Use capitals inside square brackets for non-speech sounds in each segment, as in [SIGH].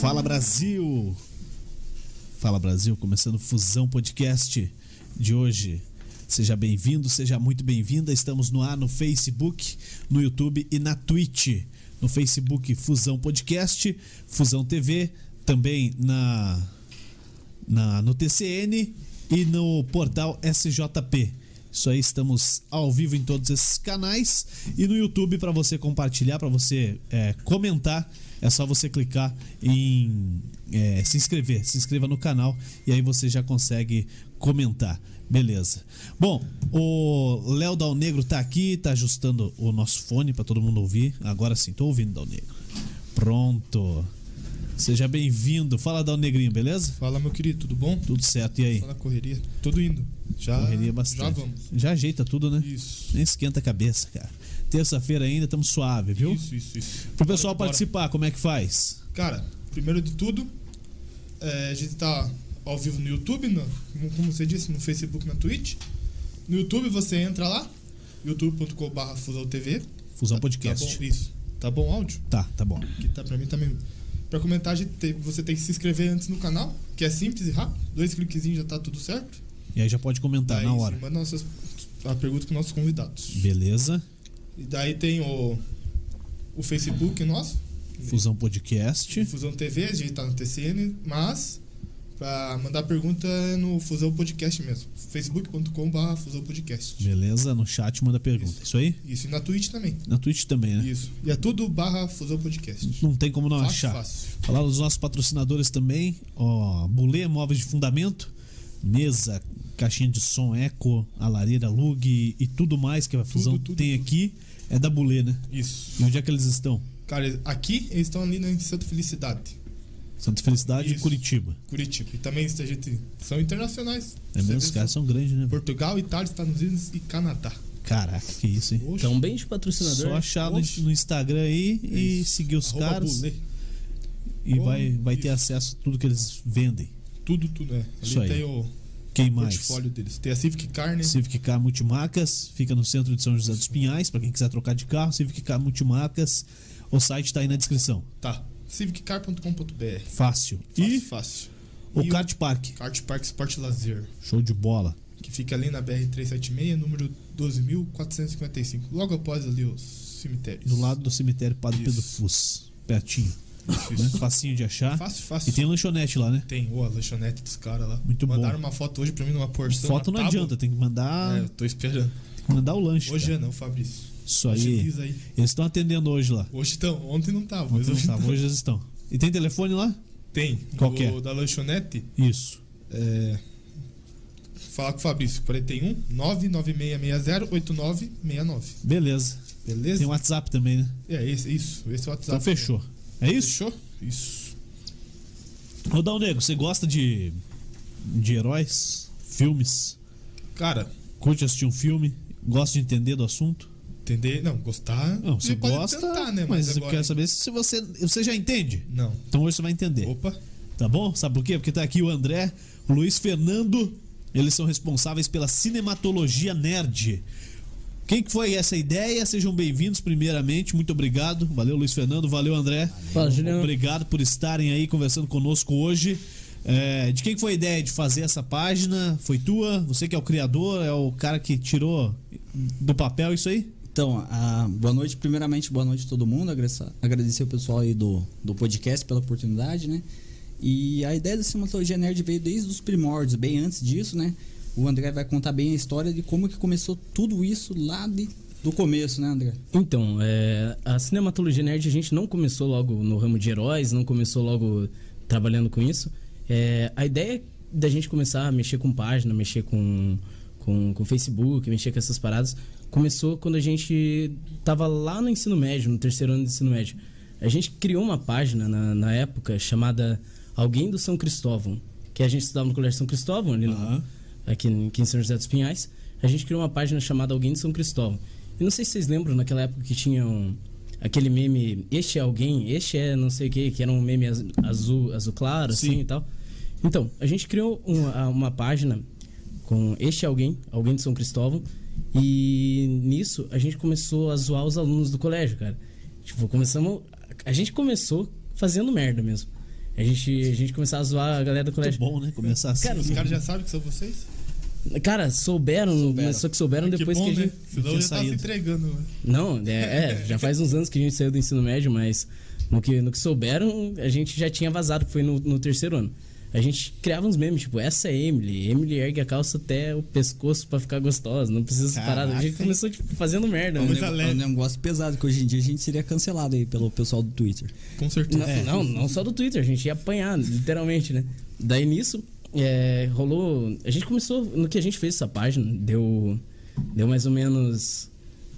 Fala Brasil! Fala Brasil, começando Fusão Podcast de hoje. Seja bem-vindo, seja muito bem-vinda. Estamos no ar no Facebook, no YouTube e na Twitch. No Facebook Fusão Podcast, Fusão TV, também na, na no TCN e no portal SJP. Isso aí, estamos ao vivo em todos esses canais e no YouTube para você compartilhar, para você é, comentar. É só você clicar em é, se inscrever, se inscreva no canal e aí você já consegue comentar. Beleza. Bom, o Léo Dal Negro tá aqui, tá ajustando o nosso fone para todo mundo ouvir. Agora sim, tô ouvindo Dal Negro. Pronto. Seja bem-vindo. Fala Dal Negrinho, beleza? Fala, meu querido, tudo bom? Tudo certo, e aí? Fala, correria. Tudo indo. Já, Correria bastante. Já vamos. Já ajeita tudo, né? Isso. Nem esquenta a cabeça, cara. Terça-feira ainda, estamos suave, viu? Isso, isso, isso. Pro pessoal Bora, participar, como é que faz? Cara, primeiro de tudo, é, a gente tá ao vivo no YouTube, no, como você disse, no Facebook, na Twitch. No YouTube você entra lá, youtube.com.br fusãotv. Fusão Tá Podcast. bom, isso. Tá bom o áudio? Tá, tá bom. Que tá pra mim também. Pra comentar, a gente tem- você tem que se inscrever antes no canal, que é simples e rápido. Dois cliquezinhos já tá tudo certo. E aí já pode comentar Daí Tá, na hora. Manda nossas, a pergunta com nossos convidados. Beleza? E daí tem o, o Facebook nosso, Fusão Podcast. Fusão TV, a gente tá no TCN, mas pra mandar pergunta é no Fusão Podcast mesmo. facebook.com.br Fusão Podcast. Beleza? No chat manda pergunta. Isso aí? Isso, e na Twitch também. Na Twitch também, né? Isso. E é tudo barra Fusão Podcast. Não tem como não Fácil, achar. fácil. Falar dos nossos patrocinadores também. Ó, Bulê Móveis de Fundamento. Mesa, caixinha de som Eco, a lareira Lug e tudo mais que a Fusão tudo, tem tudo. aqui. É da Bulê, né? Isso. E onde é que eles estão? Cara, aqui eles estão ali na Santa Felicidade, Santa Felicidade e. Curitiba. Curitiba. E também a gente são internacionais. É mesmo? Os caras são grandes, né? Portugal, Itália, Estados Unidos e Canadá. Caraca, que isso, hein? Oxe, Então, bem de patrocinador. Só achar no, no Instagram aí e Isso. seguir os arroba caras Bulê. e Oh, vai, vai ter acesso a tudo que eles vendem. Tudo, tudo, né? Ali Isso aí. tem o Quem mais? portfólio deles. Tem a Civic Car, né? Civic Car Multimarcas, fica no centro de São José dos Pinhais, para quem quiser trocar de carro, Civic Car Multimarcas, o site tá aí na descrição. Tá. civiccar.com.br. Fácil. Fácil, E fácil. o E Kart Park, Kart Park Sport Lazer, show de bola. que fica ali na BR-376, número 12.455. Logo após ali os cemitérios. Do lado do cemitério Padre. Pedro Fus, pertinho, Isso, né? Facinho de achar. Fácil, fácil. E tem lanchonete lá, né? Tem, ô, a lanchonete dos caras lá. Muito bom. Mandaram uma foto hoje pra mim numa porção. Foto não tábua. adianta, tem que mandar, É, eu tô esperando. tem que mandar o lanche. Hoje cara. é não, Fabrício. Isso aí. Aí. Eles estão atendendo hoje lá. Hoje estão, ontem não Ontem não hoje tava, hoje eles estão. E tem telefone lá? Tem. Qual que é? da lanchonete, Isso. é... Falar com o Fabrício, 41 99660 8969. Beleza. Beleza? Tem WhatsApp também, né? É, esse, isso. Esse é o WhatsApp. Então fechou. É isso? Fechou? Isso. Dal Negro, você gosta de, de heróis, filmes? Cara, Curte assistir um filme? Gosta de entender do assunto? Entender. Não, gostar. Não, você pode gosta, tentar, né? mas, eu agora- quero saber se você, você já entende. Não. Então hoje você vai entender, Opa. tá bom? Sabe por quê? Porque tá aqui o André, o Luiz Fernando, eles são responsáveis pela cinematologia nerd. Quem que foi essa ideia? Sejam bem-vindos primeiramente, muito obrigado. Valeu Luiz Fernando, valeu André. Fala, Juliano. Obrigado por estarem aí conversando conosco hoje. É, de quem que foi a ideia de fazer essa página? Foi tua? Você que é o criador, é o cara que tirou do papel isso aí? Então, ah, boa noite. Primeiramente, boa noite a todo mundo. Agradecer, o pessoal aí do, do podcast pela oportunidade, né? E a ideia da Cinematologia Nerd veio desde os primórdios, bem antes disso, né? O André vai contar bem a história de como que começou tudo isso lá de, do começo, né, André? Então, é, a cinematologia nerd a gente não começou logo no ramo de heróis, não começou logo trabalhando com isso. É, a ideia da gente começar a mexer com página, mexer com, com, com Facebook, mexer com essas paradas, começou quando a gente tava lá no ensino médio, no terceiro ano do ensino médio. A gente criou uma página na, na época chamada Alguém do São Cristóvão, que a gente estudava no Colégio São Cristóvão, ali no, Aham. aqui, em- aqui em São José dos Pinhais, a gente criou uma página chamada Alguém de São Cristóvão. E não sei se vocês lembram, naquela época que tinham aquele meme, este é alguém, este é não sei o que, que era um meme az- azul, azul claro, Sim. assim e tal. Então, a gente criou uma, uma página com este é alguém, alguém de São Cristóvão, e nisso a gente começou a zoar os alunos do colégio, cara. Tipo, começamos. A gente começou fazendo merda mesmo. A gente, a gente começava a zoar a galera do Muito colégio. bom, né? Começar assim. Cara, Os caras já sabem que são vocês? Cara, souberam, Souberam. só que souberam depois que que, bom, a gente. né? Senão já tá se entregando. Né? Não, é, é, já faz uns anos que a gente saiu do ensino médio, mas no que, no que souberam, a gente já tinha vazado, que foi no, no terceiro ano. A gente criava uns memes, tipo, essa é Emily. Emily ergue a calça até o pescoço pra ficar gostosa, não precisa separar. A gente Caraca. começou, tipo, fazendo merda. É um, né? Nego- é um negócio pesado, que hoje em dia a gente seria cancelado aí pelo pessoal do Twitter. Com certeza. Não, não, não só do Twitter, a gente ia apanhar, literalmente, né? Daí nisso, é, rolou. A gente começou. No que a gente fez essa página, deu. Deu mais ou menos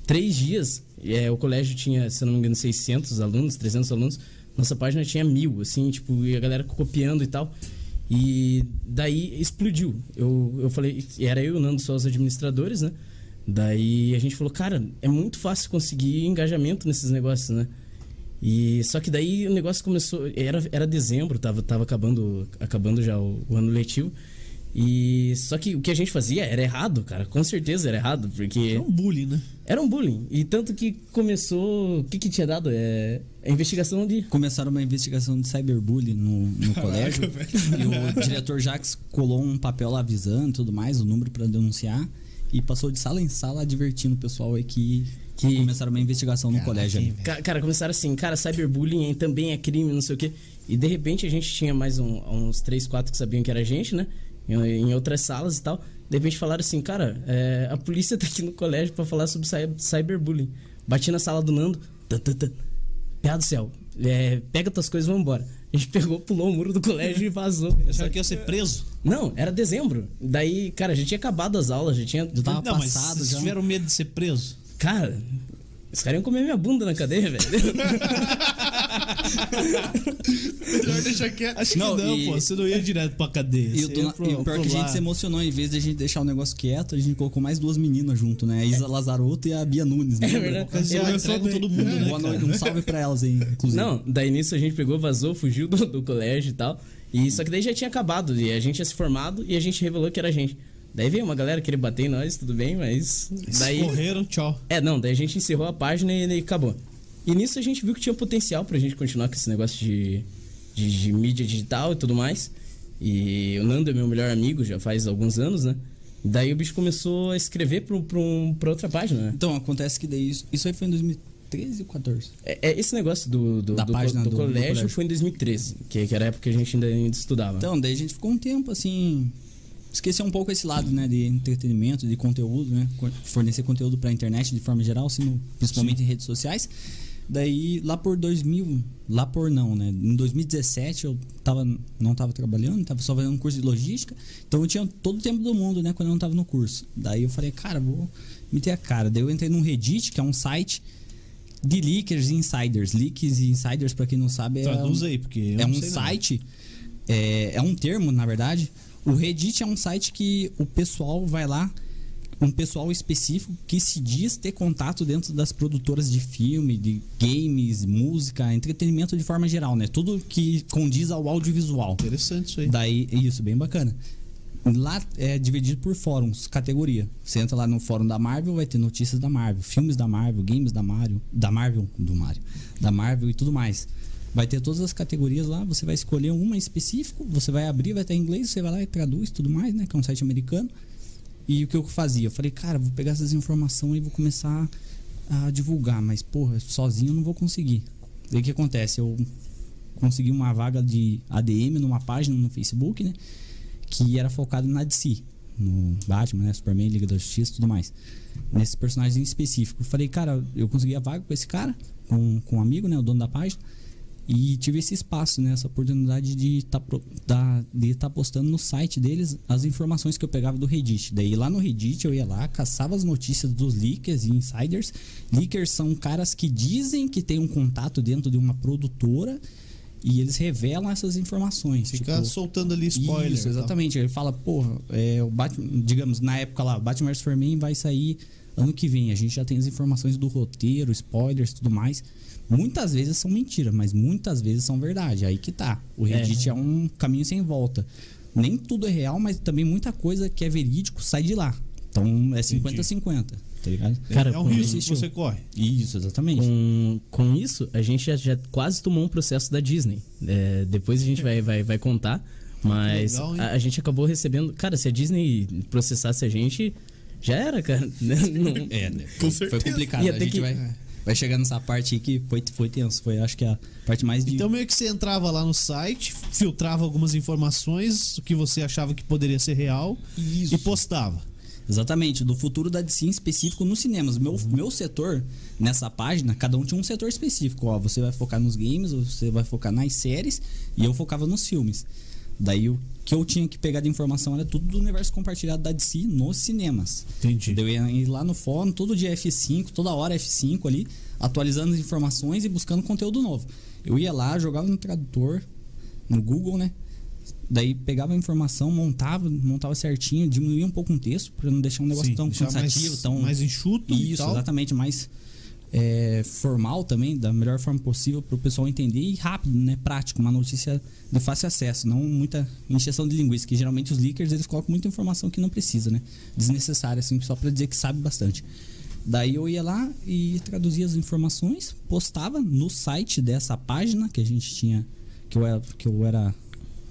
três dias. É, o colégio tinha, se eu não me engano, 600 alunos, 300 alunos. Nossa página tinha mil, assim, tipo, e a galera copiando e tal. E daí explodiu. Eu, eu falei, era eu e o Nando só os administradores, né? Daí a gente falou, cara, é muito fácil conseguir engajamento nesses negócios, né? E só que daí o negócio começou, era, era dezembro, tava, tava acabando, acabando já o, o ano letivo. E só que o que a gente fazia era errado, cara, com certeza era errado, porque É um bullying, né? era um bullying. E tanto que começou, o que que tinha dado é a investigação de Começaram uma investigação de cyberbullying no, no [LAUGHS] colégio. E o diretor Jax colou um papel lá avisando e tudo mais, o número pra denunciar. E passou de sala em sala advertindo o pessoal aí que, que começaram uma investigação no Caraca, colégio. hein, ali. velho? Ca- Cara, começaram assim, cara, cyberbullying também é crime, não sei o quê. E de repente a gente tinha mais um- uns três, quatro que sabiam que era a gente, né? Em, outras salas e tal. De repente falaram assim, cara, é, a polícia [LAUGHS] tá aqui no colégio pra falar sobre cy- cyberbullying. Bati na sala do Nando, tan, tan, tan. Piada do céu, é, pega tuas coisas e vamos embora. [LAUGHS] A gente pegou, pulou o muro do colégio e vazou. [LAUGHS] Será que ia ser preso? Não, era dezembro. Daí, cara, já tinha acabado as aulas, já tinha. Já tava não, passado vocês já. tiveram medo de ser preso? Cara, os caras iam comer minha bunda na cadeia, velho. Melhor deixar quieto. Acho Não, que não, e- pô. Você não ia direto pra cadeia. E, do- ia pro- e pior pro que a gente se emocionou, em vez de a gente deixar o negócio quieto, a gente colocou mais duas meninas junto, né? A Isa Lazarotto e a Bia Nunes, né? É verdade. Eu- sou todo mundo, né, Boa noite, um salve pra elas aí, inclusive. Não, daí nisso a gente pegou, vazou, fugiu do, do colégio e tal. E só que daí já tinha acabado. E a gente tinha se formado e a gente revelou que era a gente. Daí veio uma galera querer bater em nós, tudo bem, mas. Daí. Correram, tchau. É, não, daí a gente encerrou a página e ele acabou. E nisso a gente viu que tinha potencial pra gente continuar com esse negócio de, de, de mídia digital e tudo mais. E o Nando é meu melhor amigo já faz alguns anos, né? Daí o bicho começou a escrever pra, pra, um, pra outra página, né? Então, acontece que daí isso, isso aí foi em 2013 ou 14? É, é, esse negócio do, do, Da do, página do do- colégio, colégio. foi em 2013, que, que era a época que a gente ainda, ainda estudava. Então, daí a gente ficou um tempo assim. Esqueceu um pouco esse lado, né? De entretenimento, de conteúdo, né? Fornecer conteúdo pra internet de forma geral, assim, no- principalmente em redes sociais. Daí, lá por 2000, lá por não, né? Em 2017 eu tava, não tava trabalhando, tava só fazendo um curso de logística. Então eu tinha todo o tempo do mundo, né? Quando eu não tava no curso. Daí eu falei, cara, vou meter a cara. Daí eu entrei no Reddit, que é um site de leakers e insiders. Leaks e insiders, pra quem não sabe, é. Traduz um- aí, porque é um site, é, é um termo, na verdade. O Reddit é um site que o pessoal vai lá, um pessoal específico que se diz ter contato dentro das produtoras de filme, de games, música, entretenimento de forma geral, né? Tudo que condiz ao audiovisual. Interessante isso aí. Daí, isso, bem bacana. Lá é dividido por fóruns, categoria. Você entra lá no fórum da Marvel, vai ter notícias da Marvel, filmes da Marvel, games da Mario, da Marvel, do Mario, da Marvel e tudo mais. Vai ter todas as categorias lá, você vai escolher uma em específico, você vai abrir, vai estar em inglês, você vai lá e traduz tudo mais, né? Que é um site americano. E o que eu fazia? Eu falei, cara, vou pegar essas informações e vou começar a divulgar, mas porra, sozinho eu não vou conseguir. Daí o que acontece? Eu consegui uma vaga de ADM numa página no Facebook, né? Que era focado na DC. No Batman, né? Superman, Liga da Justiça e tudo mais. Nesses personagens em específico. Eu falei, cara, eu consegui a vaga com esse cara, com, com um amigo, né? O dono da página. E tive esse espaço, né? Essa oportunidade de estar de tá postando no site deles as informações que eu pegava do Reddit. Daí lá no Reddit eu ia lá, caçava as notícias dos leakers e insiders. Leakers são caras que dizem que tem um contato dentro de uma produtora e eles revelam essas informações. Ficar tipo, soltando ali spoiler. isso, tal. exatamente. Ele fala, porra, é, o Batman, digamos, na época lá, Batman vs Superman vai sair ano que vem. A gente já tem as informações do roteiro, spoilers e tudo mais. Muitas vezes são mentira, mas muitas vezes são verdade. Aí que tá. O Reddit é. um caminho sem volta. Nem tudo é real, mas também muita coisa que é verídico sai de lá. Então é 50-50, tá ligado? Cara, é um com risco que você corre. Isso, exatamente. Com, com isso, a gente já, já quase tomou um processo da Disney. É, depois a gente vai, vai, vai contar. Mas Legal, a, a gente acabou recebendo. Cara, se a Disney processasse a gente, já era, cara. [LAUGHS] Não- É, né? Com Foi, foi certeza. complicado. Ia A ter gente que- vai, vai chegar nessa parte aí que foi, foi tenso. Foi, acho que, a parte mais de. Então meio que você entrava lá no site, filtrava algumas informações, o que você achava que poderia ser real Isso. e postava. Exatamente, do futuro da DC em específico nos cinemas. Meu, meu setor, nessa página, cada um tinha um setor específico. Ó, você vai focar nos games, você vai focar nas séries, e eu focava nos filmes. Daí o que eu tinha que pegar de informação era tudo do universo compartilhado da DC nos cinemas. Entendi. Eu ia ir lá no fórum, todo dia F5, toda hora F5 ali, atualizando as informações e buscando conteúdo novo. Eu ia lá, jogava no tradutor, no Google, né? Daí pegava a informação, montava, montava certinho, diminuía um pouco o texto para não deixar um negócio Sim, tão cansativo, mais, tão mais enxuto e isso, exatamente, mais é, formal também, da melhor forma possível para o pessoal entender e rápido, né? Prático, uma notícia de fácil acesso, não muita encheção de linguiça, que geralmente os leakers eles colocam muita informação que não precisa, né? Desnecessária, assim, só para dizer que sabe bastante. Daí eu ia lá e traduzia as informações, postava no site dessa página que a gente tinha, que eu era, que eu era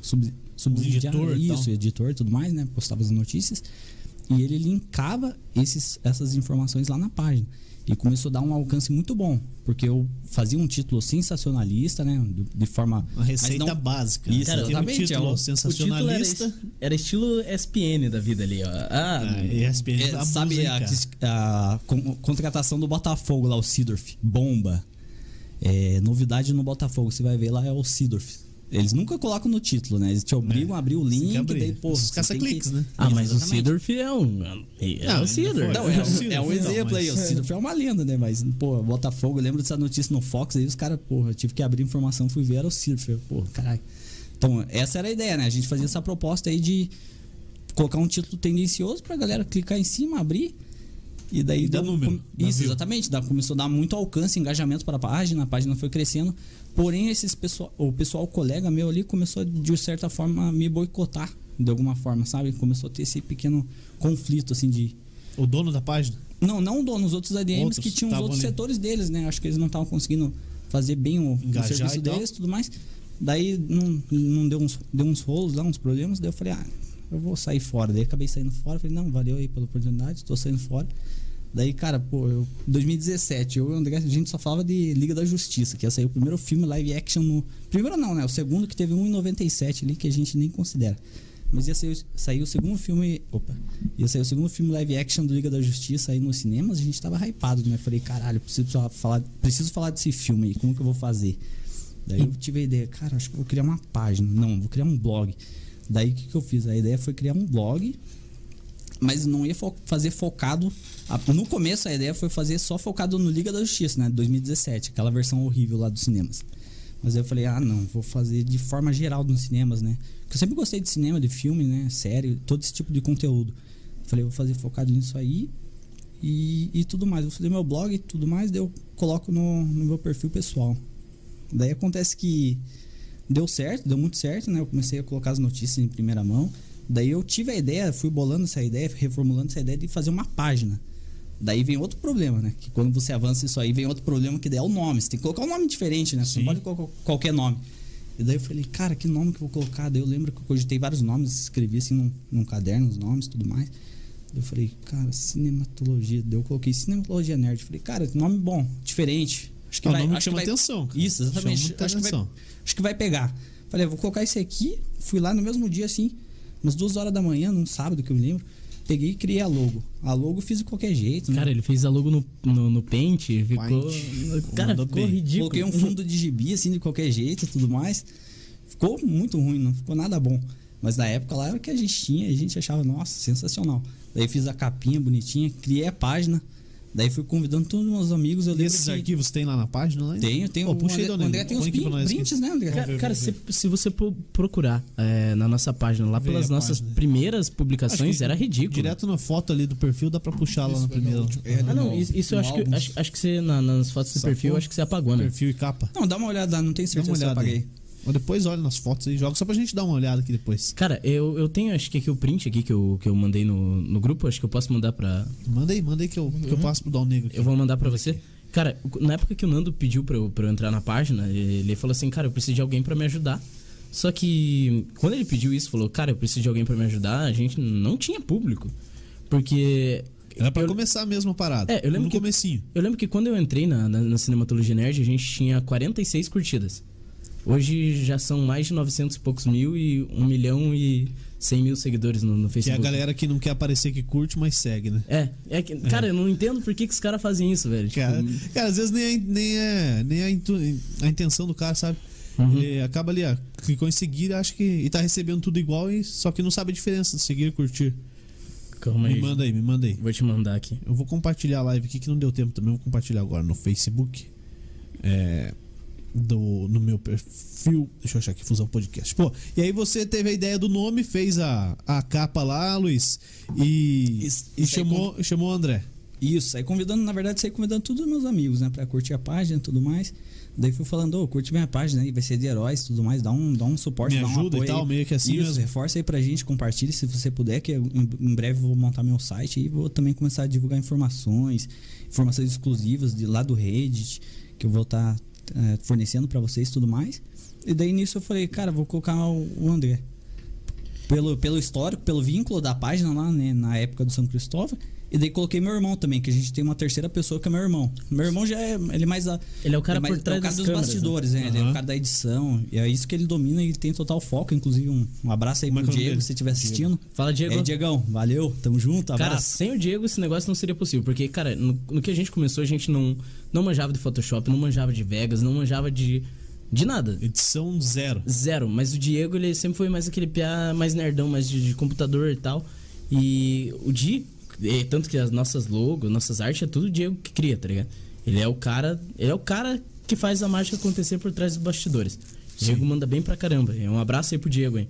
sub, subsidiário, editor e isso, tal. editor e tudo mais, né? Postava as notícias e ele linkava esses, essas informações lá na página. E começou a dar um alcance muito bom, porque eu fazia um título sensacionalista, né? De, forma. Uma receita não- básica. Isso, Cara, um título é o- o O título era, sensacionalista. era estilo ESPN da vida ali, ó. Ah, Ah, ESPN É, abusa, sabe hein, a, a con- contratação do Botafogo lá, o Sidorf? Bomba. É, novidade no Botafogo, você vai ver lá é o Sidorf. Eles nunca colocam no título, né? Eles te obrigam a abrir o link, abrir. daí, pô. Os caça-cliques, que- né? Ah, mas o Exatamente. Sidorf é um. É Não, o Sidorf. ainda Não, é, É o um, é um exemplo aí. O Sidorf é uma lenda, né? Mas, pô, Botafogo, eu lembro dessa notícia no Fox, aí os caras, porra, eu tive que abrir informação, fui ver, era o Sidorf. Eu, Pô, caralho. Então, essa era a ideia, né? A gente fazia essa proposta aí de colocar um título tendencioso pra galera clicar em cima, abrir. E daí E deu- número, com- dá Isso, exatamente. Dá, começou a dar muito alcance, engajamento para a página, a página foi crescendo. Porém, esses pessoal, o pessoal colega meu ali começou de certa forma a me boicotar de alguma forma, sabe? Começou a ter esse pequeno conflito assim de O dono da página? não, não o dono, os outros ADMs Outros que tinham os outros ali. setores deles, né? Acho que eles não estavam conseguindo fazer bem o, o serviço e deles e tudo mais. Daí não, não deu, uns, deu uns rolos lá, uns problemas. Daí eu falei, ah, eu vou sair fora. Daí acabei saindo fora. Falei, não, valeu aí pela oportunidade, tô saindo fora. Daí, cara, pô, eu, 2017, eu e o André, a gente só falava de Liga da Justiça, que ia sair o primeiro filme live action no. Primeiro não, né? O segundo que teve um em 97 ali, que a gente nem considera. Mas ia sair, sair o segundo filme. Opa! Ia sair o segundo filme live action do Liga da Justiça aí nos cinemas, a gente tava hypado, né? Falei, caralho, preciso falar, preciso falar desse filme aí, como que eu vou fazer? Daí eu tive a ideia, cara, acho que vou criar uma página. Não, vou criar um blog. Daí o que, que eu fiz? A ideia foi criar um blog, mas não ia fo- fazer focado. a- no começo a ideia foi fazer só focado no Liga da Justiça, né? 2017, aquela versão horrível lá dos cinemas. Mas eu falei, ah, não, vou fazer de forma geral nos cinemas, né? Porque eu sempre gostei de cinema, de filme, né? Série, todo esse tipo de conteúdo. Falei, vou fazer focado nisso aí e, e tudo mais. Vou fazer meu blog e tudo mais, daí eu coloco no, no meu perfil pessoal. Daí acontece que deu certo, deu muito certo, né? Eu comecei a colocar as notícias em primeira mão. Daí eu tive a ideia, fui bolando essa ideia, reformulando essa ideia de fazer uma página. Daí vem outro problema, né? Que quando você avança isso aí, vem outro problema que daí é o nome. Você tem que colocar um nome diferente, né? Você Sim. não pode colocar qualquer nome. E daí eu falei, cara, que nome que eu vou colocar? Daí eu lembro que eu cogitei vários nomes, escrevi assim num, num caderno os nomes e tudo mais. Daí eu falei, cara, cinematologia. Daí eu coloquei cinematologia nerd. Falei, cara, nome bom, diferente. Acho que É vai, nome que acho chama vai- atenção, cara. Isso, exatamente. Acho que, vai, atenção. acho que vai pegar. Falei, eu vou colocar esse aqui. Fui lá no mesmo dia, assim, umas duas horas da manhã, num sábado que eu me lembro. Peguei e criei a logo. A logo eu fiz de qualquer jeito, né? Cara, ele fez a logo no, no, no Paint, ficou. Cara, Mandou ficou bem. ridículo. Coloquei um fundo de gibi, assim, de qualquer jeito e tudo mais. Ficou muito ruim, não ficou nada bom. Mas na época lá era o que a gente tinha e a gente achava, nossa, sensacional. Daí fiz a capinha bonitinha, criei a página. Daí fui convidando todos os meus amigos. Eu E esses que- arquivos tem lá na página? Lá? Tenho, tenho. Pô, puxa o aí, André, o André tem uns prints, né, André? Cara, cara, se, se você pro- procurar é, na nossa página, lá Vê pelas nossas página. primeiras publicações, era ridículo. Direto na foto ali do perfil dá pra puxar lá Isso, na vai dar primeira. último. É, Ah, não, no- isso, isso eu no acho que, acho, acho que você, na- nas fotos do Sacou? perfil, acho que você apagou, né? Perfil e capa. Não, dá uma olhada lá, não uma certeza se eu olhada aí. Mas depois olha nas fotos aí, joga só pra gente dar uma olhada aqui depois. Cara, eu, eu tenho, acho que aqui o print aqui que eu, que eu mandei no, no grupo, acho que eu posso mandar pra. Manda aí, manda aí que eu, que eu passo pro Dal Negro. aqui. Eu vou mandar pra você. Cara, na época que o Nando pediu pra eu, pra eu entrar na página, ele falou assim, cara, eu preciso de alguém pra me ajudar. Só que quando ele pediu isso, falou, cara, eu preciso de alguém pra me ajudar, a gente não tinha público. Porque. Era pra eu- começar mesmo a parada. É, eu lembro no que- comecinho. Eu lembro que quando eu entrei na, na, na Cinematologia Nerd, a gente tinha 46 curtidas. Hoje já são mais de 900 e poucos mil e 1 milhão e 100 mil seguidores no, no Que é a Facebook. galera que não quer aparecer que curte, mas segue, né? É, é que, cara, eu não entendo por que, que os caras fazem isso, velho. Tipo, Cara, cara, às vezes nem é, nem é, nem é a, intenção do cara, sabe? Uhum. Ele acaba ali, ó, clicou em seguir, acha que. E tá recebendo tudo igual, e, só que não sabe a diferença de seguir e curtir. calma aí. Me manda aí, me manda aí. Vou te mandar aqui. Eu vou compartilhar a live aqui que não deu tempo também. Vou compartilhar agora no Facebook. É, do, no meu perfil. Deixa eu achar aqui, Fusão Podcast. Pô, e aí você teve a ideia do nome, fez a, a capa lá, Luiz. E, Isso- e isso chamou, chamou o André. Isso, aí convidando, na verdade, saí convidando todos os meus amigos, né, pra curtir a página e tudo mais. Daí fui falando, ô, curte minha página aí, vai ser de heróis e tudo mais, dá um, dá um suporte, Me dá um ajuda e apoio tal, aí. meio que assim Isso, mesmo. reforça aí pra gente, compartilhe se você puder, que eu, em, em breve eu vou montar meu site e vou também começar a divulgar informações, informações exclusivas de lá do Reddit, que eu vou estar fornecendo pra vocês tudo mais. E daí nisso eu falei, cara, vou colocar o André. Pelo, pelo histórico, pelo vínculo da página lá, né, na época do São Cristóvão. E daí coloquei meu irmão também, que a gente tem uma terceira pessoa que é meu irmão. Meu irmão já é. Ele é mais a. Ele é o cara mais- por trás é o cara dos câmeras, bastidores, né? Ele é o cara da edição. E é isso que ele domina e ele tem total foco. Inclusive, um, um abraço aí Como é pro é Diego, se você estiver assistindo. Fala, Diego. É, Diegão, valeu, tamo junto, Cara, abraço. sem o Diego esse negócio não seria possível. Porque, cara, no, no que a gente começou, a gente não, não manjava de Photoshop, não manjava de Vegas, não manjava de, de nada. Edição zero. Zero. Mas o Diego, ele sempre foi mais aquele piá mais nerdão, mais de, de computador e tal. E o Di, e tanto que as nossas logos, nossas artes, é tudo o Diego que cria, tá ligado? Ele é o cara. Ele é o cara que faz a mágica acontecer por trás dos bastidores. O Diego manda bem pra caramba. Um abraço aí pro Diego, hein?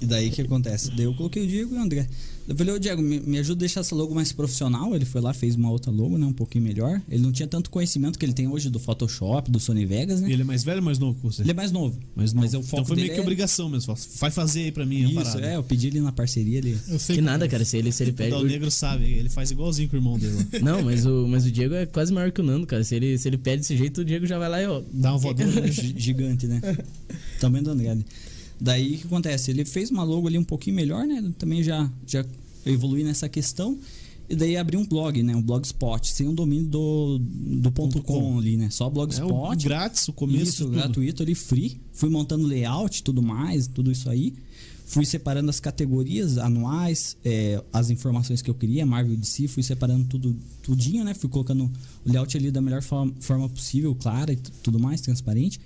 E daí o que acontece? Daí eu coloquei o Diego e o André. Eu falei, ô Diego, me, me ajuda a deixar essa logo mais profissional. Ele foi lá, fez uma outra logo, né? Um pouquinho melhor. Ele não tinha tanto conhecimento que ele tem hoje do Photoshop, do Sony Vegas, né? E ele é mais velho ou mais novo que você? Ele é mais novo. mais mas novo. o foco então foi meio dele que é- obrigação mesmo. Vai fazer aí pra mim Isso, é, eu pedi ele na parceria ali. Eu sei Que como nada, é. cara. Se ele, se ele O pede. Dal Negro sabe, ele faz igualzinho com o irmão dele lá. [LAUGHS] Não, mas o, mas o Diego é quase maior que o Nando, cara. Se ele, se ele pede desse jeito, o Diego já vai lá e, ó. Dá né? Gi- [LAUGHS] gigante, né? Também do André. Daí o que acontece? Ele fez uma logo ali um pouquinho melhor, né? Também já, já evolui nessa questão. E daí abri um blog, né? Um blogspot, sem o domínio do, do ponto com. .com ali, né? Só É o blogspot. grátis, o começo. isso, de tudo. gratuito ali, free. Fui montando layout e tudo mais, tudo isso aí. Fui separando as categorias anuais, é, as informações que eu queria, Marvel e DC, fui separando tudo, tudinho, né? Fui colocando o layout ali da melhor forma, forma possível, clara e tudo mais, transparente.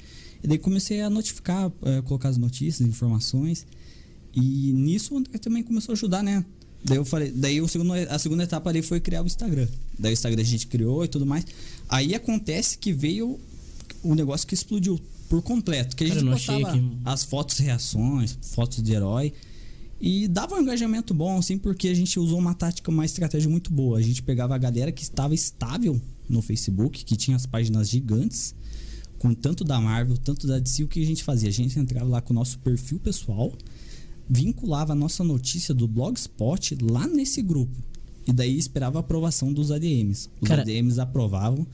E daí comecei a notificar, é, colocar as notícias, informações. E nisso o André também começou a ajudar, né? Daí eu falei, daí o segundo, a segunda etapa ali foi criar o Instagram. Daí o Instagram a gente criou e tudo mais. Aí acontece que veio o negócio que explodiu por completo. Que a gente postava aqui. as fotos reações, fotos de herói. E dava um engajamento bom, assim, porque a gente usou uma tática, uma estratégia muito boa. A gente pegava a galera que estava estável no Facebook, que tinha as páginas gigantes, com tanto da Marvel, tanto da DC, o que a gente fazia? A gente entrava lá com o nosso perfil pessoal, vinculava a nossa notícia do Blogspot lá nesse grupo. E daí esperava a aprovação dos ADMs. Os Cara- ADMs aprovavam,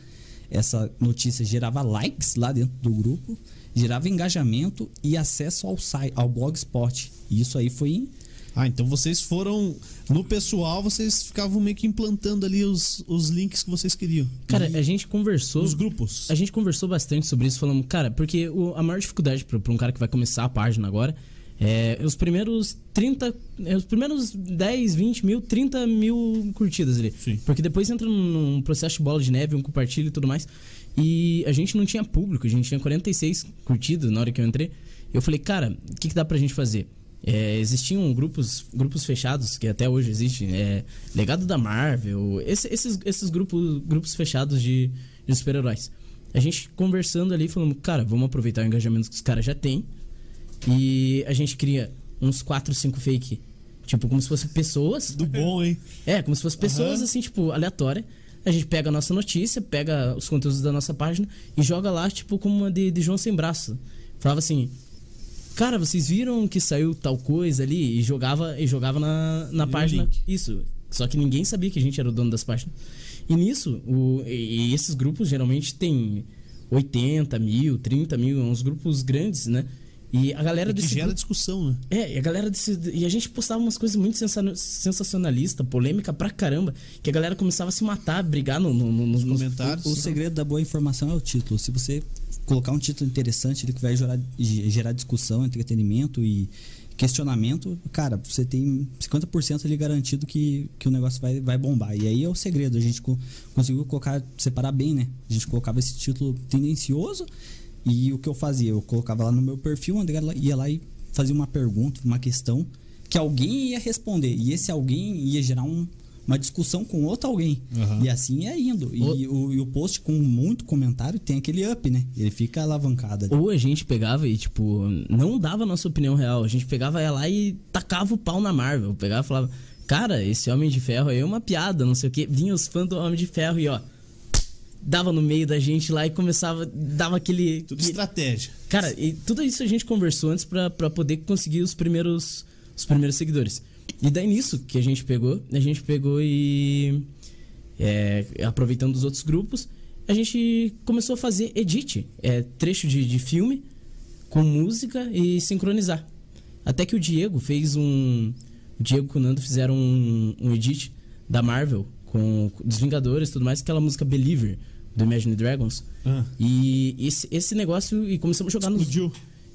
essa notícia gerava likes lá dentro do grupo, gerava engajamento e acesso ao site, ao Blogspot. E isso aí foi Ah, então vocês foram. No pessoal, vocês ficavam meio que implantando ali os, os links que vocês queriam. Cara, a gente conversou. Os grupos. A gente conversou bastante sobre isso, falando, cara, porque o- a maior dificuldade pra, pra um cara que vai começar a página agora é os primeiros 30. é, os primeiros 10, 20 mil, 30 mil curtidas ali. Sim. Porque depois entra num processo de bola de neve, um compartilho e tudo mais. E a gente não tinha público, a gente tinha 46 curtidas na hora que eu entrei. Eu falei, cara, o que, que dá pra gente fazer? É, existiam grupos, grupos fechados, que até hoje existem, é, Legado da Marvel, esse- esses, esses grupos, grupos fechados de, de super-heróis. A gente conversando ali, falando, cara, vamos aproveitar o engajamento que os caras já têm e a gente cria uns 4, 5 fake. Tipo, como se fossem pessoas. Do bom, hein? É, como se fossem pessoas Aham. assim, tipo, aleatórias. A gente pega a nossa notícia, pega os conteúdos da nossa página e joga lá, tipo, como uma de, de João Sem Braço. falava assim: Cara, vocês viram que saiu tal coisa ali? E jogava, e jogava na, na E o página. Isso. Só que ninguém sabia que a gente era o dono das páginas. E nisso, o, e esses grupos geralmente tem 80 mil, 30 mil, uns grupos grandes, né? E a galera que desse gera grupo- discussão, né? é, e a galera desse, e a gente postava umas coisas muito sensa- sensacionalista, polêmica pra caramba, que a galera começava a se matar, brigar no, no- no- nos, nos Comentários. O segredo da boa informação é o título. Se você colocar um título interessante ele que vai gerar, gerar discussão, entretenimento e questionamento, cara, você tem 50% ali garantido que, que o negócio vai, vai bombar. E aí é o segredo. A gente co- conseguiu colocar, separar bem, né? A gente colocava esse título tendencioso e o que eu fazia? Eu colocava lá no meu perfil, o André ia lá e fazia uma pergunta, uma questão que alguém ia responder. E esse alguém ia gerar um- uma discussão com outro alguém. Aham. E assim ia indo. E o, e o post com muito comentário tem aquele up, né? Ele fica alavancado. ali. Ou a gente pegava e, tipo, não dava a nossa opinião real. A gente pegava ela lá e tacava o pau na Marvel. Pegava e falava, cara, esse Homem de Ferro aí é uma piada, não sei o quê. Vinha os fãs do Homem de Ferro e, ó, dava no meio da gente lá e começava, dava aquele... Tudo que- estratégia. Cara, e tudo isso a gente conversou antes pra, pra poder conseguir os primeiros, os primeiros seguidores. E daí nisso que a gente pegou, a gente pegou e. é, aproveitando dos outros grupos, a gente começou a fazer edit, é, trecho de, de filme com música e sincronizar. Até que o Diego fez um. O Diego e o Nando fizeram um, um edit da Marvel com dos Vingadores e tudo mais, aquela música Believer do Imagine Dragons. Ah. E esse, esse negócio, e começamos a jogar nos.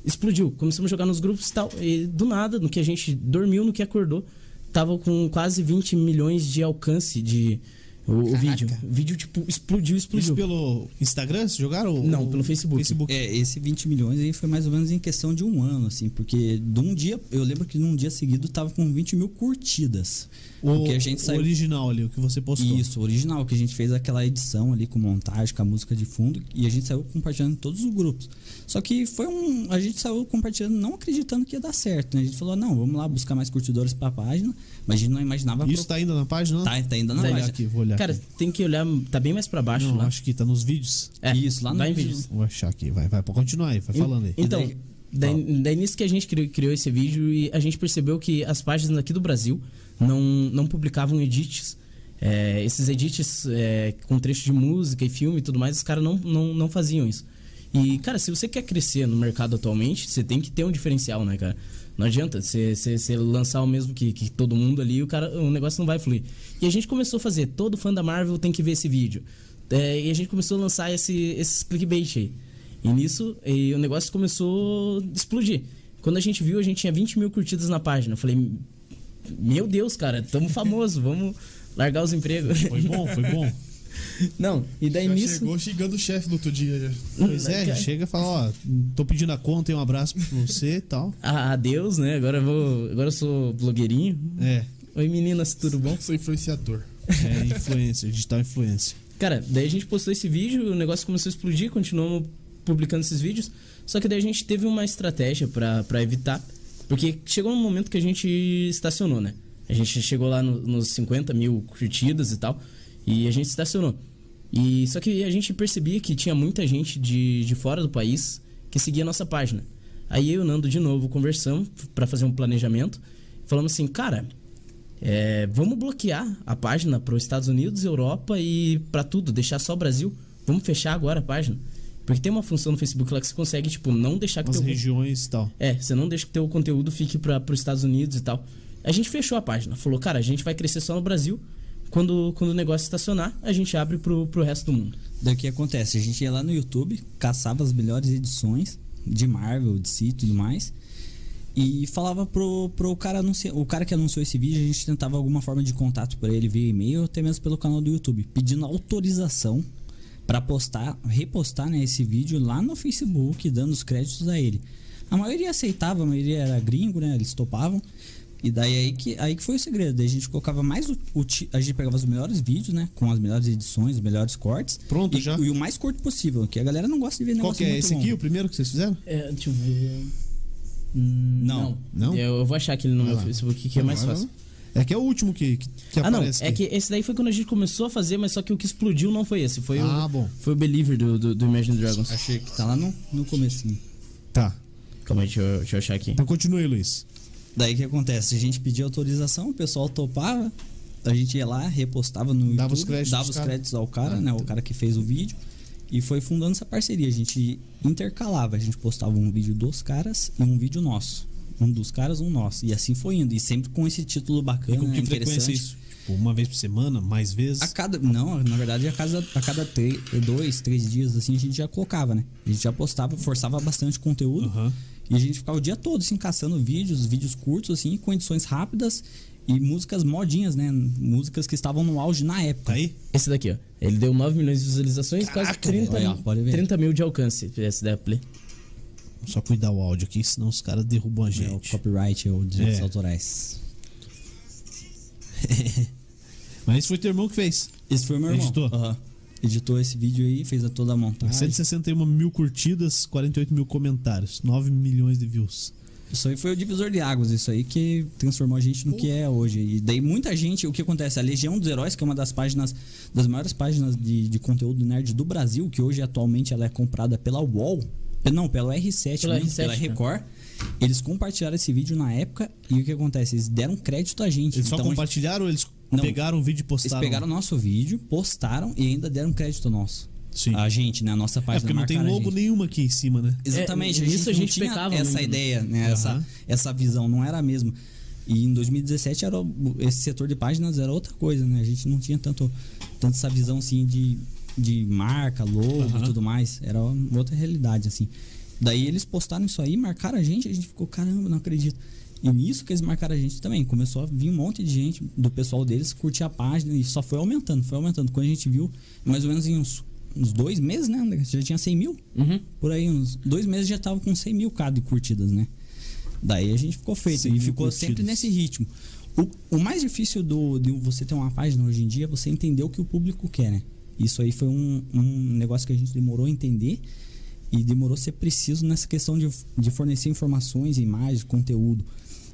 Explodiu. Começamos a jogar nos grupos e tal. E do nada, no que a gente dormiu, no que acordou, tava com quase 20 milhões de alcance de. O, o vídeo. O vídeo, tipo, explodiu, Isso explodiu. pelo Instagram? Vocês jogaram? ou- Não, pelo Facebook. Facebook. É, esse 20 milhões aí foi mais ou menos em questão de um ano, assim, porque de um dia, eu lembro que num dia seguido tava com 20 mil curtidas. O, porque a gente o saiu. original ali, o que você postou. Isso, original, que a gente fez aquela edição ali com montagem, com a música de fundo, e a gente saiu compartilhando em todos os grupos. Só que foi um. A gente saiu compartilhando não acreditando que ia dar certo, né? A gente falou, não, vamos lá buscar mais curtidores pra página, mas a gente não imaginava. Isso tá ainda na página? não? Tá, tá ainda na Vou olhar página. aqui, vou olhar Cara, aqui. tem que olhar. Tá bem mais pra baixo Não, lá. acho que tá nos vídeos. É, Isso, lá no vai em vídeo. vídeos. Vou achar aqui, vai, vai. Pode continuar aí, vai falando aí. Então, daí, daí, nisso que a gente criou, criou esse vídeo e a gente percebeu que as páginas aqui do Brasil não, não publicavam edits. É, esses edits é, com trecho de música e filme e tudo mais, os caras não, não, não faziam isso. E, cara, se você quer crescer no mercado atualmente, você tem que ter um diferencial, né, cara? Não adianta você, você, lançar o mesmo que, que todo mundo ali, o, cara, o negócio não vai fluir. E a gente começou a fazer, todo fã da Marvel tem que ver esse vídeo. É, e a gente começou a lançar esse, esses clickbait aí. E nisso, e o negócio começou a explodir. Quando a gente viu, a gente tinha 20 mil curtidas na página. Eu falei, meu Deus, cara, tamo famoso, vamos largar os empregos. Foi bom, foi bom. [LAUGHS] Não, e daí Já nisso. chegou xingando o chefe no outro dia. Pois é, Cara, chega e fala, ó, tô pedindo a conta e um abraço pra você e tal. a- [LAUGHS] Adeus, né? Agora eu vou. Agora eu sou blogueirinho. É, Oi meninas, tudo bom? Sou influenciador. é influência, digital influência. Cara, daí a gente postou esse vídeo, o negócio começou a explodir, continuamos publicando esses vídeos. Só que daí a gente teve uma estratégia pra evitar. Porque chegou um momento que a gente estacionou, né? A gente chegou lá no- nos 50 mil curtidas e tal. E a gente estacionou. E só que a gente percebia que tinha muita gente de, de fora do país que seguia a nossa página. Aí eu e o Nando de novo conversamos pra fazer um planejamento. Falamos assim, cara, é, vamos bloquear a página para os Estados Unidos, Europa e para tudo, deixar só o Brasil. Vamos fechar agora a página. Porque tem uma função no Facebook lá que você consegue, tipo, não deixar que As teu regiões e tal. é, você não deixa que teu conteúdo fique para os Estados Unidos e tal. A gente fechou a página, falou, cara, a gente vai crescer só no Brasil. Quando, quando o negócio estacionar, a gente abre pro, pro resto do mundo. Daí o que acontece? A gente ia lá no YouTube, caçava as melhores edições de Marvel, de si e tudo mais. E falava pro, pro cara anunciar. O cara que anunciou esse vídeo, a gente tentava alguma forma de contato para ele via e-mail, ou até mesmo pelo canal do YouTube, pedindo autorização para postar, repostar né, esse vídeo lá no Facebook, dando os créditos a ele. A maioria aceitava, a maioria era gringo, né? Eles topavam. E daí aí que, aí que foi o segredo. Daí a gente colocava mais o, o ti- A gente pegava os melhores vídeos, né? Com as melhores edições, os melhores cortes. Pronto e, já? E o mais curto possível, que a galera não gosta de ver Qual negócio que é? muito Esse aqui, longo. o primeiro que vocês fizeram? É, deixa eu ver. Hum, Não. Não? Eu, eu vou achar aquele no meu. Facebook que é mais Vai lá. É que é o último que, que, que Ah, não. aparece. É aqui. que esse daí foi quando a gente começou a fazer, mas só que o que explodiu não foi esse. Foi Ah, o, bom. Foi o Believer do, do, do Imagine Dragons. Achei que tá lá no, no comecinho. Tá. Calma aí, deixa eu, deixa eu achar aqui. Então continue, Luiz. Daí o que acontece? A gente pedia autorização, o pessoal topava, a gente ia lá, repostava no Dava os YouTube, créditos dava os cara. créditos ao cara, Ah, né? tá. O cara que fez o vídeo. E foi fundando essa parceria. A gente intercalava, a gente postava um vídeo dos caras e um vídeo nosso. Um dos caras, um nosso. E assim foi indo. E sempre com esse título E bacana, com que frequência isso? Tipo, uma vez por semana, mais vezes? A cada. Não, na verdade, a cada, a cada três, dois, três dias, assim, a gente já colocava, né? A gente já postava, forçava bastante conteúdo. Aham. E a gente ficava o dia todo, assim, caçando vídeos, vídeos curtos, assim, com edições rápidas e músicas modinhas, né? Músicas que estavam no auge na época. Tá aí? Esse daqui, ó. Ele deu 9 milhões de visualizações, quase Caraca, 30, ó, pode ver. 30 mil de alcance. Esse da Play. Só cuidar o áudio aqui, senão os caras derrubam a É, o gente. copyright ou direitos É. autorais. [LAUGHS] Mas foi teu irmão que fez. Esse foi meu irmão. Editou? Editou esse vídeo aí, fez a toda a montagem. 161 mil curtidas, 48 mil comentários, 9 milhões de views. Isso aí foi o divisor de águas, isso aí que transformou a gente no que é hoje. E daí muita gente, o que acontece? A Legião dos Heróis, que é uma das páginas, das maiores páginas de, de conteúdo nerd do Brasil, que hoje atualmente ela é comprada pela UOL, não, pela R7, Pela mesmo, R7, pela né? Record. Eles compartilharam esse vídeo na época e o que acontece? Eles deram crédito a gente. Eles só Então, compartilharam ou eles Não. pegaram o vídeo e Eles postaram? pegaram o nosso vídeo, postaram e ainda deram crédito nosso. Sim. A gente, né? A nossa É página. porque não tem logo nenhuma aqui em cima, né? Exatamente, É, a gente, nisso a não gente tinha pecava essa né? ideia, né? Aham. Essa, essa visão, não era a mesma. E em 2017 era esse setor de páginas era outra coisa, né? A gente não tinha tanto, tanto essa visão assim de, de marca, logo Aham. e tudo mais. Era outra realidade, assim. Daí eles postaram isso aí, marcaram a gente, a gente ficou, caramba, não acredito. E nisso que eles marcaram a gente também. Começou a vir um monte de gente do pessoal deles curtir a página e só foi aumentando, foi aumentando. Quando a gente viu, mais ou menos em uns, uns dois meses, né? Já tinha 100 mil? Uhum. Por aí, uns dois meses já tava com 100 mil K de curtidas, né? Daí a gente ficou feito 100 e ficou curtidas. sempre nesse ritmo. O, o mais difícil do, de você ter uma página hoje em dia é você entender o que o público quer, né? Isso aí foi um, um negócio que a gente demorou a entender e demorou a ser preciso nessa questão de, de fornecer informações, imagens, conteúdo.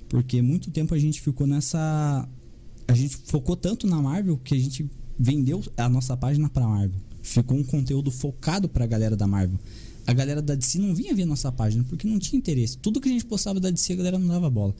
Porque muito tempo a gente ficou nessa. A gente focou tanto na Marvel que a gente vendeu a nossa página pra Marvel. Ficou um conteúdo focado pra galera da Marvel. A galera da DC não vinha ver nossa página porque não tinha interesse. Tudo que a gente postava da DC a galera não dava bola.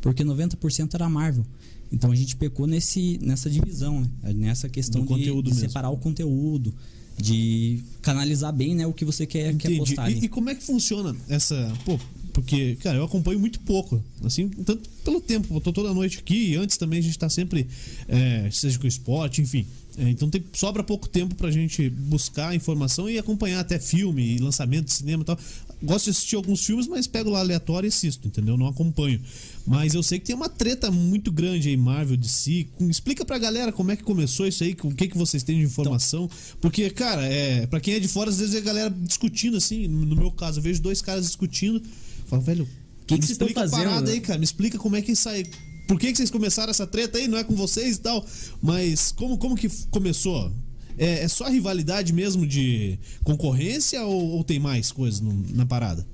Porque 90% era Marvel. Então a gente pecou nesse, nessa divisão, né? Nessa questão de, de mesmo. separar o conteúdo, de canalizar bem né, o que você quer, quer Entendi. postar. ali. E, e como é que funciona essa. Pô, porque, cara, eu acompanho muito pouco. Assim, tanto pelo tempo, eu tô toda noite aqui, e antes também a gente tá sempre, é, seja com esporte, enfim. É, então tem, sobra pouco tempo pra gente buscar informação e acompanhar até filme e lançamento de cinema e tal. Gosto de assistir alguns filmes, mas pego lá aleatório e assisto, entendeu? Não acompanho. Mas eu sei que tem uma treta muito grande aí, Marvel, DC. Com- Explica pra galera como é que começou isso aí, o que, que vocês têm de informação. Porque, cara, é, pra quem é de fora, às vezes é a galera discutindo assim. No meu caso, eu vejo dois caras discutindo. Falo, velho, Que que me vocês estão fazendo, parada né? aí, cara. Me explica como é que sai. Por que, que vocês começaram essa treta aí? Não é com vocês e tal. Mas como, como que começou? É, é só rivalidade mesmo de concorrência ou, ou tem mais coisas na parada?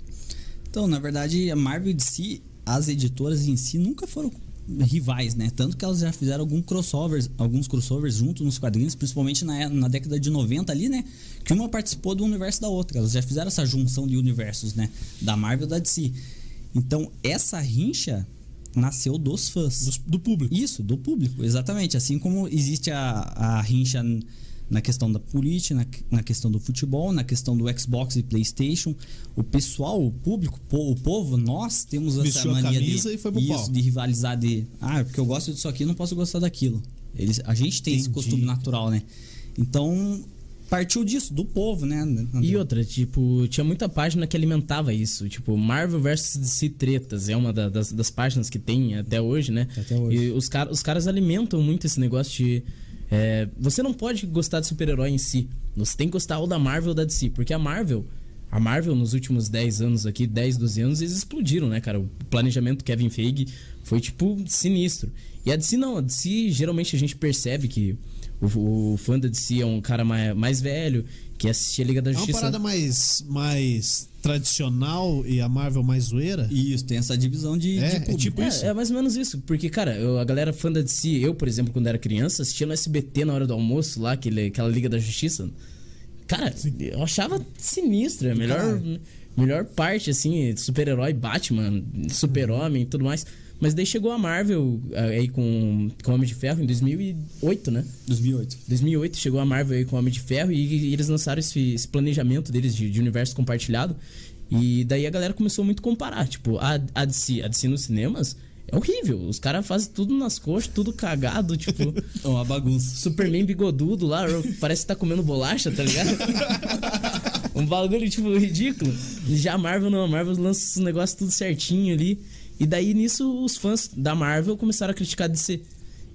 Então, na verdade, a Marvel e DC, as editoras em si nunca foram rivais, né? Tanto que elas já fizeram algum crossovers, alguns crossovers junto nos quadrinhos, principalmente na, na década de 90 ali, né? Que uma participou do universo da outra. Elas já fizeram essa junção de universos, né? Da Marvel e da DC. Então, essa rincha nasceu dos fãs. Dos- do público. Isso, do público, exatamente. Assim como existe a, a rincha na questão da política, na, na questão do futebol, na questão do Xbox e PlayStation, o pessoal, o público, po- o povo, nós temos essa Vestiu a mania de, e isso, de rivalizar de, ah, porque eu gosto disso aqui, não posso gostar daquilo. Eles, a gente tem esse Entendi. costume natural, né? Então, partiu disso, do povo, né? E outra, tipo, tinha muita página que alimentava isso. Tipo, Marvel vs DC Tretas é uma da- das, das páginas que tem até hoje, né? Até hoje. E os, car os caras alimentam muito esse negócio de. É, você não pode gostar de super-herói em si. Você tem que gostar ou da Marvel ou da DC. Porque a Marvel. A Marvel, nos últimos 10 anos aqui, 10, 12 anos, eles explodiram, né, cara? O planejamento do Kevin Feige foi, tipo, sinistro. E a DC não. A DC, geralmente, a gente percebe que o, o fã da DC é um cara mais, mais velho, que assistia a Liga da É uma Justiça. parada mais, mais tradicional e a Marvel mais zoeira? Isso, tem essa divisão de, É, de é tipo É, isso. é mais ou menos isso. Porque, cara, eu- a galera fã da DC, eu, por exemplo, quando era criança, assistia no SBT na hora do almoço, lá, aquele, aquela Liga da Justiça. Cara, eu achava sinistro. É melhor, melhor parte, assim, super-herói, Batman, super-homem e tudo mais. Mas daí chegou a Marvel aí com, com Homem de Ferro em 2008, né? 2008. 2008 chegou a Marvel aí com Homem de Ferro e, e eles lançaram esse, esse planejamento deles de, de, universo compartilhado. E daí a galera começou muito a comparar. Tipo, a, a DC, a DC nos cinemas é horrível. Os caras fazem tudo nas coxas, tudo cagado, tipo. [LAUGHS] É uma bagunça. Superman bigodudo lá, parece que tá comendo bolacha, tá ligado? [LAUGHS] um bagulho, tipo, ridículo. Já a Marvel não, a Marvel lança os negócios tudo certinho ali. E daí nisso os fãs da Marvel começaram a criticar a DC.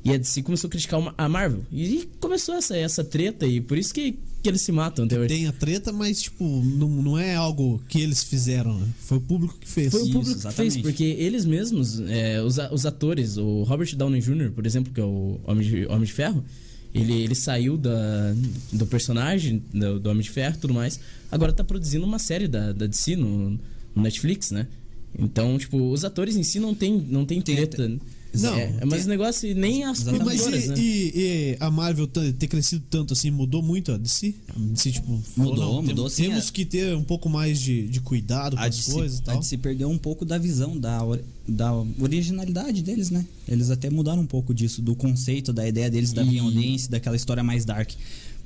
E a DC começou a criticar a Marvel. E começou essa, essa treta e por isso que, que eles se matam até hoje. Tem a treta, mas tipo, não, não é algo que eles fizeram, né? Foi o público que fez. Foi o público isso, que fez, porque eles mesmos, é, os, os atores, o Robert Downey Jr., por exemplo, que é o Homem de, Homem de Ferro, ele, ele saiu da, do personagem, do, do Homem de Ferro e tudo mais. Agora tá produzindo uma série da, da DC no, no Netflix, né? Então, tipo, os atores em si não tem, não tem treta. Não, é, mas o negócio nem as Mas e, né? e, e, a Marvel ter crescido tanto assim, mudou muito a DC? A DC tipo, mudou, não, mudou temos, sim. Temos é. que ter um pouco mais de, de cuidado com a as DC, coisas e tal. A DC perdeu um pouco da visão, da, da originalidade deles, né? Eles até mudaram um pouco disso, do conceito, da ideia deles, da e... violência, daquela história mais dark.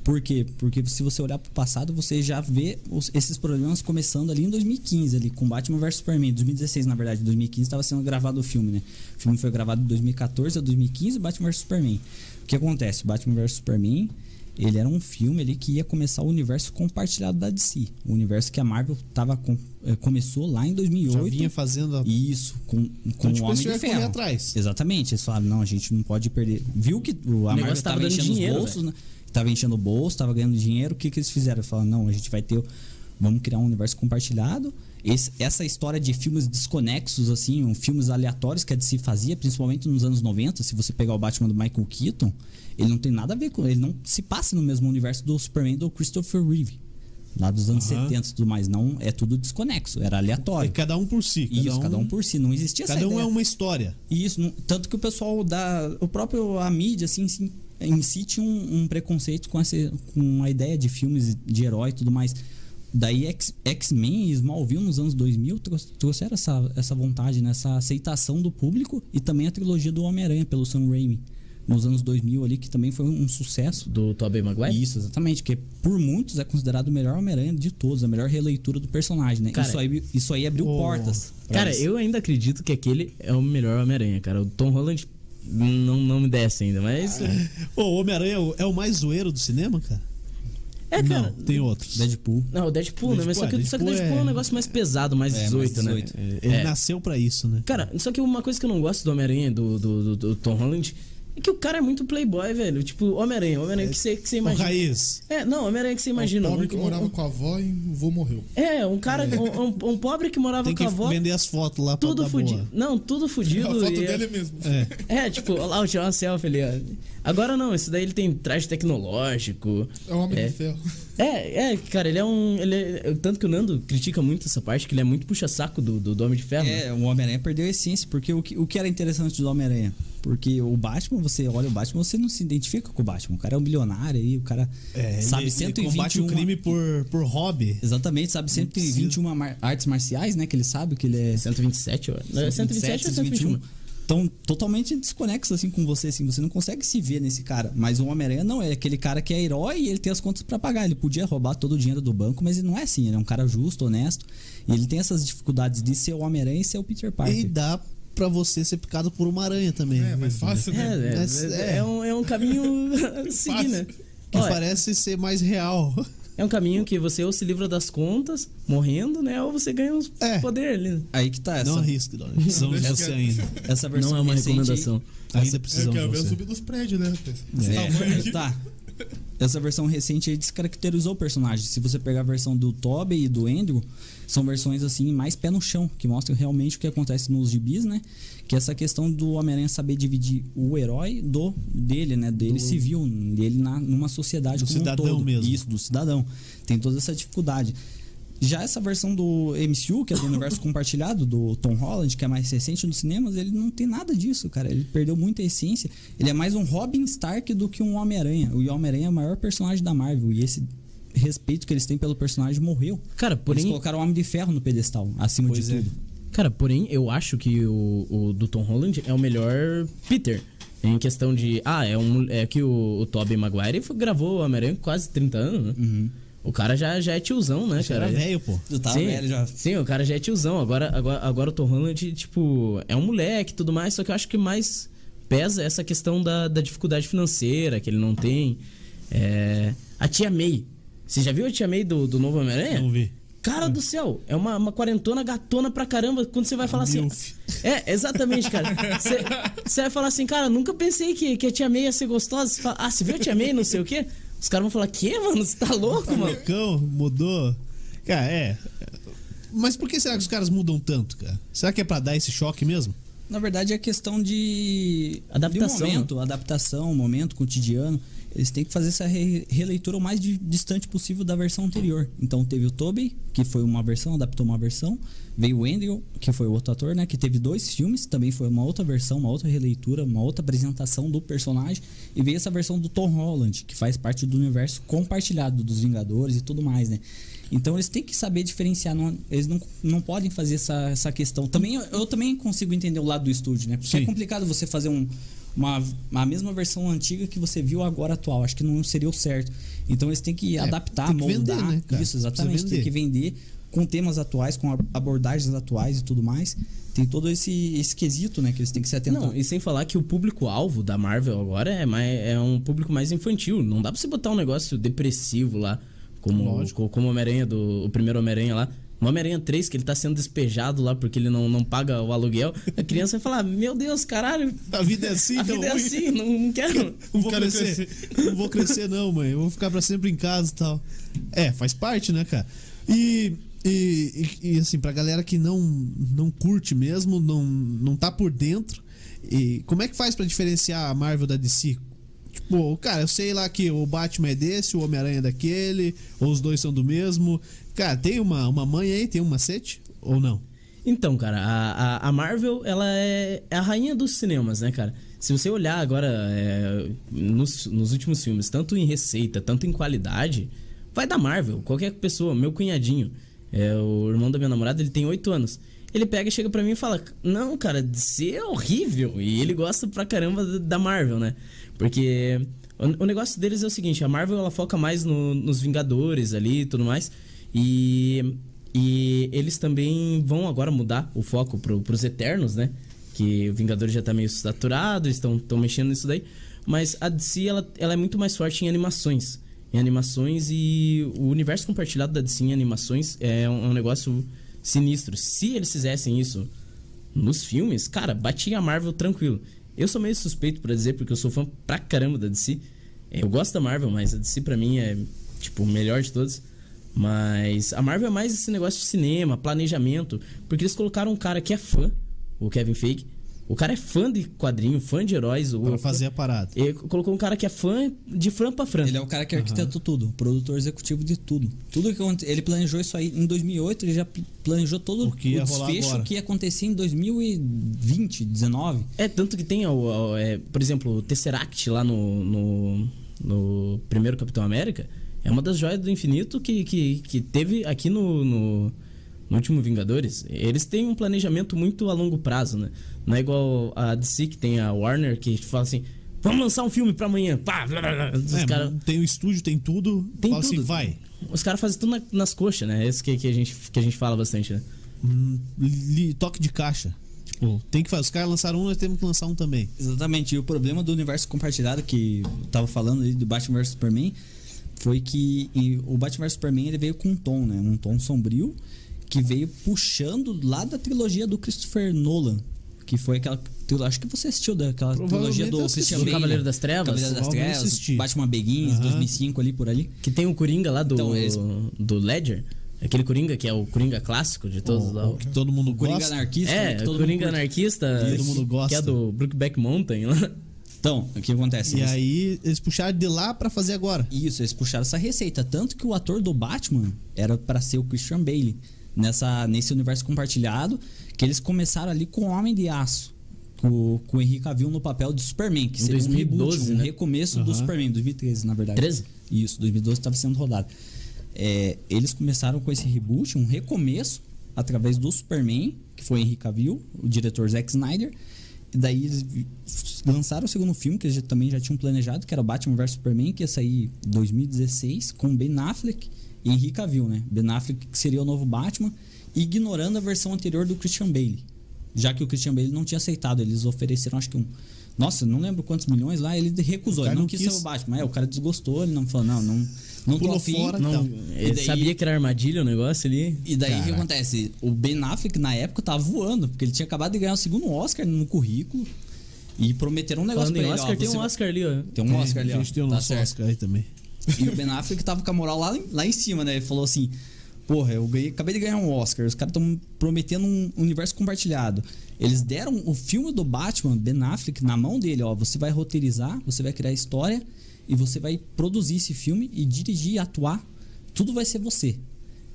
Por quê? Porque se você olhar para o passado, você já vê os, esses problemas começando ali em 2015, ali com Batman vs Superman. 2016, na verdade, 2015 estava sendo gravado o filme, né? O filme foi gravado de 2014 a 2015, Batman vs Superman. O que acontece? Batman vs Superman, ele era um filme ali que ia começar o universo compartilhado da DC. O universo que a Marvel tava com, eh, começou lá em 2008. Já vinha fazendo a... Isso, com, com então, o Homem de Ferro. atrás. Exatamente. Eles falaram, não, a gente não pode perder. Viu que a Marvel estava enchendo dinheiro, os bolsos, né? Tava enchendo o bolso, tava ganhando dinheiro, o que, que eles fizeram? Falaram, não, a gente vai ter. Vamos criar um universo compartilhado. Esse, essa história de filmes desconexos, assim, um, filmes aleatórios que a DC fazia, principalmente nos anos 90, se você pegar o Batman do Michael Keaton, ele não tem nada a ver com. Ele não se passa no mesmo universo do Superman do Christopher Reeve. Lá dos anos uhum. 70 e tudo mais. Não, é tudo desconexo, era aleatório. E cada um por si. Cada Isso, um... cada um por si. Não existia cada essa Cada um é uma história. Isso, não, tanto que o pessoal da. O próprio. A mídia, assim, assim em si tinha um, um preconceito com, essa, com a ideia de filmes de herói e tudo mais. Daí X-Men e Smallville nos anos 2000 trouxeram essa, essa vontade, né? essa aceitação do público e também a trilogia do Homem-Aranha pelo Sam Raimi nos anos 2000 ali, que também foi um sucesso. Do Tobey Maguire? Isso, exatamente, que por muitos é considerado o melhor Homem-Aranha de todos, a melhor releitura do personagem, né? Cara, isso, aí, isso aí abriu oh, portas. Cara, isso. eu ainda acredito que aquele é o melhor Homem-Aranha, cara. O Tom Holland não, não me desce ainda, mas. Pô, o Homem-Aranha é o mais zoeiro do cinema, cara? É, cara. Não, tem outros. Deadpool. Não, o Deadpool, Deadpool né? Mas só que, Deadpool só que Deadpool é... é um negócio mais pesado, mais é, 18, mais 18, né? Ele é. nasceu pra isso, né? Cara, só que uma coisa que eu não gosto do Homem-Aranha, do, do, do, do Tom Holland, é que o cara é muito playboy, velho. Tipo, Homem-Aranha. Homem-Aranha que você, que imagina. O raiz. É, não, Homem-Aranha que você imagina. Um pobre que um, morava um, com a avó e o vô morreu. É, um cara. Um, um, pobre que morava Tem com a avó. vender as fotos lá pra Tudo fudido. Não, tudo [LAUGHS] fudido. A foto dele mesmo. É, é tipo, lá, tirei uma selfie ali, ó. Agora não, esse daí ele tem traje tecnológico. É um homem é. de ferro. É, é, cara, ele é um. Ele é, tanto que o Nando critica muito essa parte, que ele é muito puxa-saco do, do, do, Homem de Ferro. É, né? o Homem-Aranha perdeu a essência, porque o que, o que era interessante do Homem-Aranha? Porque o Batman, você olha o Batman, você não se identifica com o Batman. O cara é um bilionário aí, o cara é, sabe ele, 121... Ele combate o crime por, por hobby. Exatamente, sabe 121 mar, artes marciais, né? Que ele sabe que ele é... 127, ó. 127, 127 ou 121? Então, totalmente desconexo assim com você, assim, você não consegue se ver nesse cara. Mas o Homem-Aranha não, é aquele cara que é herói e ele tem as contas para pagar. Ele podia roubar todo o dinheiro do banco, mas ele não é assim, ele é um cara justo, honesto. E ele tem essas dificuldades de ser o Homem-Aranha e ser o Peter Parker. E dá pra você ser picado por uma aranha também. É, mais fácil, né? É, é, é, é um, é um caminho a seguir, né? Que Olha, parece ser mais real. É um caminho que você ou se livra das contas, morrendo, né? Ou você ganha uns é. poder ali. Né? Aí que tá essa. Não arrisque, Dona. Precisamos de você ainda. Essa versão Não é uma recomendação. Ainda precisamos é, de você. subir dos prédios, né? É, tá. Essa versão recente aí descaracterizou o personagem. Se você pegar a versão do Toby e do Andrew, são versões assim mais pé no chão, que mostram realmente o que acontece nos gibis, né? Que é essa questão do Homem-Aranha saber dividir o herói do dele, né? Dele do... civil, dele na, numa sociedade do como cidadão um todo. mesmo. Isso, do cidadão. Tem toda essa dificuldade. Já essa versão do MCU, que é do universo [LAUGHS] compartilhado, do Tom Holland, que é mais recente nos cinemas, ele não tem nada disso, cara. Ele perdeu muita essência. Ele é mais um Robin Stark do que um Homem-Aranha. O Homem-Aranha é o maior personagem da Marvel. E esse respeito que eles têm pelo personagem morreu. Cara, Eles porém, colocaram o Homem de Ferro no pedestal, acima Pois de é. tudo. Cara, porém, eu acho que o, o do Tom Holland é o melhor Peter. Em questão de. Ah, é, um, é que o, o Tobey Maguire gravou o Homem-Aranha com quase 30 anos, né? O cara já, já é tiozão, né, Já cara? era velho, pô. Tu tava sim, velho já. Sim, o cara já é tiozão. Agora, agora, agora o Tom Holland, tipo, é um moleque e tudo mais, só que eu acho que mais pesa essa questão da, da dificuldade financeira que ele não tem. É, A tia May. Você já viu a tia May do, do novo Homem-Aranha? Não vi. Cara do céu, é uma, uma quarentona gatona pra caramba. Quando você vai falar assim. É, exatamente, cara. Você- Você vai falar assim, cara, nunca pensei que, que a tia May ia ser gostosa. Você fala, ah, você viu a tia May, não sei o quê? Os caras vão falar, que, mano? Você tá louco, mano? Lecão, mudou. Cara, é. Mas por que será que os caras mudam tanto, cara? Será que é pra dar esse choque mesmo? Na verdade, é questão de. Adaptação, De momento, adaptação, momento cotidiano. Eles têm que fazer essa re- releitura o mais di- distante possível da versão anterior. Então teve o Tobey, que foi uma versão, adaptou uma versão. Veio o Andrew, que foi outro ator, né? Que teve dois filmes, também foi uma outra versão, uma outra releitura, uma outra apresentação do personagem. E veio essa versão do Tom Holland, que faz parte do universo compartilhado dos Vingadores e tudo mais, né? Então eles têm que saber diferenciar, não- eles não, não podem fazer essa, essa questão. Também eu, eu também consigo entender o lado do estúdio, né? Porque Sim. é complicado você fazer um, uma a mesma versão antiga que você viu agora atual. Acho que não seria o certo. Então eles têm que adaptar, tem que moldar. vender, né, cara? Isso, exatamente. Tem que vender com temas atuais, com abordagens atuais e tudo mais. Tem todo esse, esse quesito, né? Que eles têm que se atentar. Não, e sem falar que o público-alvo da Marvel agora é, mais, é um público mais infantil. Não dá pra você botar um negócio depressivo lá, como, Lógico. como o Homem-Aranha do. O primeiro Homem-Aranha lá. O Homem-Aranha 3, que ele tá sendo despejado lá porque ele não, não paga o aluguel. A criança vai falar: Meu Deus, caralho, A vida é assim, a vida é assim, não, não quero. Não vou Quero crescer. Não vou crescer, não, mãe. Eu vou ficar pra sempre em casa e tal. É, faz parte, né, cara? E, e, e, e, assim, pra galera que não, não curte mesmo, não, não tá por dentro, e como é que faz pra diferenciar a Marvel da DC? Tipo, cara, eu sei lá que o Batman é desse, o Homem-Aranha é daquele, ou os dois são do mesmo. Cara, tem uma, uma mãe aí, tem um macete? Ou não? Então, cara, a, a, a Marvel, ela é, é a rainha dos cinemas, né, cara? Se você olhar agora é, nos, nos últimos filmes, tanto em receita, tanto em qualidade, vai da Marvel. Qualquer pessoa, meu cunhadinho, é, o irmão da minha namorada, ele tem 8 anos. Ele pega e chega pra mim e fala: Não, cara, DC é horrível. E ele gosta pra caramba da- Marvel, né? Porque o, o negócio deles é o seguinte: a Marvel ela foca mais no- nos Vingadores ali e tudo mais. E, e eles também vão agora mudar o foco pro, pros Eternos, né? Que o Vingadores já tá meio saturado, eles estão mexendo nisso daí. Mas a DC ela, ela é muito mais forte em animações. Em animações e o universo compartilhado da DC em animações é um, é um negócio sinistro. Se eles fizessem isso nos filmes, cara, batia a Marvel tranquilo. Eu sou meio suspeito pra dizer, porque eu sou fã pra caramba da DC. Eu gosto da Marvel, mas a DC pra mim é, tipo, o melhor de todos. Mas a Marvel é mais esse negócio de cinema, planejamento, porque eles colocaram um cara que é fã, o Kevin Feige. O cara é fã de quadrinho, fã de heróis. o- Pra fazer a parada. Ele colocou um cara que é fã de fã pra fã. Ele é o cara que arquitetou tudo, produtor executivo de tudo. Tudo que aconte- ele planejou isso aí em 2008, ele já pl- planejou todo O que rolar desfecho agora. que ia acontecer em 2020, 19. É, tanto que tem, o, o- é, por exemplo, o Tesseract lá no, no, no primeiro Capitão América. É uma das joias do infinito que, que, que teve aqui no, no, no último Vingadores. Eles têm um planejamento muito a longo prazo, né? Não é igual a DC que tem a Warner que fala assim: vamos lançar um filme pra amanhã. Pá, blá, blá, blá. Os É, cara- Tem o estúdio, tem tudo. tem fala tudo. assim, vai. Os caras fazem tudo na- nas coxas, né? É isso que, que, a gente, que a gente fala bastante, né? Hum, li- toque de caixa. Tipo, tem que fazer. Os caras lançaram um, nós temos que lançar um também. Exatamente. E o problema do universo compartilhado que eu tava falando ali do Batman vs Superman foi que e o Batman vs Superman ele veio com um tom, né? Um tom sombrio que veio puxando lá da trilogia do Christopher Nolan, que foi aquela acho que você assistiu daquela trilogia do. Christian Bale. Cavaleiro das Trevas? Cavaleiro das Trevas, assisti. Batman Begins, Aham. 2005 ali por ali. Que tem o Coringa lá do, Então, esse- do Ledger. Aquele Coringa que é o Coringa clássico de todos lá. O que todo mundo Coringa gosta. anarquista, né, É, que o todo Coringa mundo curte. anarquista. Todo mundo gosta. Que é do Brookback Mountain lá. Então, o que acontece? E Eles- aí, eles puxaram de lá pra fazer agora. Isso, eles puxaram essa receita. Tanto que o ator do Batman era pra ser o Christian Bale. Nessa, nesse universo compartilhado, que eles começaram ali com o Homem de Aço. Com, com o Henry Cavill no papel de Superman, que seria 2012, um reboot, um né? recomeço do Aham. Superman, 2013, na verdade. 13? Isso, 2012 estava sendo rodado. é, eles começaram com esse reboot, um recomeço, através do Superman, que foi Henry Cavill, o diretor Zack Snyder. Daí eles lançaram o segundo filme, que eles já- também já tinham planejado, que era Batman vs Superman, que ia sair em 2016, com Ben Affleck e Henry Cavill, né? Ben Affleck que seria o novo Batman, ignorando a versão anterior do Christian Bale. Já que o Christian Bale não tinha aceitado, eles ofereceram acho que um... Nossa, não lembro quantos milhões lá, ele recusou, ele não não quis, quis. ser o Batman. É, o cara desgostou, ele não falou, não, não, não Pulou fora. Não, Então, ele daí- sabia que era armadilha o negócio ali. E daí o que acontece? O Ben Affleck na época tava voando, porque ele tinha acabado de ganhar o segundo Oscar no currículo e prometeram um negócio Falando pra ele. Oscar, ó, tem um Oscar ali, ó. Tem um Oscar ali, A ó. gente tem o tá nosso certo. Oscar aí também. E o Ben Affleck tava com a moral lá, lá em cima, né? Ele falou assim: Porra, eu ganhei- acabei de ganhar um Oscar. Os caras estão prometendo um universo compartilhado. Eles deram o filme do Batman, Ben Affleck, na mão dele: Ó, você vai roteirizar, você vai criar a história e você vai produzir esse filme e dirigir e atuar. Tudo vai ser você.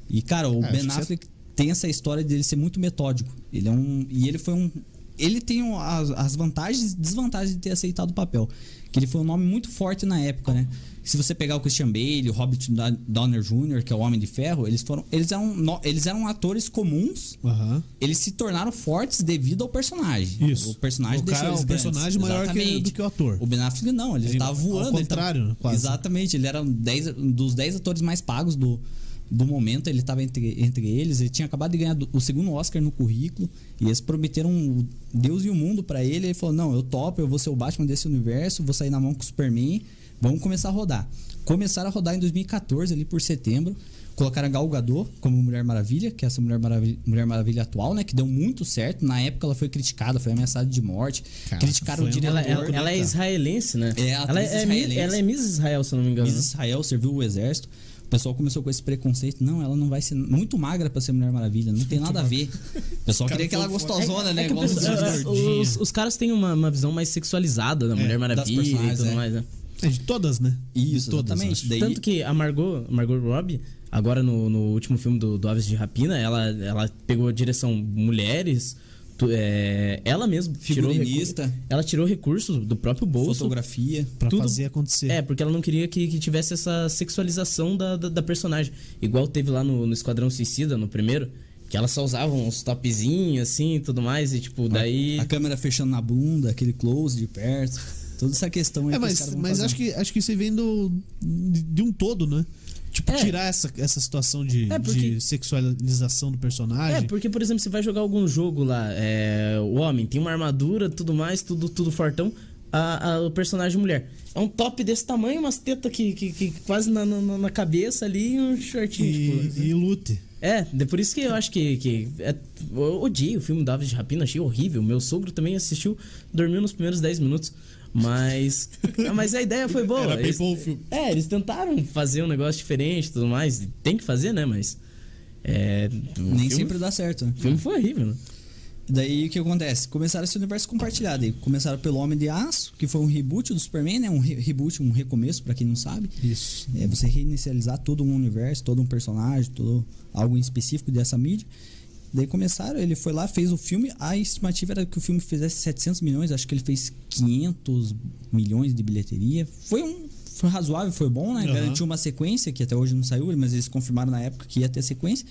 E, cara, o acho Ben que você- Affleck tem essa história dele ser muito metódico. Ele é um. E ele foi um. Ele tem as, as vantagens e desvantagens de ter aceitado o papel. Que ele foi um nome muito forte na época, né? Se você pegar o Christian Bale, o Robert Downer Jr., que é o Homem de Ferro, eles foram. Eles eram, eles eram atores comuns. Aham. Eles se tornaram fortes devido ao personagem. Isso. O personagem O deixou cara é eles grandes. personagem maior que- do que o ator. O Ben Affleck não, ele Ele- estava ao voando. ele tava- contrário, quase. Exatamente, ele era um 10, um dos 10 atores mais pagos do, do momento, ele estava entre, entre eles. Ele tinha acabado de ganhar do- o segundo Oscar no currículo. E eles prometeram o Deus e o mundo pra ele. Ele falou: Não, eu topo, eu vou ser o Batman desse universo, vou sair na mão com o Superman. Vamos começar a rodar. Começaram a rodar em 2014, ali por setembro. Colocaram a Gal Gadot como Mulher Maravilha, que é essa Mulher Maravilha, Mulher Maravilha atual, né? Que deu muito certo. Na época ela foi criticada, foi ameaçada de morte. Caraca, criticaram o diretor. Ela, ela, né, ela é cara? israelense, né? É, ela, é, mi- israelense. ela é Miss Israel, se eu não me engano. Miss Israel serviu o exército. O pessoal começou com esse preconceito. Não, ela não vai ser muito magra pra ser Mulher Maravilha. Não tem nada a ver. O pessoal Cara, queria que ela gostosona, né? É que o Igual os os, os caras têm uma, uma visão mais sexualizada da Mulher das Maravilha e tudo é. mais, né? É de todas, né? De Isso, todas, exatamente. Daí, Tanto que a Margot, Margot Robbie, agora no, no último filme do, do Aves de Rapina, ela, ela pegou a direção mulheres. tu- é, ela mesma tirou ela tirou recursos do próprio bolso fotografia. Pra tudo- fazer acontecer. É, porque ela não queria que, que tivesse essa sexualização da, da, da personagem. Igual teve lá no, no Esquadrão Suicida, no primeiro, que ela só usava uns topzinhos assim e tudo mais, e tipo, daí. A câmera fechando na bunda, aquele close de perto. Toda essa questão aí É, que mas, vão mas acho, que, acho que isso aí vem do, de, um todo, né? Tipo, É. tirar essa, essa situação de, É, porque- de sexualização do personagem. É, porque, por exemplo, você vai jogar algum jogo lá, é, o homem tem uma armadura, tudo mais, tudo, tudo fortão. A, a- o personagem mulher. É um top desse tamanho, umas tetas que, que, que quase na, na, na cabeça ali e um shortinho. E, tipo, e lute. É, de por isso que eu acho que. que é, eu odiei o filme da Aves de Rapina, achei horrível. Meu sogro também assistiu, dormiu nos primeiros 10 minutos. Mas. ah, mas a ideia foi boa. Era bem Eles- bom o filme. É, eles tentaram fazer um negócio diferente e tudo mais. Tem que fazer, né? Mas. É, Nem filme, sempre dá certo. né? O filme foi horrível, né? E Daí o que acontece? Começaram esse universo compartilhado. aí. Começaram pelo Homem de Aço, que foi um reboot do Superman, né? Um re- reboot, um recomeço, pra quem não sabe. Isso. É você reinicializar todo um universo, todo um personagem, todo algo em específico dessa mídia. Daí começaram, ele foi lá, fez o filme. A estimativa era que o filme fizesse 700 milhões, acho que ele fez 500 milhões de bilheteria. Foi um foi razoável, foi bom, né? Aham. Garantiu uma sequência que até hoje não saiu, mas eles confirmaram na época que ia ter sequência.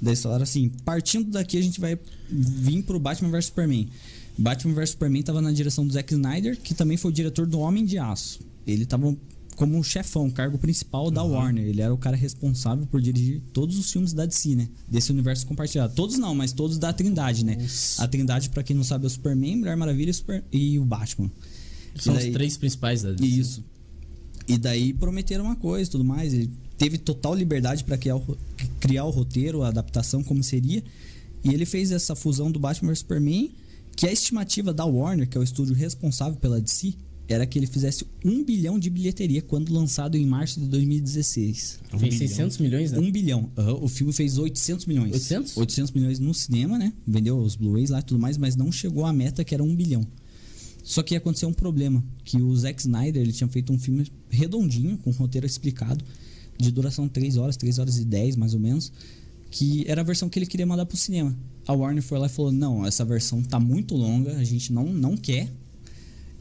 Daí eles falaram assim: partindo daqui a gente vai vir pro Batman vs Superman. Batman vs Superman tava na direção do Zack Snyder, que também foi o diretor do Homem de Aço. Ele tava como um chefão, cargo principal da Warner. Ele era o cara responsável por dirigir todos os filmes da DC, né? Desse universo compartilhado. Todos não, mas todos da Trindade, né? Nossa. A Trindade, pra quem não sabe, é o Superman, Mulher Maravilha e, Super- e o Batman. São daí- os três principais da Isso. E daí prometeram uma coisa e tudo mais. Ele teve total liberdade para criar, o criar o roteiro, a adaptação, como seria. E ele fez essa fusão do Batman vs Superman, que a estimativa da Warner, que é o estúdio responsável pela DC, era que ele fizesse um bilhão de bilheteria quando lançado em março de 2016. Fez 600 milhões, né? Um bilhão. Aham, O filme fez 800 milhões. 800? 800 milhões no cinema, né? Vendeu os Blu-rays lá e tudo mais, mas não chegou à meta que era um bilhão. Só que aconteceu um problema, que o Zack Snyder ele tinha feito um filme redondinho, com roteiro explicado, de duração 3 horas, 3 horas e 10 mais ou menos, que era a versão que ele queria mandar pro cinema. A Warner foi lá e falou: "Não, essa versão tá muito longa, a gente não não quer".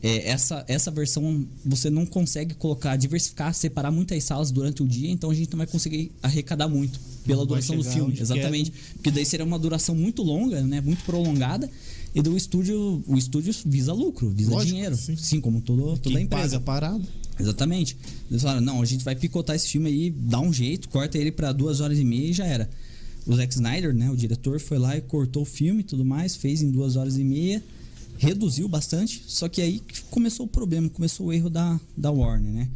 É, essa, essa versão você não consegue colocar, diversificar, separar muitas salas durante o dia, então a gente não vai conseguir arrecadar muito pela Não duração do filme. Exatamente. Porque daí seria uma duração muito longa, né? Muito prolongada. E do estúdio, o estúdio visa lucro, visa Lógico, dinheiro. sim. Sim, como todo, toda Quem empresa. paga a parada. Exatamente. Eles falaram, não, a gente vai picotar esse filme aí, dá um jeito, corta ele pra duas horas e meia e já era. O Zack Snyder, né, o diretor, foi lá e cortou o filme e tudo mais, fez em duas horas e meia, reduziu bastante, só que aí começou o problema, começou o erro da, da Warner, né?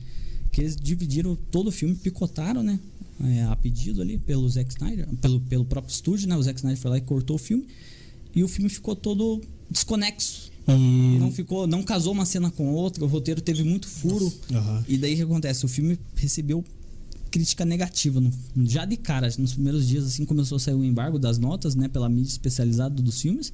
Que eles dividiram todo o filme, picotaram, né? é, a pedido ali pelo Zack Snyder, pelo, pelo próprio estúdio, né? O Zack Snyder foi lá e cortou o filme. E o filme ficou todo desconexo. E Não ficou, não casou uma cena com outra, o roteiro teve muito furo. Aham. E daí o que acontece? O filme recebeu crítica negativa no- já de cara, nos primeiros dias assim começou a sair o embargo das notas, né, pela mídia especializada dos filmes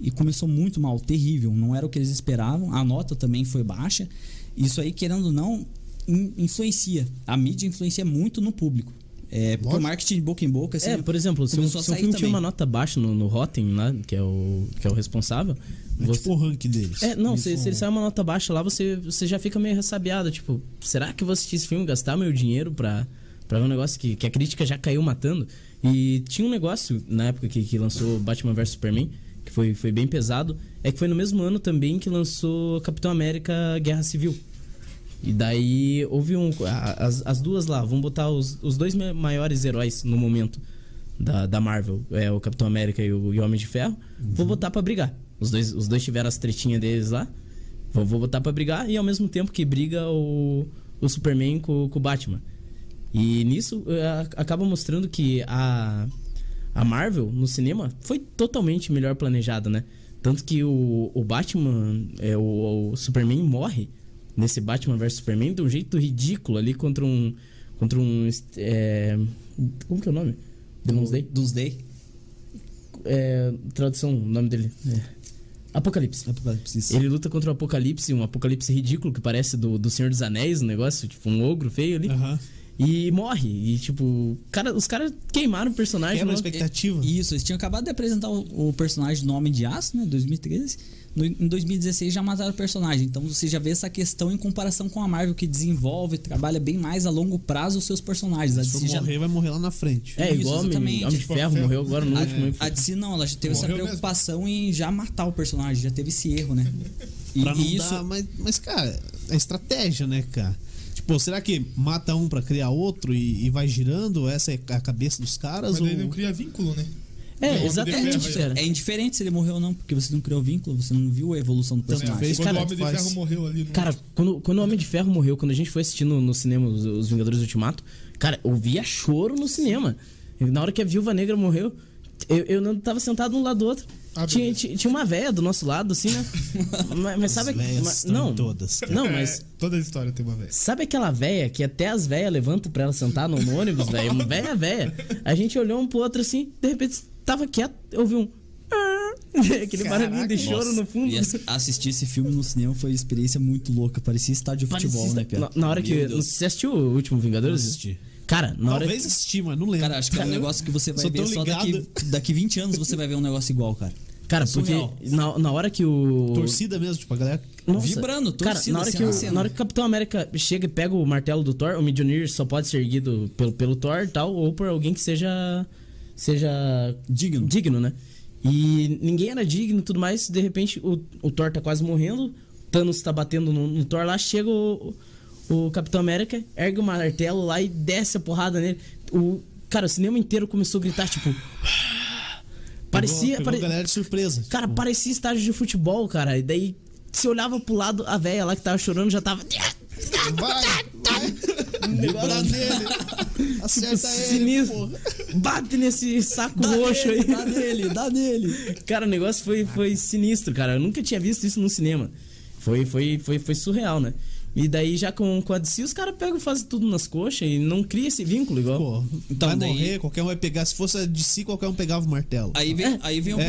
e começou muito mal, terrível, não era o que eles esperavam. A nota também foi baixa. Isso aí querendo ou não in- influencia. A mídia influencia muito no público. É, porque o marketing de boca em boca assim, É, por exemplo, se um, se um filme tinha também. uma nota baixa no, no Rotten, lá, que é o, que é o responsável. É você- tipo o ranking deles. É, não, se, se ele sai uma nota baixa lá, você, você já fica meio ressabiado. Tipo, será que eu vou assistir esse filme, gastar meu dinheiro pra, pra ver um negócio que, que a crítica já caiu matando? E tinha um negócio na época que, que lançou Batman vs Superman, que foi, foi bem pesado, é que foi no mesmo ano também que lançou Capitão América Guerra Civil. E daí houve um. As, as duas lá, vamos botar os, os dois ma- maiores heróis no momento da, da Marvel, é o Capitão América e o, e o Homem de Ferro. Vou botar pra brigar. Os dois, os dois tiveram as tretinhas deles lá. Vou, vou botar pra brigar e ao mesmo tempo que briga o, o Superman com, com o Batman. E nisso eh, acaba mostrando que a, a Marvel no cinema foi totalmente melhor planejada, né? Tanto que o, o Batman, é, o, o Superman morre nesse Batman vs Superman de um jeito ridículo ali contra um. Contra um. é, como que é o nome? Doomsday? Doomsday. É, tradução, o nome dele. É, Apocalipse. Apocalipse. isso. Ele luta contra o Apocalipse, um Apocalipse ridículo que parece do, do Senhor dos Anéis, um negócio, tipo um ogro feio ali. Aham. E morre. E tipo, cara, os caras queimaram o personagem. Quebra a expectativa. Isso, eles tinham acabado de apresentar o, o personagem do Homem de Aço, né? 2013. No, em 2016 já mataram o personagem. Então você já vê essa questão em comparação com a Marvel, que desenvolve, trabalha bem mais a longo prazo os seus personagens. A Se já, morrer, vai morrer lá na frente. É, Isso, igual Homem, exatamente. Homem de Tipo, Ferro ferro. morreu agora no último. hein? a, a DC não, ela já teve essa Morreu mesmo. preocupação em já matar o personagem, já teve esse erro, né? E, Pra não e isso. dar, mas, mas, cara, é estratégia, né, cara? Tipo, será que mata um pra criar outro e, e vai girando? Essa é a cabeça dos caras? Mas ou... daí não cria vínculo, né? É, exatamente, Ferro, cara. É indiferente se ele morreu ou não, porque você não criou vínculo, você não viu a evolução do Tanto personagem. fez, Quando cara, o Homem de faz- Ferro morreu ali no. Cara, quando, quando o Homem de Ferro morreu, quando a gente foi assistir no, no cinema os, os Vingadores Ultimato, cara, eu via choro no cinema. Na hora que a Viúva Negra morreu, eu, eu não tava sentado um lado do outro. Tinha, tinha, tinha uma véia do nosso lado, assim, né? [LAUGHS] mas, mas sabe. Mas- não, todas, cara. não, É, mas toda a história tem uma vez. Sabe aquela véia que até as véias levantam pra ela sentar no, ônibus, [LAUGHS] velho? Uma véia, véia. A gente olhou um pro outro assim, de repente tava quieto, eu ouvi um. [LAUGHS] Aquele barulhinho de choro Nossa, no fundo. E ass- assistir esse filme no cinema foi uma experiência muito louca. Parecia estádio de futebol, Parecia- né, Pia? na, na hora que. Meu Deus. Você assistiu o último Vingadores? Não assisti. Cara, na hora. Talvez assisti, mas não lembro. Cara, acho que é um negócio que você vai ver só daqui, daqui 20 anos você vai ver um negócio igual, cara. Cara, é porque surreal. na, na hora que o. Torcida mesmo, tipo, a galera. Nossa, Vibrando, cara, torcida, na hora, que cena a o, na hora que o Capitão América chega e pega o martelo do Thor, o Mjolnir só pode ser erguido pelo, pelo Thor e tal, ou por alguém que seja. seja. Digno. digno, né? E ninguém era digno e tudo mais, de repente o, o Thor tá quase morrendo, Thanos tá batendo no, no Thor lá, chega o, o Capitão América, ergue o martelo lá e desce a porrada nele. O, cara, o cinema inteiro começou a gritar, tipo. Parecia. Pegou, pare- galera de surpresa. Cara, Tipo, parecia estágio de futebol, cara. E daí você olhava pro lado, a velha lá que tava chorando já tava. Vai! vai. Nele! Acerta ele! Sinistro. Bate nesse saco Dá roxo nele, aí. dá nele, dá nele. Cara, o negócio foi, foi sinistro, cara. Eu nunca tinha visto isso no cinema. Foi, foi, foi, foi surreal, né? E daí já com, com a DC, os caras pegam e fazem tudo nas coxas e não cria esse vínculo igual. Pô, Então, vai daí- morrer, qualquer um vai pegar. Se fosse a de si, qualquer um pegava o martelo. Aí vem, aí vem o É,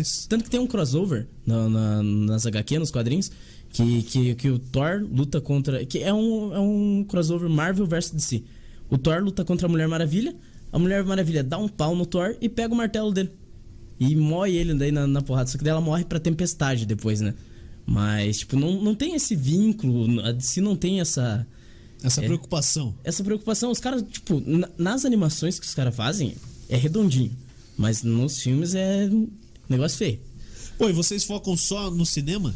isso. Tanto que tem um crossover na, na- nas HQ, nos quadrinhos, que, que, que o Thor luta contra. Que é um, é um crossover Marvel vs DC. O Thor luta contra a Mulher Maravilha, a Mulher Maravilha dá um pau no Thor e pega o martelo dele. E moe ele daí na, na porrada. Só que daí ela morre pra tempestade depois, né? Mas, tipo, não, não tem esse vínculo, a DC não tem essa, Essa É. preocupação. essa preocupação. Os caras, tipo, na- nas animações que os caras fazem, é redondinho. Mas nos filmes é um negócio feio. Pô, e vocês focam só no cinema?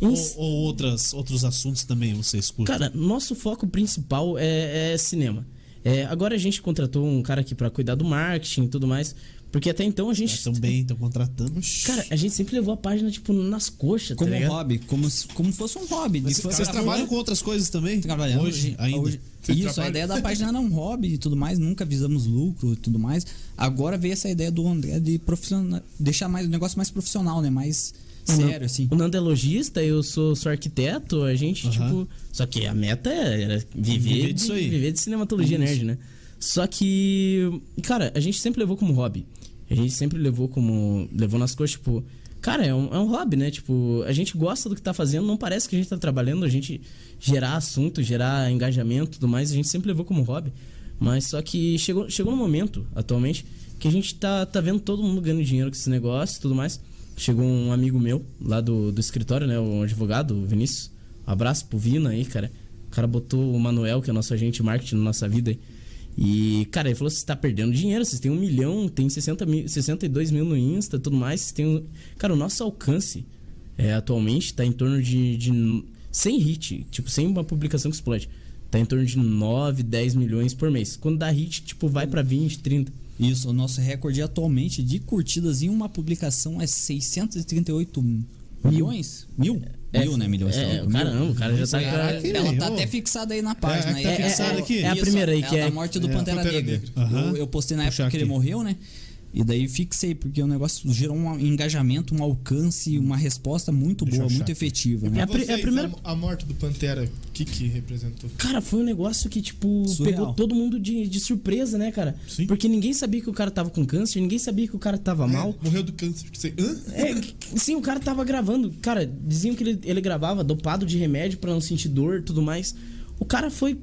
Em- Ou, ou outras, outros assuntos também vocês curtem? Cara, nosso foco principal é, é cinema. É, agora a gente contratou um cara aqui pra cuidar do marketing e tudo mais. Porque até então a gente. Estão bem, estão contratando. Cara, a gente sempre levou a página, tipo, nas coxas, Como tá um ligado? hobby, como, se- como fosse um hobby. Mas de vocês trabalham com outras coisas também? trabalhando hoje, ainda. hoje- Vocês Isso, a ideia da página era um hobby e tudo mais, nunca visamos lucro e tudo mais. Agora veio essa ideia do André de profissional, deixar mais o negócio mais profissional, né? Mais sério, assim. O Nando é logista, eu sou, sou arquiteto, a gente, tipo. Só que a meta é viver, Viver de, disso aí. viver de cinematologia nerd, né? Só que. Cara, a gente sempre levou como hobby. A gente sempre levou como. Levou nas coisas, tipo. Cara, é um, é um hobby, né? Tipo, a gente gosta do que tá fazendo, não parece que a gente tá trabalhando, a gente gerar assunto, gerar engajamento tudo mais, a gente sempre levou como hobby. Mas só que chegou, chegou no momento, atualmente, que a gente tá, tá vendo todo mundo ganhando dinheiro com esse negócio e tudo mais. Chegou um amigo meu lá do, do escritório, né? O advogado, o Vinícius. Um abraço pro Vina aí, cara. O cara botou o Manuel, que é nosso agente de marketing na nossa vida aí. E, cara, ele falou: você tá perdendo dinheiro, vocês têm um milhão, tem 60 mil, 62 mil no Insta tudo mais. Vocês têm. um- Cara, o nosso alcance é, atualmente tá em torno de, de. Sem hit, tipo, sem uma publicação que explode. Tá em torno de 9, 10 milhões por mês. Quando dá hit, tipo, vai pra 20, 30. Isso, o nosso recorde atualmente de curtidas em uma publicação é 638 milhões? Mil? Mil, né? Milhões. É, louco, caramba, o cara já tá. Caraca, Ela tá até fixada aí na página. É, tá aí. fixada aqui. É a Isso, primeira aí, é que é- a morte do é, Pantera, Pantera Negra. Negra. Aham. Eu, eu postei na Puxar época que ele aqui. morreu, né? E daí fixei, porque o negócio gerou um engajamento, um alcance, uma resposta muito boa, achar muito aqui. efetiva, né? pra É a é a vocês, primeira- a, morte do Pantera, o que que representou? Cara, foi um negócio que, tipo, Surreal. pegou todo mundo de, de surpresa, né, cara? Sim. Porque ninguém sabia que o cara tava com câncer, ninguém sabia que o cara tava mal. É, morreu do câncer. Você, hã? É, sim, o cara tava gravando. Cara, diziam que ele, ele gravava dopado de remédio pra não sentir dor e tudo mais. O cara foi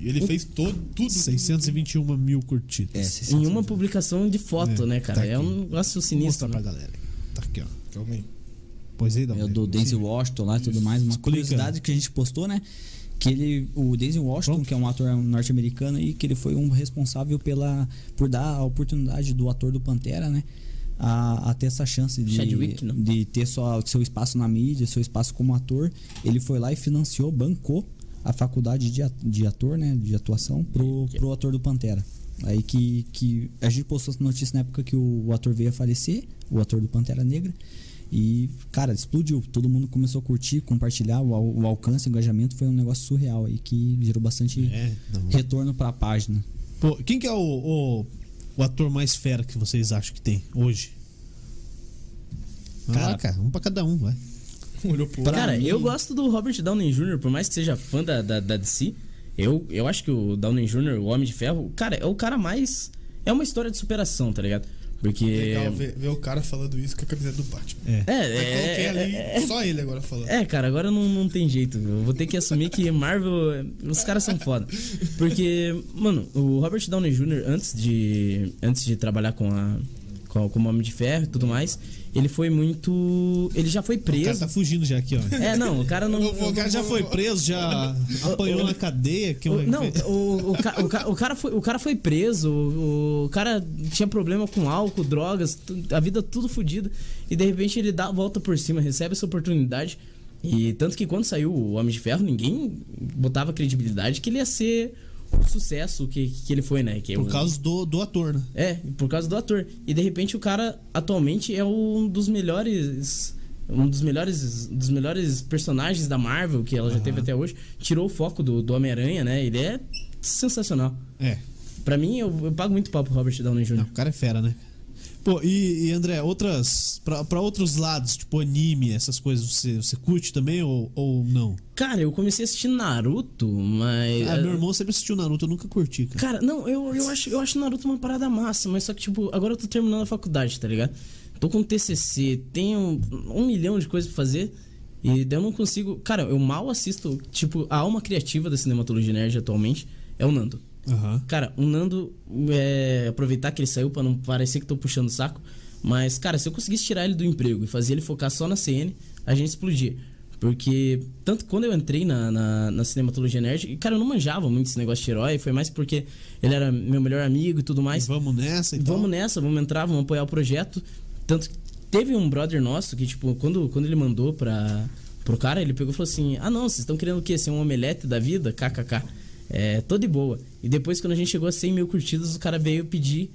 E ele fez todo, tudo. 621 mil curtidas. É, em uma publicação de foto, É, né, tá cara? é aqui. um negócio Vou sinistro. pra né? galera. Tá aqui, ó. Calma aí. Pois aí, dá É o do Denzel Washington lá e tudo mais. Uma Explica. curiosidade que a gente postou, né? Que ele, o Denzel Washington, Pronto. que é um ator norte-americano, e que ele foi um responsável pela, por dar a oportunidade do ator do Pantera, né? A, a ter essa chance de, Chadwick, de ter sua, seu espaço na mídia, seu espaço como ator. Ele foi lá e financiou, bancou a faculdade de, a- de ator, né? De atuação pro, pro ator do Pantera. Aí que, que a gente postou essa notícia na época que o, o ator veio a falecer, o ator do Pantera Negra. E, cara, explodiu. Todo mundo começou a curtir, compartilhar. O, o alcance, o engajamento foi um negócio surreal aí que gerou bastante É, retorno pra página. Pô, quem que é o, o, o ator mais fera que vocês acham que tem hoje? Cara- Caraca, um pra cada um, vai. [LAUGHS] Olhou pro Cara, mim- eu gosto do Robert Downey Jr., por mais que seja fã da, da, da DC. Eu, eu acho que o Downey Jr., o Homem de Ferro, cara, é o cara mais. É uma história de superação, tá ligado? Porque. Legal ver, ver o cara falando isso com a camiseta do Batman. É. É, Eu coloquei é, ali, é, só ele agora falando. É, cara, agora não, não tem jeito. Eu vou ter que assumir que Marvel. Os caras são foda. Porque, mano, o Robert Downey Jr., antes de. Antes de trabalhar com a. Com, como Homem de Ferro e tudo mais, ele foi muito. Ele já foi O cara preso. tá fugindo já aqui, ó. É, não, o cara não. O cara já foi preso, já apanhou na cadeia. Que é O- Não, o, o, o, ca- o cara foi, o cara foi preso, o, o cara tinha problema com álcool, drogas, a vida tudo fodida. E de repente ele dá a volta por cima, recebe essa oportunidade. E tanto que quando saiu o Homem de Ferro, ninguém botava credibilidade que ele ia ser o sucesso que, que ele foi, né? Que é Por causa do, do ator, né? é, por causa do ator. E de repente o cara atualmente é um dos melhores. Um dos melhores, dos melhores personagens da Marvel que ela já teve até hoje. Tirou o foco do, do Homem-Aranha, né? Ele é sensacional. É. Pra mim, eu, eu pago muito pau pro Robert Downey Jr. Não, o cara é fera, né? Pô, e, e André, outras. Pra, pra outros lados, tipo anime, essas coisas, você, você curte também ou, ou não? Cara, eu comecei a assistir Naruto, mas. Ah, meu irmão sempre assistiu Naruto, eu nunca curti, cara. Cara, não, eu, eu, acho, eu acho Naruto uma parada massa, mas só que, tipo, agora eu tô terminando a faculdade, tá ligado? Tô com TCC, tenho um milhão de coisas pra fazer e daí eu não consigo. Cara, eu mal assisto. Tipo, a alma criativa da cinematologia nerd atualmente é o Nando. Aham. Cara, o Nando, é, aproveitar que ele saiu pra não parecer que tô puxando o saco, mas, cara, se eu conseguisse tirar ele do emprego e fazer ele focar só na CN, a gente explodia. Porque, tanto quando eu entrei na, na, na Cinematologia Nerd, cara, eu não manjava muito esse negócio de herói, foi mais porque ele era meu melhor amigo e tudo mais. Vamos nessa então. Vamos nessa, vamos entrar, vamos apoiar o projeto. Tanto que teve um brother nosso que, tipo, quando, quando ele mandou pra, pro cara, ele pegou e falou assim: Ah, não, vocês estão querendo o quê? Ser um omelete da vida? KKK. É, tô de boa. E depois, quando a gente chegou a 100 mil curtidas, o cara veio pedir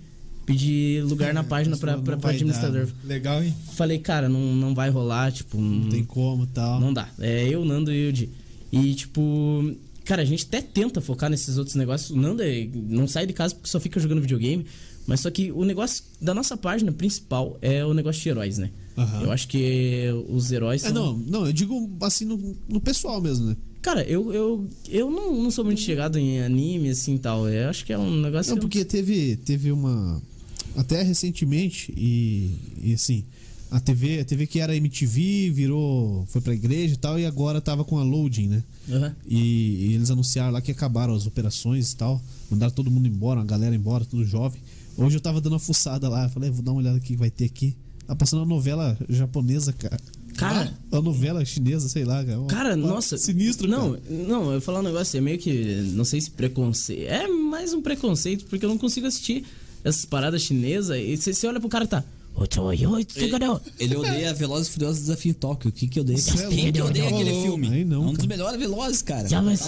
pedir lugar na [LAUGHS] página pra, Não pra, pra administrador. dar. Legal, hein? Falei, cara, não, não vai rolar, tipo. Não tem como tal. Não dá. É eu, Nando e o Di. E, tipo, cara, a gente até tenta focar nesses outros negócios. O Nando é- não sai de casa porque só fica jogando videogame. Mas só que o negócio da nossa página principal é o negócio de heróis, né? Aham. Eu acho que os heróis são. É, não, não, eu digo assim no, no pessoal mesmo, né? Cara, eu, eu, eu não, não sou muito chegado em anime, assim tal. Eu acho que é um negócio. Não, porque teve, teve uma. Até recentemente, e, e assim, a TV, a TV que era MTV virou. foi pra igreja e tal, e agora tava com a loading, né? Aham. E, e eles anunciaram lá que acabaram as operações e tal. Mandaram todo mundo embora, a galera embora, tudo jovem. Hoje eu tava dando uma fuçada lá, falei, vou dar uma olhada aqui que vai ter aqui. Tá passando uma novela japonesa, cara. Cara, Uma novela chinesa, sei lá, cara. Cara, uma- nossa. Sinistro, Não, cara. não, eu vou falar um negócio, é meio que. Não sei se preconceito. É mais um preconceito, porque eu não consigo assistir essas paradas chinesas. E você você olha pro cara e tá. Ele odeia Velozes e Furiosos Desafio em Tóquio. O que que odeia? É Ele odeia cara. aquele Ô, filme. aí não, é um dos melhores Velozes, cara. Já vai Tá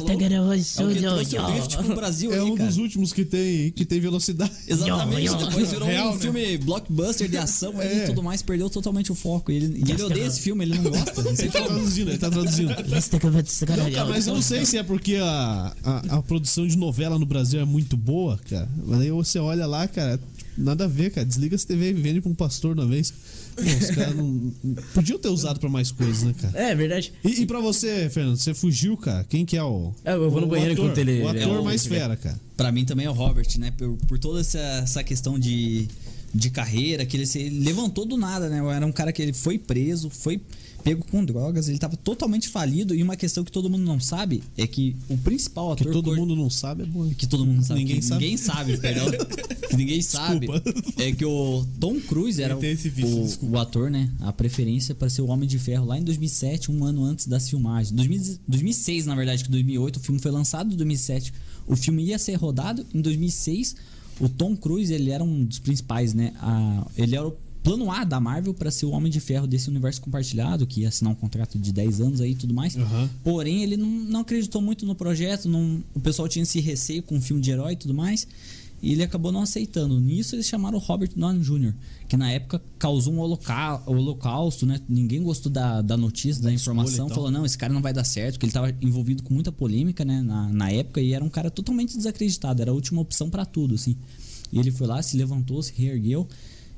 É o Brasil É aí, um cara. dos últimos que tem, que tem velocidade. [LAUGHS] Exatamente, Yo, yo. depois virou Real, um né? filme blockbuster de ação aí É. e tudo mais, perdeu totalmente o foco. E ele, e ele odeia esse filme, ele não gosta. Não Ele tá traduzindo, ele tá traduzindo. [LAUGHS] Não, cara, mas eu não sei se é porque a, a, a produção de novela no Brasil é muito boa, cara. Mas aí você olha lá, cara, nada a ver, cara. Desliga essa TV e vende pra um pastor na vez. Pô, os caras não. Podiam ter usado pra mais coisas, né, cara? É verdade. E, e pra você, Fernando, você fugiu, cara? Quem que é o. É, eu vou no banheiro ator, enquanto ele- O ator é o- mais fera, cara. Pra mim também é o Robert, né? Por, por toda essa, essa questão de, de carreira, que ele se ele levantou do nada, né? Era um cara que ele foi preso, foi pego com drogas, ele tava totalmente falido. E uma questão que todo mundo não sabe é que o principal Que ator. todo cor- mundo não sabe é bom. que todo mundo sabe. Ninguém que sabe. Ninguém sabe, perdão. [LAUGHS] que ninguém sabe. É que o Tom Cruise era vício, o, o ator, né? A preferência para ser o Homem de Ferro lá em 2007, um ano antes das filmagens. 2000 2006, na verdade, que 2008 o filme foi lançado, em 2007 o filme ia ser rodado. Em 2006, o Tom Cruise ele era um dos principais, né? A- ele era o plano A da Marvel para ser o Homem de Ferro desse universo compartilhado, que ia assinar um contrato de 10 anos aí e tudo mais. Aham. Porém, ele não, não acreditou muito no projeto, não- o pessoal tinha esse receio com o filme de herói e tudo mais. E ele acabou não aceitando. Nisso eles chamaram o Robert Downey Jr., que na época causou um holoca- holocausto, né? Ninguém gostou da, da notícia, da, Da informação. e tal. Falou, não, esse cara não vai dar certo, porque ele estava envolvido com muita polêmica, né? Na, na época, e era um cara totalmente desacreditado. Era a última opção para tudo, assim. E ele foi lá, se levantou, se reergueu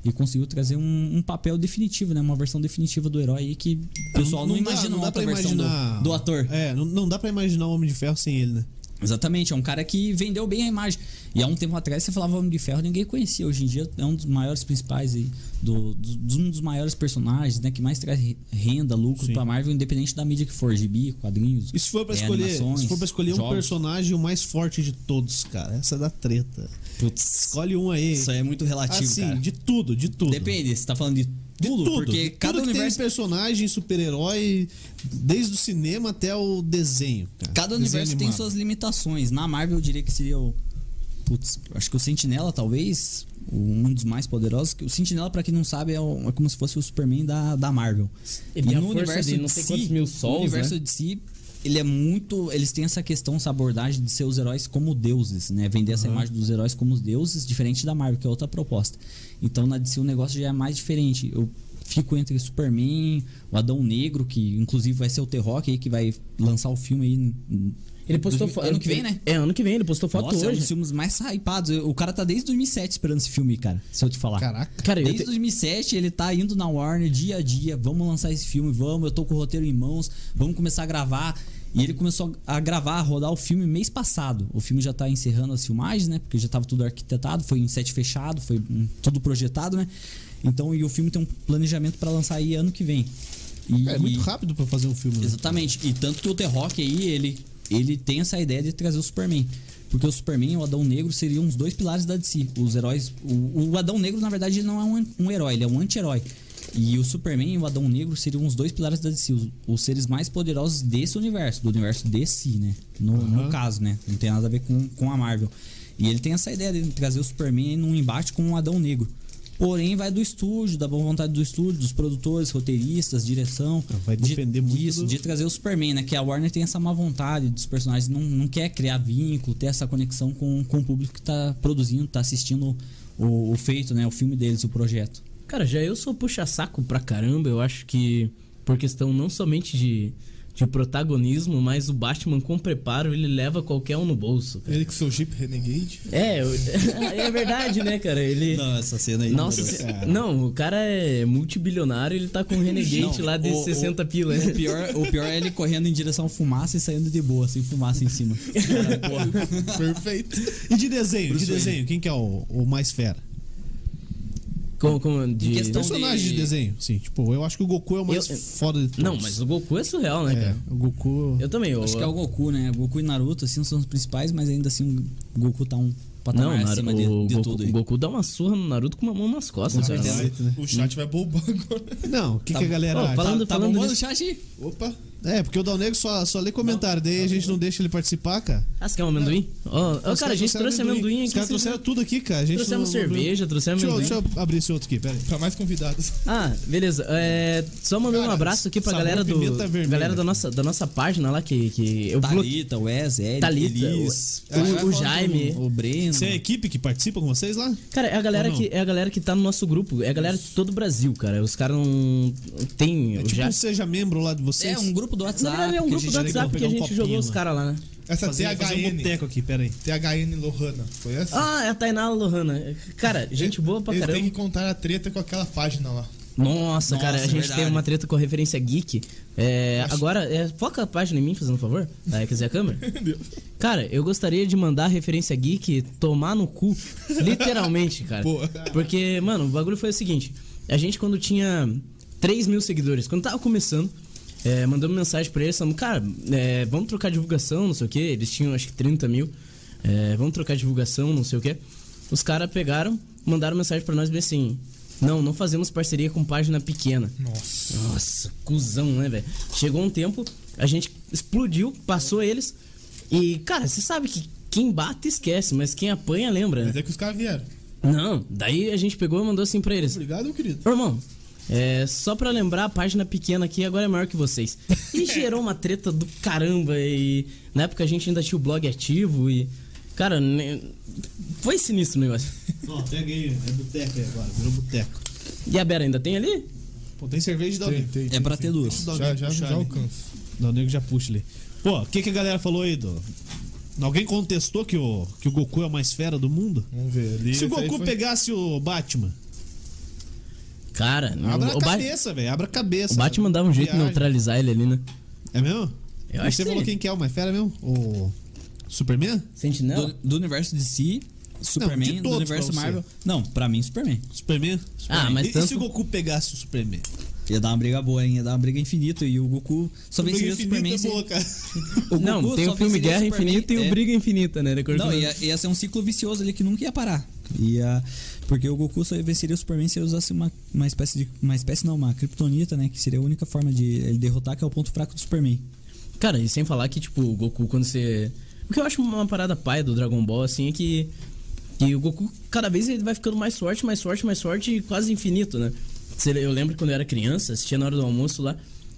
e conseguiu trazer um, um papel definitivo, né? Uma versão definitiva do herói aí que o pessoal não, dá- imagina não dá outra versão do- imaginar- do ator. É, não, não dá pra imaginar o Homem de Ferro sem ele, né? Exatamente, é um cara que vendeu bem a imagem. E há um tempo atrás você falava Homem de Ferro, ninguém conhecia. Hoje em dia é um dos maiores principais aí, do, do- um dos maiores personagens, né? Que mais traz re- renda, lucro Sim. pra Marvel, independente da mídia que for, gibi, quadrinhos. E se for pra é, escolher, se for pra escolher um jogos. personagem o mais forte de todos, cara, essa é da treta. Putz, Escolhe um aí. isso aí é muito relativo, assim, cara. de tudo, de tudo. Depende, você tá falando de De tudo, tudo, porque de cada tudo que universo. tem personagem, super-herói, desde o cinema até o desenho. cara. Cada Desenho universo tem animado. suas limitações. Na Marvel eu diria que seria o. Putz, acho que o Sentinela, talvez, um dos mais poderosos. O Sentinela, pra quem não sabe, é, o- é como se fosse o Superman da, da Marvel. Ele tem a força de não sei si, quantos mil o sols, universo né? de si, ele é muito. Eles têm essa questão, essa abordagem de ser os heróis como deuses, né? Vender essa imagem dos heróis como os deuses, diferente da Marvel, que é outra proposta. Então na DC o negócio já é mais diferente. Eu fico entre Superman, o Adão Negro, que inclusive vai ser o T-Rock aí, que vai lançar o filme aí. Ele postou foto. Ano que vem, né? É, ano que vem, ele postou foto Nossa, é um hoje. dos filmes mais hypados. O cara tá desde 2007 esperando esse filme, cara. Se eu te falar. Caraca. Cara, eu Desde te- 2007 ele tá indo na Warner dia a dia, vamos lançar esse filme, vamos, eu tô com o roteiro em mãos, vamos começar a gravar. E ele começou a gravar, a rodar o filme mês passado. O filme já tá encerrando as filmagens, né? Porque já tava tudo arquitetado, foi em set fechado, foi hum, tudo projetado, né? Então, e o filme tem um planejamento pra lançar aí ano que vem. E- É muito rápido pra fazer um filme. né? Exatamente. E tanto que o The-Rock aí, ele, ele tem essa ideia de trazer o Superman. Porque o Superman e o Adão Negro seriam os dois pilares da DC. Os heróis. O, o Adão Negro, na verdade, ele não é um, um herói, ele é um anti-herói. E o Superman e o Adão Negro seriam os dois pilares da DC, os, os seres mais poderosos desse universo, do universo DC, né? No, no Aham. caso, né? Não tem nada a ver com, com a Marvel. E ele tem essa ideia de trazer o Superman num embate com o Adão Negro. Porém, vai do estúdio, da boa vontade do estúdio, dos produtores, roteiristas, direção. Vai de- depender muito disso, do- de trazer o Superman, né? Que a Warner tem essa má vontade dos personagens, não, não quer criar vínculo, ter essa conexão com, com o público que tá produzindo, tá assistindo o, o feito, né? O filme deles, o projeto. Cara, já eu sou puxa-saco pra caramba. Eu acho que por questão não somente de, de protagonismo, mas o Batman com preparo, ele leva qualquer um no bolso. cara. Ele com seu Jeep Renegade. É, [LAUGHS] é verdade, né, cara? Ele. Não, essa cena aí. Nossa, se- não, o cara é multibilionário, ele tá com um Renegade Não, lá de o- 60 o- pila. O pior, o pior é ele correndo em direção à fumaça e saindo de boa, sem fumaça em cima. Cara. [LAUGHS] Perfeito. E de desenho, de Bruce Wayne. desenho, quem que é o, o mais fera? Como, como de... questão- Personagem de... de- desenho, sim. Tipo, eu acho que o Goku é o mais Eu- foda de todos. Não, mas o Goku é surreal, né, É, cara? o Goku... Eu também. Eu, Acho que é o Goku, né? Goku e Naruto, assim, são os principais, mas ainda assim o Goku tá um patamar Não, Naru- acima de, o, de Goku, tudo o aí. Goku dá uma surra no Naruto com uma mão nas costas, Com cara. certeza. né? O chat vai bombar agora. Não, o que, que a galera Ó, acha? falando- tá falando bombando o chat aí? Opa. É, porque o Dal Negro só, só lê comentário, daí a gente não deixa ele participar, cara. Ah, você quer um amendoim? Ó, ó, Os cara, a gente trouxe amendoim aqui. Os caras trouxeram tudo aqui, cara. A gente Trouxemos não- não- cerveja, trouxemos Deixa eu, amendoim. deixa eu abrir esse outro aqui, pera aí. Pra mais convidados. Ah, beleza. É, só mandando um Cara, abraço aqui pra galera do. vermelha. Galera da nossa, da nossa página lá que. que eu bloqueei. Thalita, Wes, Eric, Thalita, Elis, o, o- o Jaime. o Breno. Você é a equipe que participa com vocês lá? Cara, é a galera não? que é a galera que tá no nosso grupo, é a galera de todo o Brasil, cara. Os caras não tem, É tipo já um seja membro lá de vocês. É um grupo do Na WhatsApp. verdade é um grupo gente do WhatsApp que a um gente copinho jogou os caras lá, né? Essa fazer, fazer um THN. boteco aqui, pera aí. THN Lohana. Foi essa? Ah, é a Tainá Lohana. Cara, gente boa pra Eles caramba. têm que contar a treta com aquela página lá. Nossa, Nossa, cara, a gente verdade. teve uma treta com a referência geek. É, agora, é, foca a página em mim, fazendo um favor. Tá, quer dizer, a câmera? [LAUGHS] Cara, eu gostaria de mandar a referência geek tomar no cu. [LAUGHS] Literalmente, cara. Boa. Porque, mano, o bagulho foi o seguinte: a gente, quando tinha 3 mil seguidores, quando tava começando, é, mandamos mensagem pra eles, falando, cara, é, vamos trocar divulgação, não sei o que. Eles tinham acho que 30 mil. É, vamos trocar divulgação, não sei o que. Os caras pegaram, mandaram mensagem pra nós bem assim: Não, não fazemos parceria com página pequena. Nossa. Nossa, cuzão, né, velho? Chegou um tempo, a gente explodiu, passou eles. E, cara, você sabe que quem bate esquece, mas quem apanha lembra, né? Mas é que os caras vieram. Não, daí a gente pegou e mandou assim pra eles: Obrigado, meu querido. Irmão, é, só pra lembrar, a página pequena aqui agora é maior que vocês. E [LAUGHS] gerou uma treta do caramba. E na época a gente ainda tinha o blog ativo e. Cara, ne- foi sinistro o negócio. Ó, peguei, é boteco aí agora, virou boteco. E a Bera ainda tem ali? Pô, tem cerveja de Dal Tem, tem, É tem, pra tem. ter duas. Já, já, puxa já ali. alcanço. Já puxa ali. Pô, o que, que a galera falou aí, do... Alguém contestou que o, que o Goku é o mais fera do mundo? Vamos ver. Ali, Se o Goku foi- pegasse o Batman, Cara, abra o, a cabeça, velho, abra a cabeça. o Batman dava um jeito de neutralizar ele ali, né? É mesmo? Eu acho Você que falou quem que é o mais fera mesmo? O Superman? Sentinela? Do, do universo DC, Superman, de do universo. Marvel. Não, pra mim, Superman. Superman? Ah, mas e, e tanto- se o Goku pegasse o Superman? Ia dar uma briga boa, hein? Ia dar uma briga infinita. E o Goku só venceria o Briga Superman. é boa, cara. o Goku Não, tem o filme Guerra Superman- Infinita e o é. Briga Infinita, né? Não, ia, ia ser um ciclo vicioso ali que nunca ia parar. Ia, porque o Goku só venceria o Superman se ele usasse uma, uma espécie de. Uma espécie não, uma kryptonita, né? Que seria a única forma de ele derrotar, que é o ponto fraco do Superman. Cara, e sem falar que, tipo, o Goku, quando você. O que eu acho uma parada paia do Dragon Ball, assim, é que. Que o Goku, cada vez ele vai ficando mais forte, mais forte, mais forte e quase infinito, né? Eu lembro quando eu era criança, assistia na hora do almoço lá,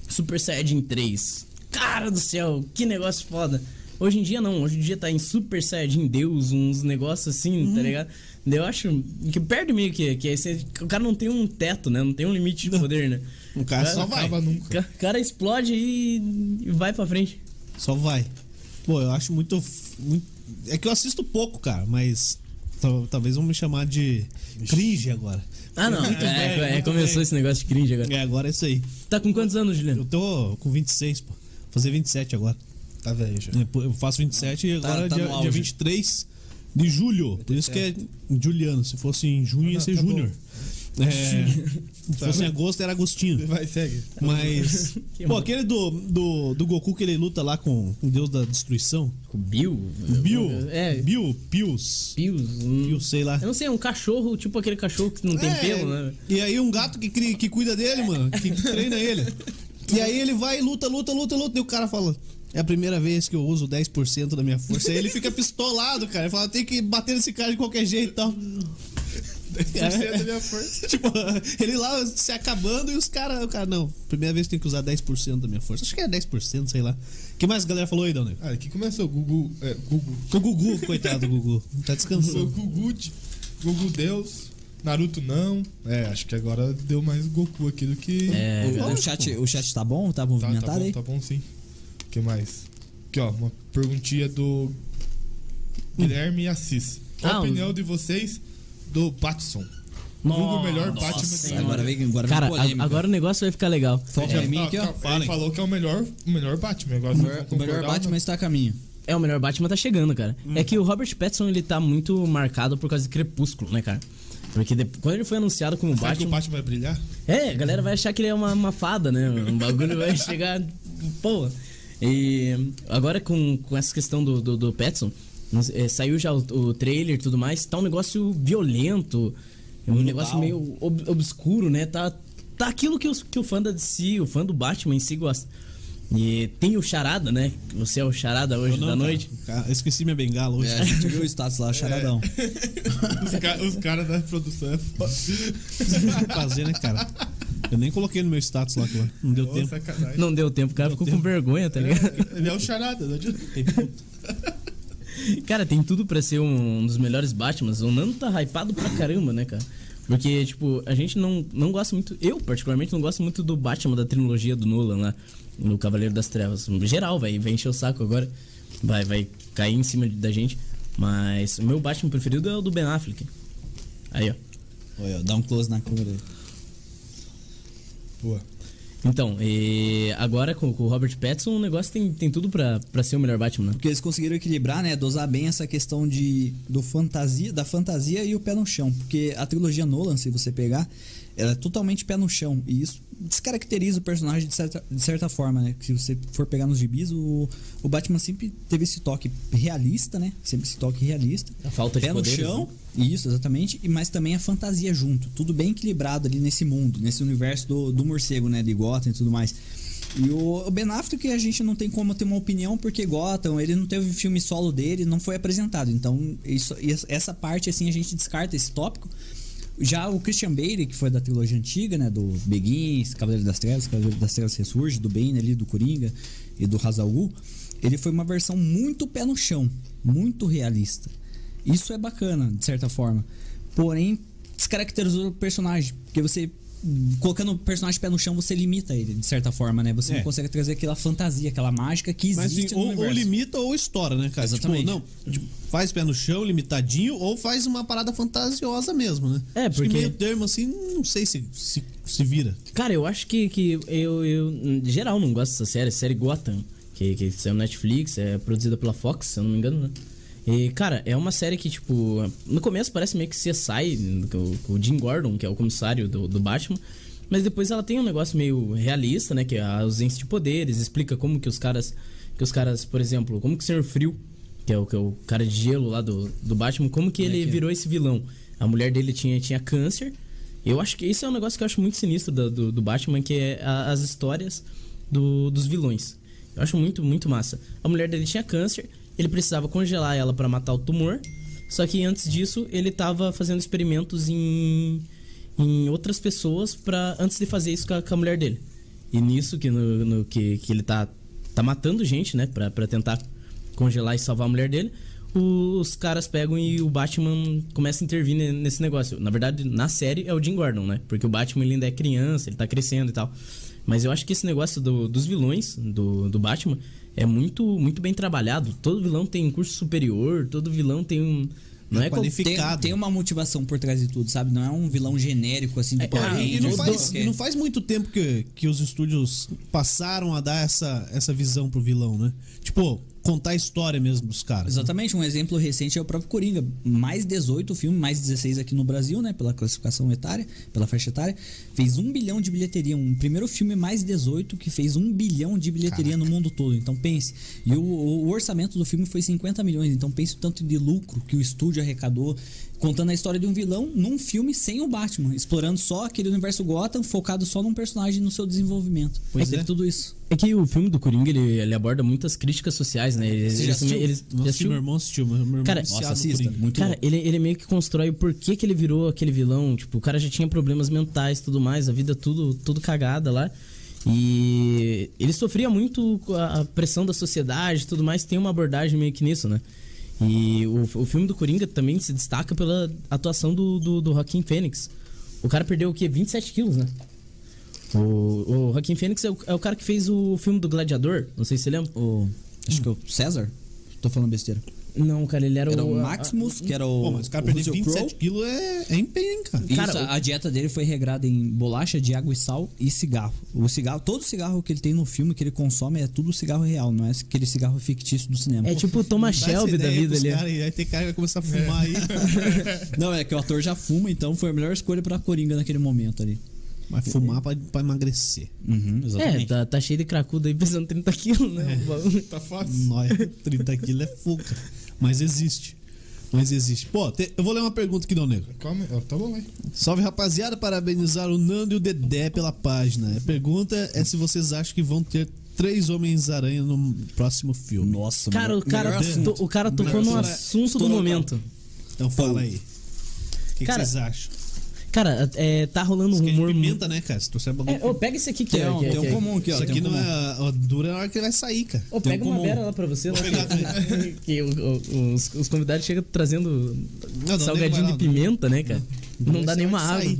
Super Saiyajin 3. Cara do céu, que negócio foda. Hoje em dia não, hoje em dia tá em Super Saiyajin Deus, uns negócios assim, tá ligado? Daí Eu acho que perde meio que, que esse- o cara não tem um teto, né? Não tem um limite de poder, né? O cara só Não vai. acaba O nunca. ca- cara explode e e vai pra frente. Só vai. Pô, eu acho muito, muito- É que eu assisto pouco, cara, mas. tal- Talvez vão me chamar de cringe agora. Ah, não. É, velho, é, começou velho. esse negócio de cringe agora. É, agora é isso aí. Tá com quantos anos, Eu Juliano? tô com 26, pô. Vou fazer 27 agora. Tá velho já. É, Eu faço 27 e Tá- agora tá dia, no dia auge. 23 de julho. Por isso que é Juliano. Se fosse em junho, ia Ah, ser tá Júnior. É, [LAUGHS] se fosse em agosto, era Agostinho. Vai, segue. Mas. [LAUGHS] Que pô, aquele do, do, do Goku que ele luta lá com o deus da destruição. O Bill. Bill. É, Bill, Pius. Pius. hum. Pius, sei lá. Eu não sei, é um cachorro, tipo aquele cachorro que não tem É, pelo, né? E aí um gato que, cria- que cuida dele, mano, que treina ele. [LAUGHS] E aí ele vai, luta, luta, luta, luta, e o cara fala. É a primeira vez que eu uso 10% da minha força. Aí ele fica pistolado, cara. Ele fala, tem que bater nesse cara de qualquer jeito e tal. 10% da minha força. [LAUGHS] Tipo, ele lá se acabando e os caras. O cara, não, primeira vez que tem que usar 10% da minha força. Acho que é 10%, sei lá. O que mais a galera falou aí, Dona? Ah, aqui começou o Gugu. É, Gugu. O Gugu, coitado do Gugu. Tá Começou o descansando. Gugu, de- Gugu Deus. Naruto não. É, acho que agora deu mais Goku aqui do que. É, O, o chat, o chat tá bom? Tá Tá, movimentado tá bom, aí? tá bom sim. O que mais? Aqui, ó, uma perguntinha do Guilherme Assis. Qual Ah, a o- opinião de vocês do Batson? Vulgo o melhor Nossa Batman de Senhora. Agora vem, agora Cara, vem a- agora o negócio vai ficar legal. Foca em mim aqui, ó. Ele Falem. falou que é o melhor, o melhor Batman. Agora O melhor, o melhor Batman não? está a caminho. É, o melhor Batman tá chegando, cara. Hum. É que o Robert Pattinson, ele tá muito marcado por causa de Crepúsculo, né, cara? Porque de- quando ele foi anunciado como Será que o Batman... Batman vai brilhar? É, a galera vai achar que ele é uma, uma fada, né? Um bagulho vai [LAUGHS] chegar... Pô... E agora com, com essa questão do, do, do sei, é, saiu já o, o trailer e tudo mais, tá um negócio violento, um negócio meio ob- obscuro, né? Tá, tá aquilo que, os, que o fã da DC, o fã do Batman em si gosta. E tem o Charada, né? Você é o Charada hoje não, da cara? noite. Cara, eu esqueci minha bengala hoje. É, a gente viu o status lá, [LAUGHS] charadão. Os, ca- os caras da produção é foda. [LAUGHS] fazer, né, cara? Eu nem coloquei no meu status lá, claro. Não deu Ô, tempo. sacanagem. Não deu tempo, o cara ficou com vergonha, tá ligado? É, ele é o charada, não adianta. Cara, tem tudo pra ser um dos melhores Batmans. O Nando tá hypado pra caramba, né, cara? Porque, tipo, a gente não, não gosta muito. Eu, particularmente, não gosto muito do Batman da trilogia do Nolan lá, no Cavaleiro das Trevas. No geral, vai, vai encher o saco agora. Vai, vai cair em cima da gente. Mas o meu Batman preferido é o do Ben Affleck. Aí, ó. Olha, ó, dá um close na câmera aí. Boa. Então, e agora com, com o Robert Pattinson, o negócio tem, tem tudo pra, pra ser o melhor Batman, né? Porque eles conseguiram equilibrar, né? Dosar bem essa questão de, do fantasia, da fantasia e o pé no chão. Porque a trilogia Nolan, se você pegar, ela é totalmente pé no chão. E isso descaracteriza o personagem de certa, de certa forma, né? Que se você for pegar nos gibis, o, o Batman sempre teve esse toque realista, né? Sempre esse toque realista. A falta de pé poderes, no chão, né? isso, exatamente. E mas também a fantasia junto. Tudo bem equilibrado ali nesse mundo, nesse universo do, do morcego, né? De Gotham e tudo mais. E o, o Ben Affleck a gente não tem como ter uma opinião porque Gotham, ele não teve filme solo dele, não foi apresentado. Então, isso, essa parte assim a gente descarta esse tópico. Já o Christian Bale, que foi da trilogia antiga, né, do Begins, Cavaleiro das Trevas, Cavaleiro das Trevas Ressurge, do Bane ali, do Coringa e do Hazal Ghul, ele foi uma versão muito pé no chão, muito realista. Isso é bacana, de certa forma. Porém, descaracterizou o personagem, porque você colocando o personagem pé no chão, você limita ele, de certa forma, né? Você É. não consegue trazer aquela fantasia, aquela mágica que Mas existe assim, no ou, ou limita ou estoura, né, cara? Exatamente. Tipo, não, tipo, faz pé no chão, limitadinho, ou faz uma parada fantasiosa mesmo, né? É, Acho que porque- meio termo, assim, não sei se se, se vira. Cara, eu acho que, que eu, eu, em geral, não gosto dessa série. Série Gotham, que, que saiu no Netflix, é produzida pela Fox, se eu não me engano, né? E, cara, é uma série que, tipo, no começo parece meio que CSI, com, com o Jim Gordon, que é o comissário do, do Batman. Mas depois ela tem um negócio meio realista, né? Que é a ausência de poderes, explica como que os caras. Que os caras, por exemplo, como que o Senhor Frio, que é o, que é o cara de gelo lá do, do Batman, como que ele que é? virou esse vilão. A mulher dele tinha, tinha câncer. Eu acho que isso é um negócio que eu acho muito sinistro do, do, do Batman, que é a- as histórias do- dos vilões. Eu acho muito, muito massa. A mulher dele tinha câncer, ele precisava congelar ela pra matar o tumor. Só que antes disso, ele tava fazendo experimentos em, em outras pessoas para antes de fazer isso com a, com a mulher dele. E nisso que, no, no- que, que ele tá, tá matando gente, né? Pra, pra tentar congelar e salvar a mulher dele. Os caras pegam e o Batman começa a intervir ne- nesse negócio. Na verdade, na série é o Jim Gordon, né? Porque o Batman ele ainda é criança, ele tá crescendo e tal. Mas eu acho que esse negócio do- dos vilões do, do Batman é muito, muito bem trabalhado. Todo vilão tem um curso superior, todo vilão tem um. Não É é, qual- qualifi- Tem, tem uma motivação por trás de tudo, sabe? Não é um vilão genérico assim de É, Power ah, E, Rangers, não faz, e não faz muito tempo que, que os estúdios passaram a dar essa, essa visão pro vilão, né? Tipo, contar a história mesmo dos caras. Exatamente, um exemplo recente é o próprio Coringa. Mais 18 o filme, mais 16 aqui no Brasil, né? Pela classificação etária, pela faixa etária. Fez um bilhão de bilheteria. Um primeiro filme mais 18 que fez um bilhão de bilheteria no mundo todo. Então pense. E o, o orçamento do filme foi 50 milhões. Então pense o tanto de lucro que o estúdio arrecadou. Contando a história de um vilão num filme sem o Batman, explorando só aquele universo Gotham, focado só num personagem no seu desenvolvimento. Pois é. tudo isso. É que o filme do Coringa, ele, ele aborda muitas críticas sociais, né? Ele, Você ele já assistiu? ele- Nossa, já assistiu? meu irmão assistiu. Meu irmão Cara, é Nossa, no assista. Muito Cara, bom. ele, ele meio que constrói o porquê que ele virou aquele vilão. Tipo, o cara já tinha problemas mentais e tudo mais, a vida tudo, tudo cagada lá. E ele sofria muito com a a pressão da sociedade e tudo mais. Tem uma abordagem meio que nisso, né? E o, o filme do Coringa também se destaca pela atuação do, do, do Joaquim Fênix. O cara perdeu o quê? 27 quilos, né? O, o Joaquim Fênix é o, é o cara que fez o filme do Gladiador. Não sei se você lembra. O, acho que é o César? Tô falando besteira. Não, cara, ele era, Era o. o a- Maximus, que era o. Pô, mas o cara Russell 27 Crowe. quilos é, é empenho, hein, cara. Isso, Cara, a, a dieta dele foi regrada em bolacha de água e sal e cigarro. O cigarro, todo cigarro que ele tem no filme que ele consome é tudo cigarro real, não é aquele cigarro fictício do cinema. É tipo o Thomas Shelby da vida ali. Cara, e aí tem cara que vai começar a fumar aí. [LAUGHS] Não, é que o ator já fuma, então foi a melhor escolha pra Coringa naquele momento ali. Vai fumar pra, pra emagrecer. Uhum, É, exatamente. tá, tá cheio de cracudo aí pesando 30 quilos, né? Bagulho. [LAUGHS] Tá fácil. Nós, 30 quilos é fuga. Mas existe. Mas existe. Pô, te- eu vou ler uma pergunta aqui, Dão Negro. Calma, ó, tá bom, vai. Salve, rapaziada. Parabenizar o Nando e o Dedé pela página. A pergunta é se vocês acham que vão ter três Homens-Aranha no próximo filme. Nossa, Cara, o cara, to- o cara tocou no assunto. assunto do momento. Então fala aí. O que, que vocês acham? Cara, é, tá rolando um é rumor. pimenta, né, cara? Se trouxer bagulho. É, ô, pega esse aqui que Tem, é. um, que é- tem um que é- comum aqui, ó. Isso tem aqui um não comum. é. Ó, dura na hora que ele vai sair, cara. Ô, Tem um pega uma comum. beira lá pra você. Vou lá. também. [LAUGHS] que o- o- os, os convidados chegam trazendo não, salgadinho lá, de pimenta, né, cara? Não, Não dá nenhuma água. sair.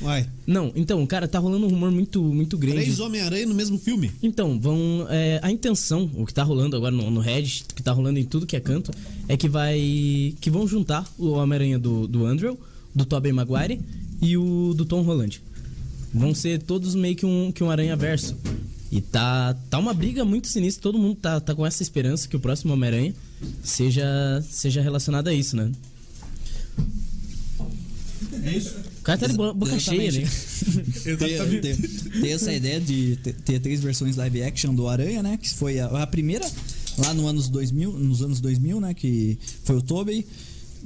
Vai. Não, então, cara, tá rolando um rumor muito, muito grande. Três Homem-Aranha no mesmo filme. Então, vão. é, a intenção, o que tá rolando agora no, no Reddit, que tá rolando em tudo que é canto, é que vai. que vão juntar o Homem-Aranha do, do Andrew, do Tobey Maguire e o do Tom Holland. Vão ser todos meio que um, que um aranha verso. E tá, tá uma briga muito sinistra, todo mundo tá, tá com essa esperança que o próximo Homem-Aranha seja, seja relacionado a isso, né? É isso? O cara tá de bo- boca cheia ali. Tem, tem- tem essa ideia de ter, ter três versões live action do Aranha, né? Que foi a, a primeira lá no anos 2000, nos anos 2000, né? Que foi o Tobey.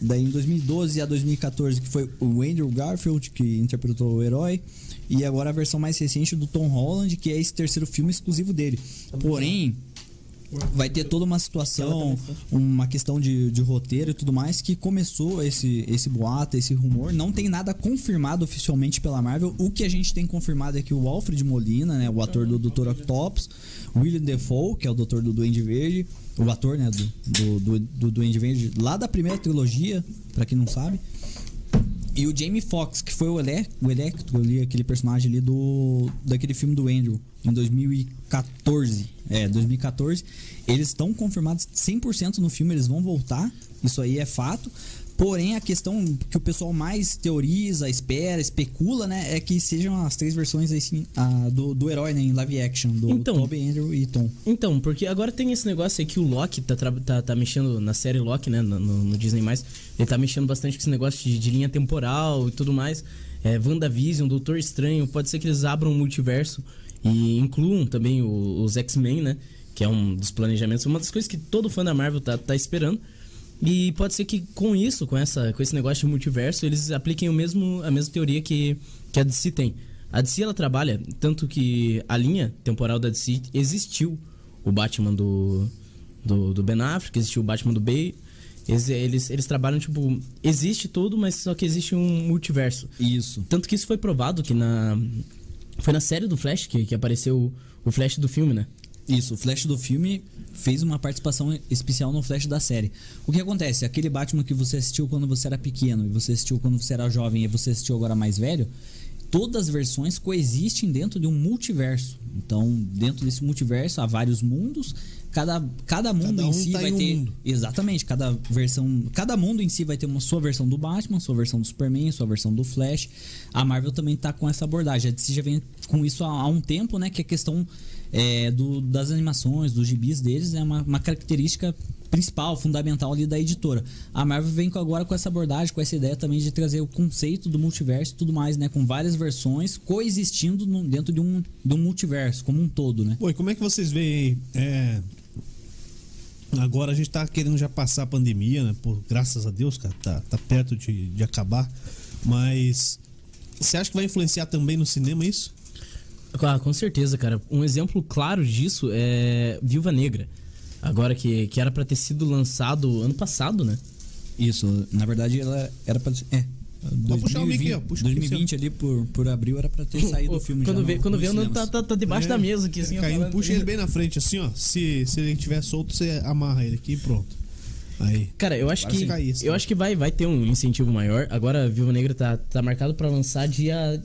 Daí em 2012 a 2014 que foi o Andrew Garfield que interpretou o herói. E agora a versão mais recente do Tom Holland, que é esse terceiro filme exclusivo dele. Porém, vai ter toda uma situação, uma questão de, de roteiro e tudo mais, que começou esse, esse boato, esse rumor. Não tem nada confirmado oficialmente pela Marvel. O que a gente tem confirmado é que o Alfred Molina, né, o ator do Dr. Octopus, William Defoe, que é o doutor do Duende Verde, o ator né, do, do, do, do Duende Verde, lá da primeira trilogia, pra quem não sabe. E o Jamie Foxx, que foi o, Ele o Electro ali, aquele personagem ali do daquele filme do Andrew, em 2014. É, 2014. Eles estão confirmados 100% no filme, eles vão voltar. Isso aí é fato. Porém, a questão que o pessoal mais teoriza, espera, especula, né? É que sejam as três versões assim, a, do, do herói, né? Em live action, do Então. Tobey, Andrew e Tom. Então, porque agora tem esse negócio aí que o Loki tá, tá, tá mexendo na série Loki, né? No, no- Disney. Ele tá mexendo bastante com esse negócio de, de linha temporal e tudo mais. É, WandaVision, Doutor Estranho. Pode ser que eles abram um multiverso e incluam também o- os X-Men, né? Que é um dos planejamentos. Uma das coisas que todo fã da Marvel tá, tá esperando. E pode ser que com isso, com, essa, com esse negócio de multiverso, eles apliquem o mesmo, a mesma teoria que, que a DC tem. A DC ela trabalha, tanto que a linha temporal da DC existiu o Batman do, do, do Ben Affleck, existiu o Batman do Bale. Eles, eles, eles trabalham, tipo, existe tudo, mas só que existe um multiverso. Isso. Tanto que isso foi provado que na. Foi na série do Flash que, que apareceu o Flash do filme, né? Isso, o Flash do filme fez uma participação especial no Flash da série. O que acontece? Aquele Batman que você assistiu quando você era pequeno e você assistiu quando você era jovem e você assistiu agora mais velho, todas as versões coexistem dentro de um multiverso. Então, dentro desse multiverso há vários mundos. Cada, cada mundo Cada em um si tá vai em um ter. mundo. Exatamente, cada versão. Cada mundo em si vai ter uma sua versão do Batman, sua versão do Superman, sua versão do Flash. A Marvel também tá com essa abordagem. A DC já vem com isso há, há um tempo, né? Que a questão é, do, das animações, dos gibis deles é uma, uma característica principal, fundamental ali da editora. A Marvel vem agora com essa abordagem, com essa ideia também de trazer o conceito do multiverso e tudo mais, né? Com várias versões coexistindo no- dentro de um, de um multiverso, como um todo, né? Pô, e como é que vocês veem? É, Agora a gente tá querendo já passar a pandemia, né? Pô, graças a Deus, cara, tá, tá perto de, de acabar. Mas você acha que vai influenciar também no cinema isso? Ah, com certeza, cara. Um exemplo claro disso é Viúva Negra. Agora que, que era pra ter sido lançado ano passado, né? Isso, na verdade ela era pra. É. Pode puxar o mic aí, ó, 2020, puxa o mic, 2020 ali por, por abril era pra ter [LAUGHS] saído o filme quando já vê, no- quando vê, o Nando cinemas. tá, tá, tá debaixo É. da mesa aqui, assim. ó, Caiu, puxa ele bem na frente, assim, ó. Se, se ele estiver solto, você amarra ele aqui e pronto. Aí. Cara, eu acho que você cai isso, eu né? acho que vai, vai ter um incentivo maior. Agora a Viúva Negra tá, tá marcado pra lançar dia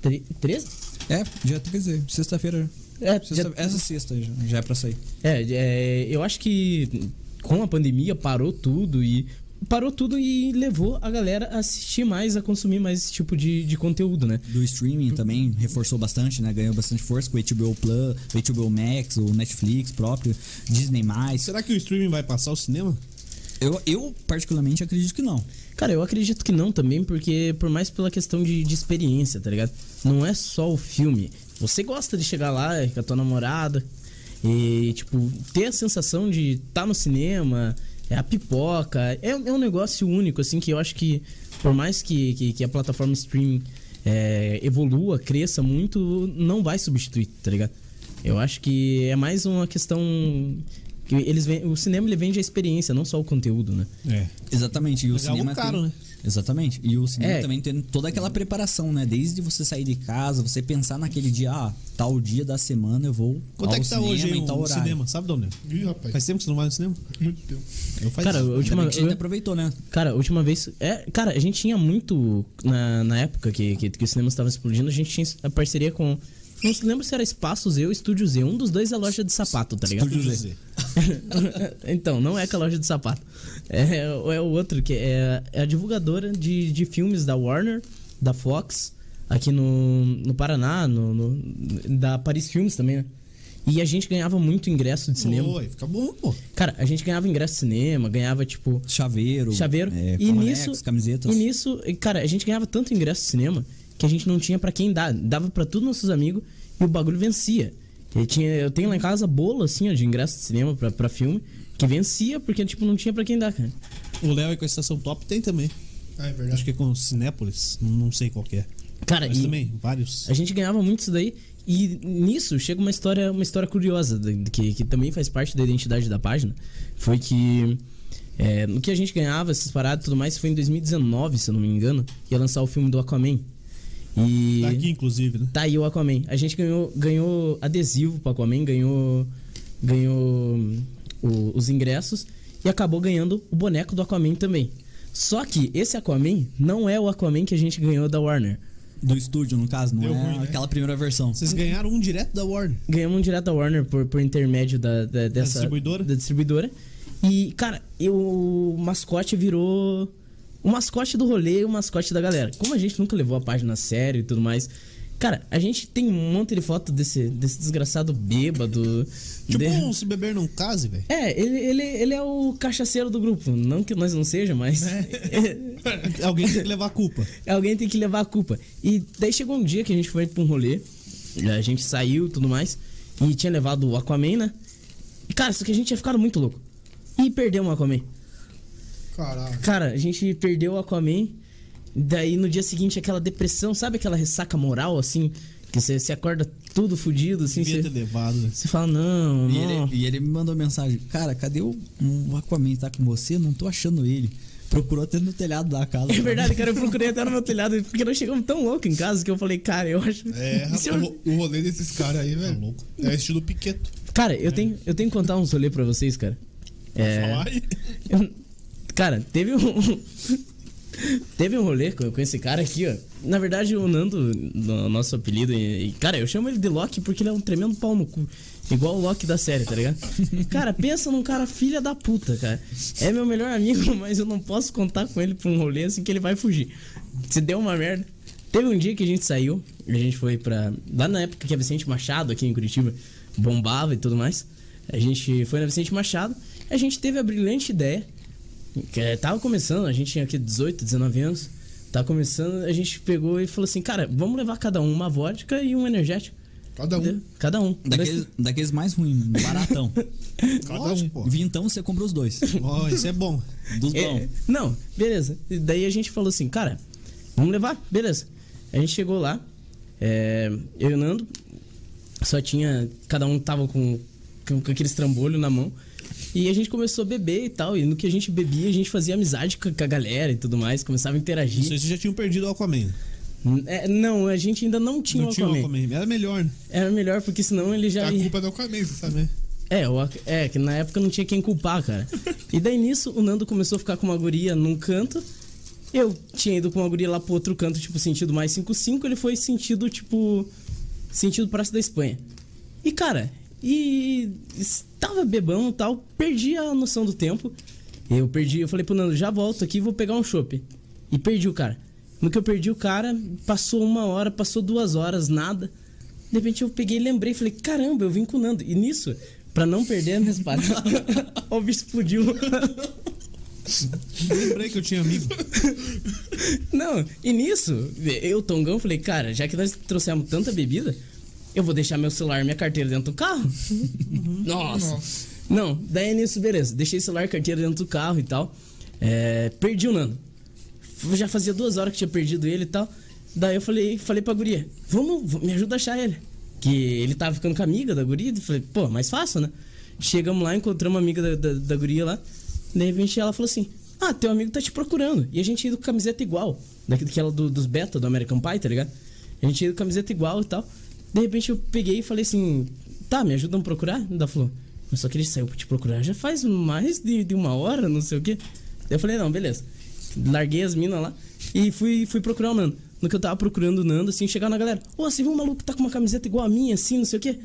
tre- 13? É, dia 13, sexta-feira. É, Sexta- dia- Essa sexta já, já é pra sair. É, é, eu acho que com a pandemia parou tudo e parou tudo e levou a galera a assistir mais, a consumir mais esse tipo de, de conteúdo, né? Do streaming também reforçou bastante, né? Ganhou bastante força com o HBO Plus, o HBO Max, o Netflix próprio, Disney+. Será que o streaming vai passar o cinema? Eu, eu particularmente acredito que não. Cara, eu acredito que não também, porque por mais pela questão de, de experiência, tá ligado? Não é só o filme. Você gosta de chegar lá com a tua namorada e, tipo, ter a sensação de estar tá no cinema, é a pipoca. É, é um negócio único, assim, que eu acho que, por mais que, que, que a plataforma streaming é, evolua, cresça muito, não vai substituir, tá ligado? Eu acho que é mais uma questão. Que eles ven- O cinema ele vende a experiência, não só o conteúdo, né? É. Exatamente. E o Mas é cinema caro, tem... né? Exatamente. E o cinema É. também tem toda aquela preparação, né? Desde você sair de casa, você pensar naquele dia, ah, tal dia da semana eu vou Quanto ao é que tá cinema hoje em tal o horário. cinema? Sabe, Dona? Ih, rapaz. Faz tempo que você não vai no cinema? Muito tempo. Eu faz Cara, a Ainda última, a gente aproveitou, né? Cara, a última vez. É, cara, a gente tinha muito. Na, na época que, que, que o cinema estava explodindo, a gente tinha a parceria com. Não se lembro se era Espaço Z ou Estúdio Z. Um dos dois é loja de sapato, tá ligado? Estúdio Z. [LAUGHS] então, não é com a loja de sapato. É, é o outro, que é, é a divulgadora de, de filmes da Warner, da Fox, aqui no, no Paraná, no, no- da Paris Filmes também, né? E a gente ganhava muito ingresso de cinema. Oi, fica bom, pô. Cara, a gente ganhava ingresso de cinema, ganhava, tipo, Chaveiro. chaveiro. é, e nisso, camisetas. e nisso, cara, a gente ganhava tanto ingresso de cinema que a gente não tinha pra quem dar. Dava pra todos nossos amigos e o bagulho vencia. E tinha, eu tenho lá em casa bolo, assim, ó, de ingresso de cinema pra, pra filme, que vencia porque, tipo, não tinha pra quem dar, cara. O Léo e com a Estação Top tem também. Ah, é verdade. Acho que é com o Cinépolis, não sei qual que é. Cara, Mas e também, vários. a gente ganhava muito isso daí. E nisso chega uma história, uma história curiosa, que, que também faz parte da identidade da página. Foi que é, no que a gente ganhava, essas paradas e tudo mais, foi em 2019, se eu não me engano, ia lançar o filme do Aquaman. E. Tá aqui, inclusive, né? Tá aí o Aquaman. A gente ganhou, ganhou adesivo pro Aquaman, ganhou, ganhou o- os ingressos e acabou ganhando o boneco do Aquaman também. Só que esse Aquaman não é o Aquaman que a gente ganhou da Warner. Do estúdio, no caso, não Deu é ruim, né? aquela primeira versão. Vocês ganharam um direto da Warner. Ganhamos um direto da Warner por, por intermédio da, da- dessa, distribuidora? Da distribuidora. E, cara, eu, o mascote virou o mascote do rolê e o mascote da galera. Como a gente nunca levou a página a sério e tudo mais. Cara, a gente tem um monte de foto desse, desse desgraçado bêbado. Tipo, de- um se beber não case, velho. É, ele, ele, ele é o cachaceiro do grupo. Não que nós não seja, mas. [LAUGHS] Alguém tem que levar a culpa. Alguém tem que levar a culpa. E daí chegou um dia que a gente foi pra um rolê. A gente saiu e tudo mais. E tinha levado o Aquaman, né? E, cara, só que a gente tinha ficado muito louco. E perdeu o Aquaman. Caralho. Cara, a gente perdeu o Aquaman. Daí no dia seguinte aquela depressão, sabe aquela ressaca moral, assim? Que você acorda tudo fudido, assim. Devia ter Você levado, né? você fala, não, E não. ele, e ele me mandou mensagem: Cara, cadê o, o Aquaman? Tá com você? Não tô achando ele. Procurou até no telhado da casa. É verdade, cara, eu [LAUGHS] procurei até no meu telhado, porque nós chegamos tão louco em casa que eu falei, cara, eu acho. É, rapaz, eu- o, o rolê desses caras aí, velho. louco. É estilo piqueto. Cara, eu tenho, eu tenho que contar uns rolê pra vocês, cara. É. Falar aí. eu- cara, teve um. [LAUGHS] Teve um rolê com, com esse cara aqui, ó. Na verdade, o Nando, no nosso apelido, e, e, cara, eu chamo ele de Loki porque ele é um tremendo pau no cu. Igual o Loki da série, tá ligado? [LAUGHS] Cara, pensa num cara filha da puta, cara. É meu melhor amigo, [LAUGHS] mas eu não posso contar com ele pra um rolê assim que ele vai fugir. Se deu uma merda. Teve um dia que a gente saiu, a gente foi pra. Lá na época que a Vicente Machado aqui em Curitiba bombava e tudo mais. A gente foi na Vicente Machado, a gente teve a brilhante ideia. Que é, tava começando, a gente tinha aqui 18, 19 anos. Tava começando, a gente pegou e falou assim, cara, vamos levar cada um uma vodka e um energético. Cada um. Cada um. Daqueles, daqueles mais ruins, baratão. [LAUGHS] Cada um. Pô. Vintão você compra os dois. Ó, isso é bom. Dos É, bons. não, beleza. E Daí a gente falou assim, cara, vamos levar? Beleza. A gente chegou lá, é, eu e o Nando, só tinha. Cada um tava com, com, com aqueles trambolhos na mão. E a gente começou a beber e tal. E no que a gente bebia, a gente fazia amizade com, a galera e tudo mais, começava a interagir. Vocês já tinham perdido o Aquaman. É, não, a gente ainda não tinha Não o tinha o Aquaman. Aquaman. Era melhor, né? Era melhor, porque senão ele já A ia. culpa não é com a mesa, sabe? É, o é, que na época não tinha quem culpar, cara. E daí nisso, o Nando começou a ficar com uma guria num canto. Eu tinha ido com uma guria lá pro outro canto, tipo, sentido mais 5-5. Ele foi sentido, tipo, sentido Praça da Espanha. E, cara, e estava bebão e tal, perdi a noção do tempo. Eu perdi, eu falei pro Nando, já volto aqui, vou pegar um chopp. E perdi o cara. No que eu perdi o cara, passou uma hora, passou duas horas, nada. De repente eu peguei e lembrei, falei, caramba, eu vim com o Nando. E nisso, pra não perder as minhas paradas, [LAUGHS] o bicho explodiu. Lembrei que eu tinha amigo. Não, e nisso, eu, Tongão, falei, cara, já que nós trouxemos tanta bebida, eu vou deixar meu celular e minha carteira dentro do carro. Nossa. Nossa. Não, daí nisso, beleza. Deixei celular e carteira dentro do carro e tal. É, perdi o Nando. Já fazia duas horas que tinha perdido ele e tal. Daí eu falei, falei pra guria, vamos, me ajuda a achar ele. Que ele tava ficando com a amiga da guria. Falei, pô, mais fácil, né? Chegamos lá, encontramos uma amiga da, da, da guria lá. De repente ela falou assim: Ah, teu amigo tá te procurando. E a gente ia com camiseta igual. Daquela do, dos beta do American Pie, tá ligado? A gente ia com camiseta igual e tal. De repente eu peguei e falei assim: Tá, me ajudam a procurar? Ela falou: Mas só que ele saiu pra te procurar já faz mais de, de uma hora, não sei o quê. Daí eu falei: Não, beleza. Larguei as minas lá e fui, fui procurar o Nando. No que eu tava procurando o Nando, assim, chegar na galera: Ô, você viu um maluco que tá com uma camiseta igual a minha, assim, não sei o quê?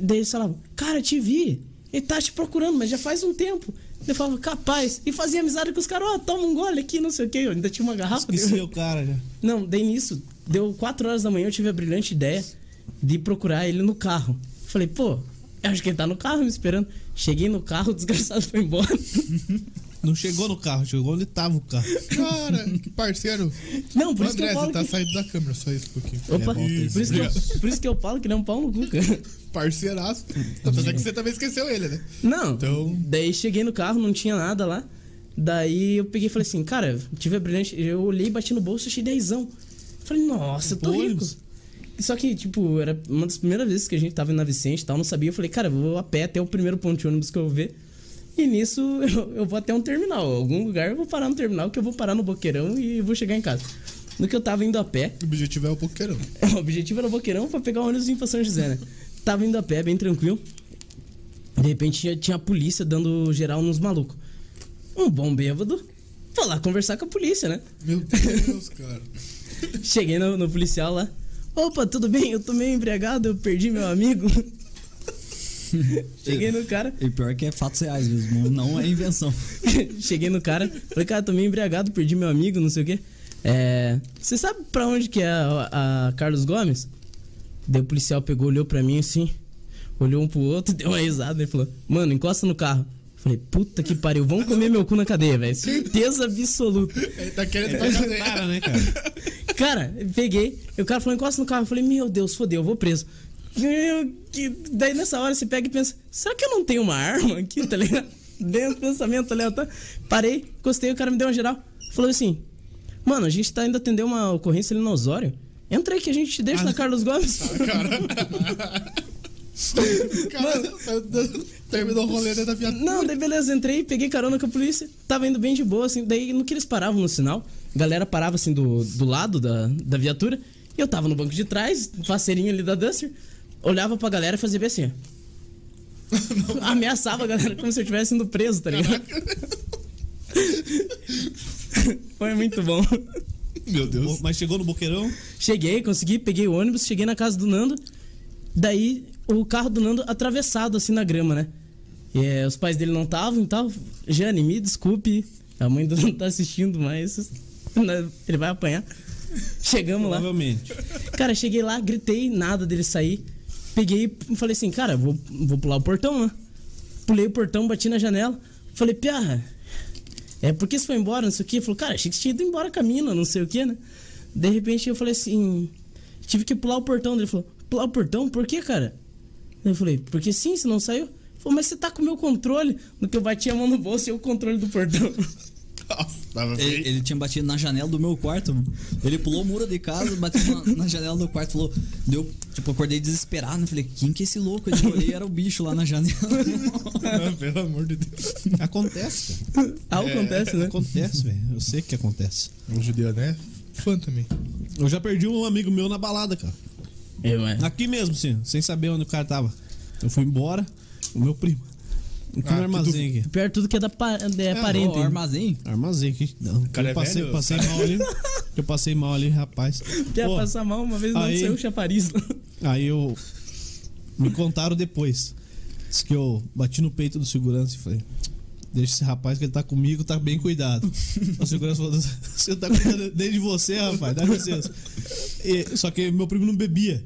Daí eles falavam, cara, te vi. Ele tá te procurando, mas já faz um tempo. Eu falava, capaz. E fazia amizade com os caras, ó, toma um gole aqui, não sei o quê. Eu ainda tinha uma garrafa. Esqueci o cara já. Não, daí nisso, deu 4 horas da manhã, eu tive a brilhante ideia de procurar ele no carro. Falei, pô, eu acho que ele tá no carro me esperando. Cheguei no carro, o desgraçado foi embora. [LAUGHS] Não chegou no carro, chegou onde tava o carro. Cara, que parceiro. Não, por Ô, isso que André, eu falo você tá que... saindo da câmera, só isso um pouquinho. Opa, É ter por, isso que eu, por isso que eu falo que ele é um pau no cu, cara. [LAUGHS] Parceiraço. Apesar que você também esqueceu ele, né? Não. Então- Daí cheguei no carro, não tinha nada lá. Daí eu peguei e falei assim, cara, tive a brilhante. Eu olhei, bati no bolso, achei dezão. Falei, nossa, eu tô Pô, rico. Só que, tipo, era uma das primeiras vezes que a gente tava indo na Vicente e tal, não sabia. Eu falei, cara, eu vou a pé até o primeiro ponto de ônibus que eu ver. E nisso [LAUGHS] eu, eu vou até um terminal. Algum lugar eu vou parar no terminal, que eu vou parar no boqueirão e vou chegar em casa. No que eu tava indo a pé, O objetivo é o boqueirão. [LAUGHS] o objetivo era o Boqueirão pra pegar o ônibus pra São José, né? Tava indo a pé, bem tranquilo. De repente tinha, tinha a polícia dando geral nos malucos. Um bom bêbado. Vou lá conversar com a polícia, né? Meu Deus, cara. Cheguei no, no policial lá. Opa, tudo bem? Eu tô meio embriagado, eu perdi meu amigo. [LAUGHS] Cheguei no cara, E pior que é fatos reais mesmo, não é invenção. [LAUGHS] cheguei no cara, falei, cara, tô meio embriagado, perdi meu amigo, não sei o quê. É. Você sabe pra onde que é a, a Carlos Gomes? Daí o policial pegou, olhou pra mim assim, olhou um pro outro, [LAUGHS] deu uma risada e falou: Mano, encosta no carro. Falei, puta que pariu, vão comer meu cu na cadeia, velho. Certeza absoluta. Ele tá querendo pra cadeia. Cara, né, cara? [LAUGHS] Cara, peguei, e o cara falou, encosta no carro. Eu falei, meu Deus, fodeu, eu vou preso. Que- daí nessa hora você pega e pensa, será que eu não tenho uma arma aqui, tá ligado? Dentro do pensamento aleatório. Parei, encostei, o cara me deu uma geral. Falou assim, mano, a gente tá indo atender uma ocorrência ali no Osório. Entra aí que a gente te deixa na Carlos Gomes. [LAUGHS] Cara, [LAUGHS] do- terminou o rolê dentro da viatura. Não, daí beleza, entrei, peguei carona com a polícia, tava indo bem de boa, assim, daí no que eles paravam no sinal, a galera parava assim do, do lado da, da viatura, e eu tava no banco de trás, faceirinho ali da Duster, olhava pra galera e fazia bem assim, ó. [LAUGHS] Ameaçava a galera como se eu estivesse sendo preso, tá ligado? [LAUGHS] Foi muito bom. Meu Deus. Mas chegou no Boqueirão? Cheguei, consegui, peguei o ônibus, cheguei na casa do Nando. Daí o carro do Nando atravessado assim na grama, né? E, é, os pais dele não estavam e tal. Jane, me desculpe. A mãe do [LAUGHS] Nando tá assistindo, mas né, ele vai apanhar. Chegamos lá. Provavelmente. Cara, cheguei lá, gritei, nada dele sair. Peguei e falei assim, cara, vou, vou pular o portão, né? Pulei o portão, bati na janela. Falei, piarra, é por que você foi embora, não sei o quê? Ele falou, cara, achei que você tinha ido embora com a mina, não sei o quê, né? De repente eu falei assim, tive que pular o portão. Ele falou, pular o portão? Por quê, cara? Eu falei, porque sim, você não saiu. Ele falou, mas você tá com o meu controle. No que eu bati a mão no bolso e o controle do portão. [LAUGHS] Nossa, Ele, ele tinha batido na janela do meu quarto. mano. Ele pulou o muro de casa, bateu na, na janela do quarto, falou. Deu, tipo, eu acordei desesperado. né? Falei, quem que é esse louco? Eu olhei era o bicho lá na janela. Não, pelo amor de Deus. Acontece, cara. Algo acontece, né? Acontece, velho. Eu sei que acontece. Um judeu, né? Fã também. Eu já perdi um amigo meu na balada, cara. É, mas... Aqui mesmo, sim, sem saber onde o cara tava. Eu fui embora, o meu primo. Aqui Ah, no armazém aqui. Pior tudo que é da pa... é, parente. o armazém. Armazém aqui. Não, cara eu é passei, velho? passei mal ali. Eu passei mal ali, rapaz. [LAUGHS] Quer Pô, passar mal uma vez não aí- saiu o chapariz. Aí eu. Me contaram depois. Diz que eu bati no peito do segurança e falei. Deixa esse rapaz que ele tá comigo, tá bem cuidado. O segurança falou: Você tá cuidando nem de você, rapaz, dá licença. E- só que meu primo não bebia.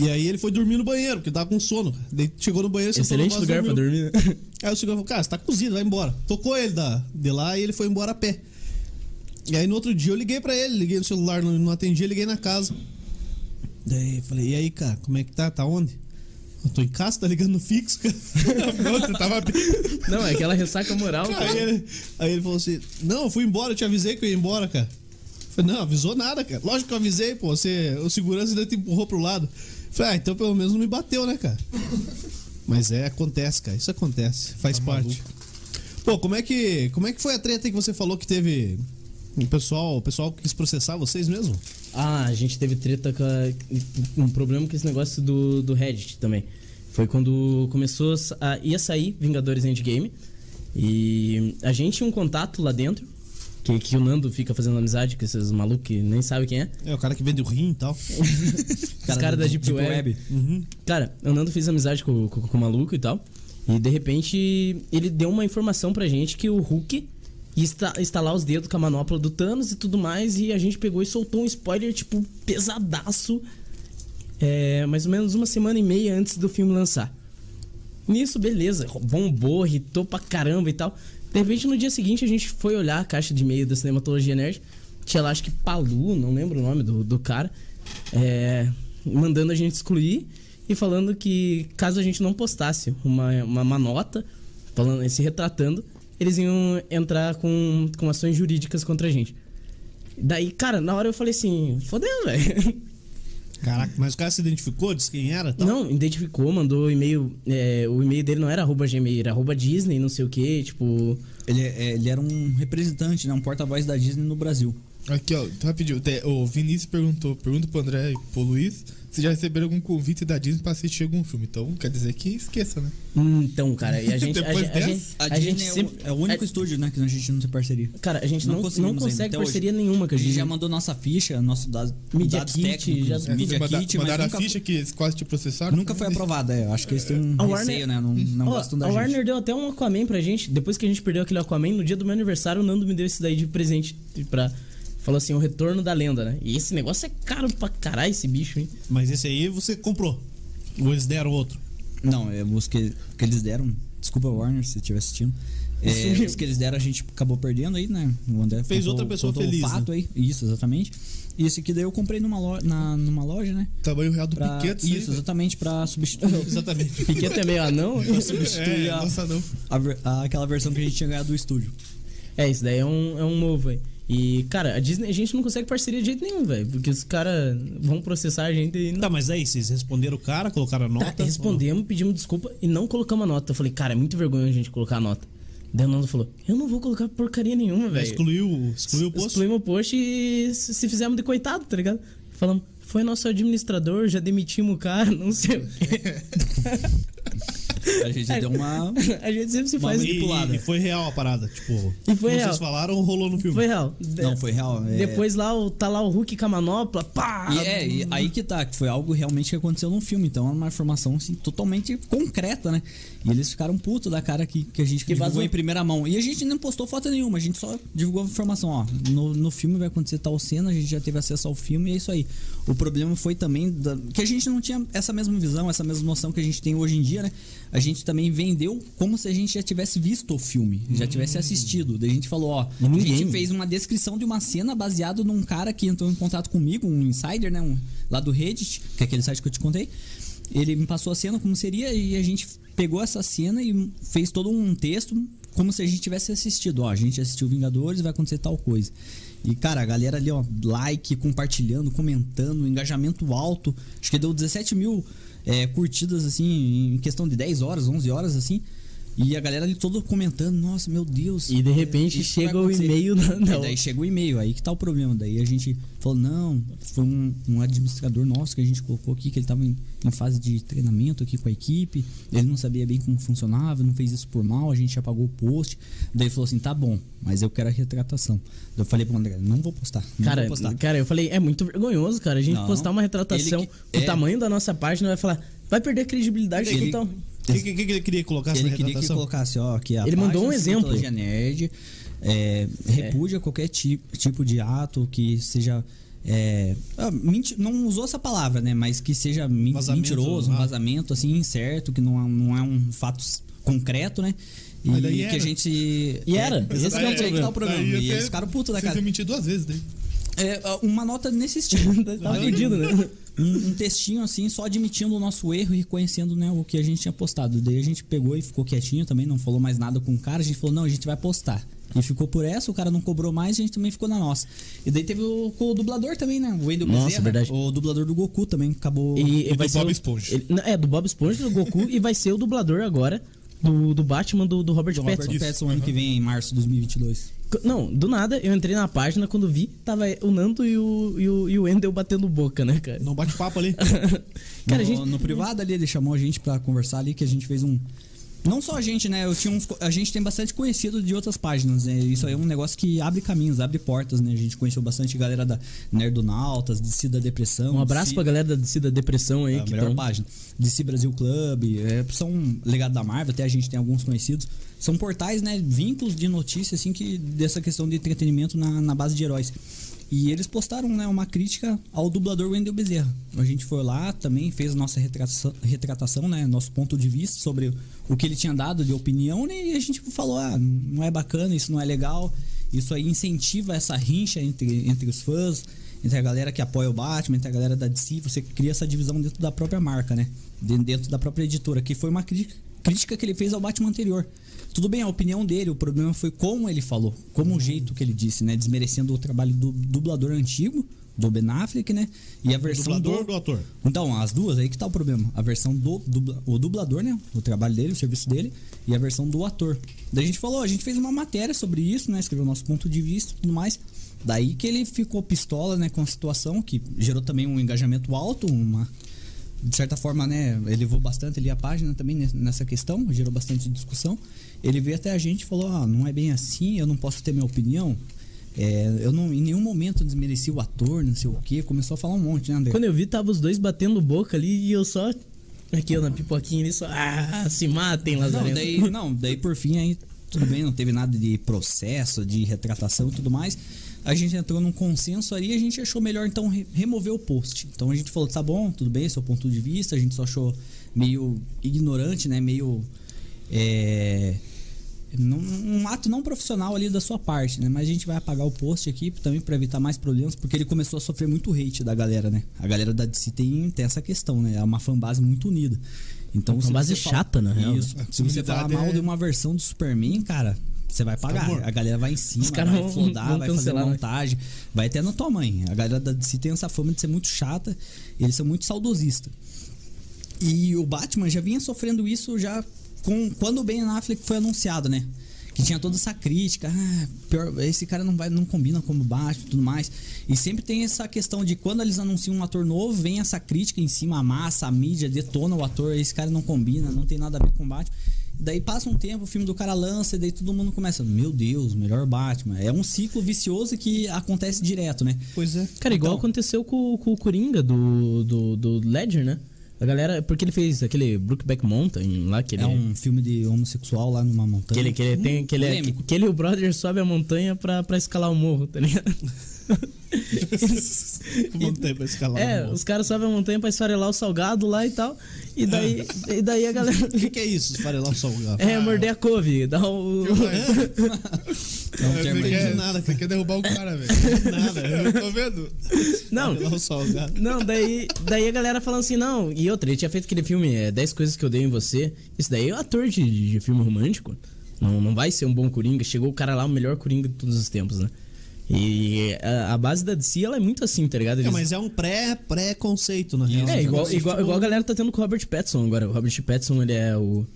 E aí ele foi dormir no banheiro, porque tava com sono. Daí chegou no banheiro Excelente lugar pra dormiu. dormir. né? Aí o segurança falou, cara, você tá cozido, vai embora. Tocou ele da, de lá e ele foi embora a pé. E aí no outro dia eu liguei pra ele, liguei no celular, não, não atendia, liguei na casa. Daí eu falei, e aí, cara, como é que tá? Tá onde? Eu tô em casa, tá ligando no fixo, cara. [LAUGHS] Não, você tava bem. Não, é aquela ressaca moral, Aí cara. ele, aí ele falou assim: Não, eu fui embora, eu te avisei que eu ia embora, cara. Eu falei, não, avisou nada, cara. Lógico que eu avisei, pô. Você, o segurança ainda te empurrou pro lado. Falei, ah, então pelo menos não me bateu, né, cara? [LAUGHS] Mas é, acontece, cara. Isso acontece. Faz Tá parte. maluco. Pô, como é que. Como é que foi a treta que você falou que teve. O pessoal, o pessoal quis processar vocês mesmo? Ah, a gente teve treta com a- um problema com esse negócio do, do Reddit também. Foi quando começou a ia sair Vingadores Endgame e a gente tinha um contato lá dentro que, que o Nando fica fazendo amizade com esses malucos que nem sabe quem é. É, o cara que vende o rim e tal. [LAUGHS] Os caras da Deep, Web. Uhum. Cara, o Nando fez amizade com, com, com o maluco e tal. E de repente ele deu uma informação pra gente que o Hulk ia insta- instalar os dedos com a manopla do Thanos e tudo mais. E a gente pegou e soltou um spoiler, tipo, pesadaço. É, mais ou menos uma semana e meia antes do filme lançar. Nisso, beleza, bombou, irritou pra caramba e tal. De repente, no dia seguinte, a gente foi olhar a caixa de e-mail da Cinematologia Nerd. Tinha lá, acho que Palu, não lembro o nome do, do cara. é, mandando a gente excluir e falando que caso a gente não postasse uma, uma, uma nota, falando, se retratando, eles iam entrar com, com ações jurídicas contra a gente. Daí, cara, na hora eu falei assim, fodeu, velho. [LAUGHS] Caraca, mas o cara se identificou, disse quem era? Tal? Não, identificou, mandou e-mail. é, o e-mail dele não era arroba Gmail, era arroba Disney, não sei o que, tipo. Ele, é- ele era um representante, né? Um porta-voz da Disney no Brasil. Aqui, ó, rapidinho. O Vinícius perguntou, pergunta pro André e pro Luiz se já receberam algum convite da Disney pra assistir algum filme. Então, quer dizer que esqueça, né? hum, Então, cara, e a [LAUGHS] gente. a, gente- a dessa, gente, A, a gente é, o- sempre. é o único a- estúdio, né? Que a gente não tem parceria. Cara, a gente não, não, ainda, consegue parceria hoje. nenhuma com A a gente já mandou nossa ficha, nossos dados, Media dados kit, técnicos, já- É, Media manda- Kit, mas mandaram nunca, a ficha que eles quase te processaram? nunca foi aprovada. É, eu acho que eles têm um A receio, Warner- né? Não, não Ó, gostam da a gente. Warner deu até um Aquaman pra gente. Depois que a gente perdeu aquele Aquaman, no dia do meu aniversário, o Nando me deu esse daí de presente pra. Falou assim, o retorno da lenda, né? E esse negócio é caro pra caralho, esse bicho, hein? Mas esse aí você comprou. Ou eles deram outro. Não, é, os que, que eles deram. Desculpa, Warner, se estiver assistindo. É, os que eles deram a gente acabou perdendo aí, né? O André Fez contou- outra pessoa feliz, O fato aí. Isso, exatamente. E esse aqui daí eu comprei numa loja, na, numa loja né? Tamanho real do Pra, Piquet. isso, exatamente, pra substituir. [LAUGHS] Exatamente. [LAUGHS] Piquet é meio anão. [LAUGHS] substituir É, a- nossa, não. a a- aquela versão que a gente tinha ganhado do estúdio. É, isso daí é um, é um novo, aí. E, cara, a Disney, a gente não consegue parceria de jeito nenhum, velho. Porque os caras vão processar a gente e não. Tá, mas aí, vocês responderam o cara, colocaram a nota? Tá, respondemos, pedimos desculpa e não colocamos a nota. Eu falei, cara, é muito vergonha a gente colocar a nota. Daí o Nando falou, eu não vou colocar porcaria nenhuma, velho. Excluiu, excluiu o post? Excluímos o post e se se fizemos de coitado, tá ligado? Falamos, foi nosso administrador, já demitimos o cara, não sei o quê. [LAUGHS] A gente deu uma. [LAUGHS] A gente sempre se faz. E, manipulada. e foi real a parada, tipo. E foi real. vocês falaram, rolou no filme. Foi real. Não, foi real. é- Depois lá, o- tá lá o Hulk com a manopla, pá! E é, e aí que tá, que foi algo realmente que aconteceu no filme. Então era uma informação assim, totalmente concreta, né? E eles ficaram putos da cara que, que a gente Que divulgou vazou. em primeira mão. E a gente não postou foto nenhuma, a gente só divulgou a informação, ó. No, no filme vai acontecer tal cena, a gente já teve acesso ao filme e é isso aí. O problema foi também da- que a gente não tinha essa mesma visão, essa mesma noção que a gente tem hoje em dia, né? A gente também vendeu como se a gente já tivesse visto o filme, já tivesse assistido. Daí a gente falou, ó, a Ninguém. gente fez uma descrição de uma cena baseado num cara que entrou em contato comigo, um insider, né? Um, lá do Reddit, que é aquele site que eu te contei. Ele me passou a cena como seria e a gente pegou essa cena e fez todo um texto como se a gente tivesse assistido. Ó, a gente assistiu Vingadores, vai acontecer tal coisa. E, cara, a galera ali, ó, like, compartilhando, comentando, engajamento alto. Acho que deu 17 mil é, curtidas, assim, em questão de 10 horas, 11 horas, assim. E a galera ali todo comentando, nossa, meu Deus. E de repente é, isso vai chega o e-mail E não. daí chega o e-mail, aí que tá o problema. Daí a gente falou, não, foi um, um administrador nosso que a gente colocou aqui, que ele tava em, em fase de treinamento aqui com a equipe, ele não sabia bem como funcionava, não fez isso por mal, a gente apagou o post. Daí ele falou assim, tá bom, mas eu quero a retratação. Daí eu falei pro André, não vou postar, não Cara, vou postar. cara, eu falei, é muito vergonhoso, cara. A gente Não. postar uma retratação que- com o é. tamanho da nossa página vai falar, vai perder a credibilidade Ele- total. O que, que, que ele queria colocar Ele queria que colocasse, ó, que a Ele mandou um exemplo. Nerd é, repudia qualquer tipo, tipo de ato que seja. é, ah, menti- não usou essa palavra, né? Mas que seja men- Vazamento, mentiroso, um ah. vazamento assim, incerto, que não é, não é um fato concreto, né? E que era. a gente. E era, É, esse é que tá o problema. E você- eles ficaram putos da cara. iam mentir duas vezes daí. É, uma nota nesse estilo. Tava Aí, fudido, né? um, um textinho assim, só admitindo o nosso erro e reconhecendo né, o que a gente tinha postado. Daí a gente pegou e ficou quietinho também, não falou mais nada com o cara. A gente falou, não, a gente vai postar. E ficou por essa, o cara não cobrou mais, a gente também ficou na nossa. E daí teve o, com o dublador também, né? O Wendel Nossa, Bezerra, verdade. O dublador do Goku também acabou. E, do vai ser Bob o- Esponja. ele- não, é, do Bob Esponja, do Goku, e vai ser o dublador agora do, do Batman do, do Robert do Robert Pattinson. Ano que vem, em março de 2022. Não, do nada, eu entrei na página, quando vi, tava o Nando e o, e o, e o Wendel batendo boca, né, cara? Não bate papo ali. [LAUGHS] Cara, a no, gente- no privado ali, ele chamou a gente pra conversar ali, que a gente fez um. Não só a gente, né? Eu tinha uns, a gente tem bastante conhecido de outras páginas, né? Isso aí é um negócio que abre caminhos, abre portas, né? A gente conheceu bastante galera da Nerdonautas, de Cida Depressão. Um abraço de pra galera da descida Depressão aí, É que melhor tão- página. DC Brasil Club, é, são legado da Marvel, até a gente tem alguns conhecidos. São portais, né? Vínculos de notícia, assim, que dessa questão de entretenimento na, na base de heróis. E eles postaram né, uma crítica ao dublador Wendel Bezerra. A gente foi lá também, fez nossa retratação, retratação né, nosso ponto de vista sobre o que ele tinha dado de opinião, né, e a gente falou: ah, não é bacana, isso não é legal, isso aí incentiva essa rincha entre, entre os fãs, entre a galera que apoia o Batman, entre a galera da DC, você cria essa divisão dentro da própria marca, né? De- Dentro da própria editora, que foi uma crítica, crítica que ele fez ao Batman anterior. Tudo bem, a opinião dele, o problema foi como ele falou, como o jeito que ele disse, né? Desmerecendo o trabalho do dublador antigo, do Ben Affleck, né? E a versão Dublador do... do ator? Então, as duas, aí que tá o problema. A versão do dubla, o dublador, né? O trabalho dele, o serviço dele, e a versão do ator. Daí a gente falou, a gente fez uma matéria sobre isso, né? Escreveu nosso ponto de vista e tudo mais. Daí que ele ficou pistola, né, com a situação, que gerou também um engajamento alto, uma. De certa forma, né, ele levou bastante ali a página também ne- nessa questão, gerou bastante discussão. Ele veio até a gente e falou: ah, não é bem assim, eu não posso ter minha opinião. É, eu não, em nenhum momento desmereci o ator, não sei o quê. Começou a falar um monte, né, André? Quando eu vi, tava os dois batendo boca ali e eu só. Aqui, ó, na pipoquinha ali, só. Ah, se matem, Não, Lazareno. daí, não, daí por fim aí tudo bem, não teve nada de processo, de retratação e tudo mais. A gente entrou num consenso aí e a gente achou melhor então re- remover o post. Então a gente falou, tá bom, tudo bem, seu ponto de vista, a gente só achou meio ignorante, né? Meio. É, num- um ato não profissional ali da sua parte, né? Mas a gente vai apagar o post aqui também para evitar mais problemas, porque ele começou a sofrer muito hate da galera, né? A galera da DC tem, tem essa questão, né? É uma fanbase muito unida. Então, Uma se fanbase fala- chata, na real. Isso. A Se você falar mal é- de uma versão do Superman, cara, você vai pagar. morto. A galera vai em cima, vai flodar, vão vai fazer cancelar, né? montagem, vai até na tua mãe. A galera da DC tem essa fama de ser muito chata, eles são muito saudosistas. E o Batman já vinha sofrendo isso já com quando o Ben Affleck foi anunciado, né? que tinha toda essa crítica, ah, pior, esse cara não vai, não combina como Batman e tudo mais. E sempre tem essa questão de quando eles anunciam um ator novo, vem essa crítica em cima, a massa, a mídia detona o ator, esse cara não combina, não tem nada a ver com Batman. Daí passa um tempo, o filme do cara lança, e daí todo mundo começa, meu Deus, melhor Batman. É um ciclo vicioso que acontece direto, né? Pois é. Cara, igual Então- aconteceu com, com o Coringa do, do, do Ledger, né? A galera, porque ele fez aquele Brookback Mountain lá, que ele É um filme de homossexual lá numa montanha. Que ele, que ele tem. Que ele, é, que ele e o brother sobe a montanha pra, pra escalar o morro, tá ligado? [LAUGHS] Montanha pra escalar. é, os caras sobem a montanha pra esfarelar o salgado lá e tal. E daí, e daí a galera. [LAUGHS] O que, que é isso? Esfarelar o salgado. É, morder a couve, dar o. É termo quer, de nada, você quer derrubar o cara, velho. [LAUGHS] Nada. Eu tô vendo. Não, Esfarelar o salgado. Não, daí, daí a galera falando assim, não, e outra, ele tinha feito aquele filme é, 10 Coisas que Eu Dei em Você. Isso daí é um ator de, de filme romântico. Não, não vai ser um bom Coringa. Chegou o cara lá, o melhor Coringa de todos os tempos, né? E a, a base da DC, ela é muito assim, tá ligado? É, Eles- mas é um pré- pré-conceito, na real. É, igual, Tipo, igual, igual a galera tá tendo com o Robert Pattinson agora. O Robert Pattinson, ele é o.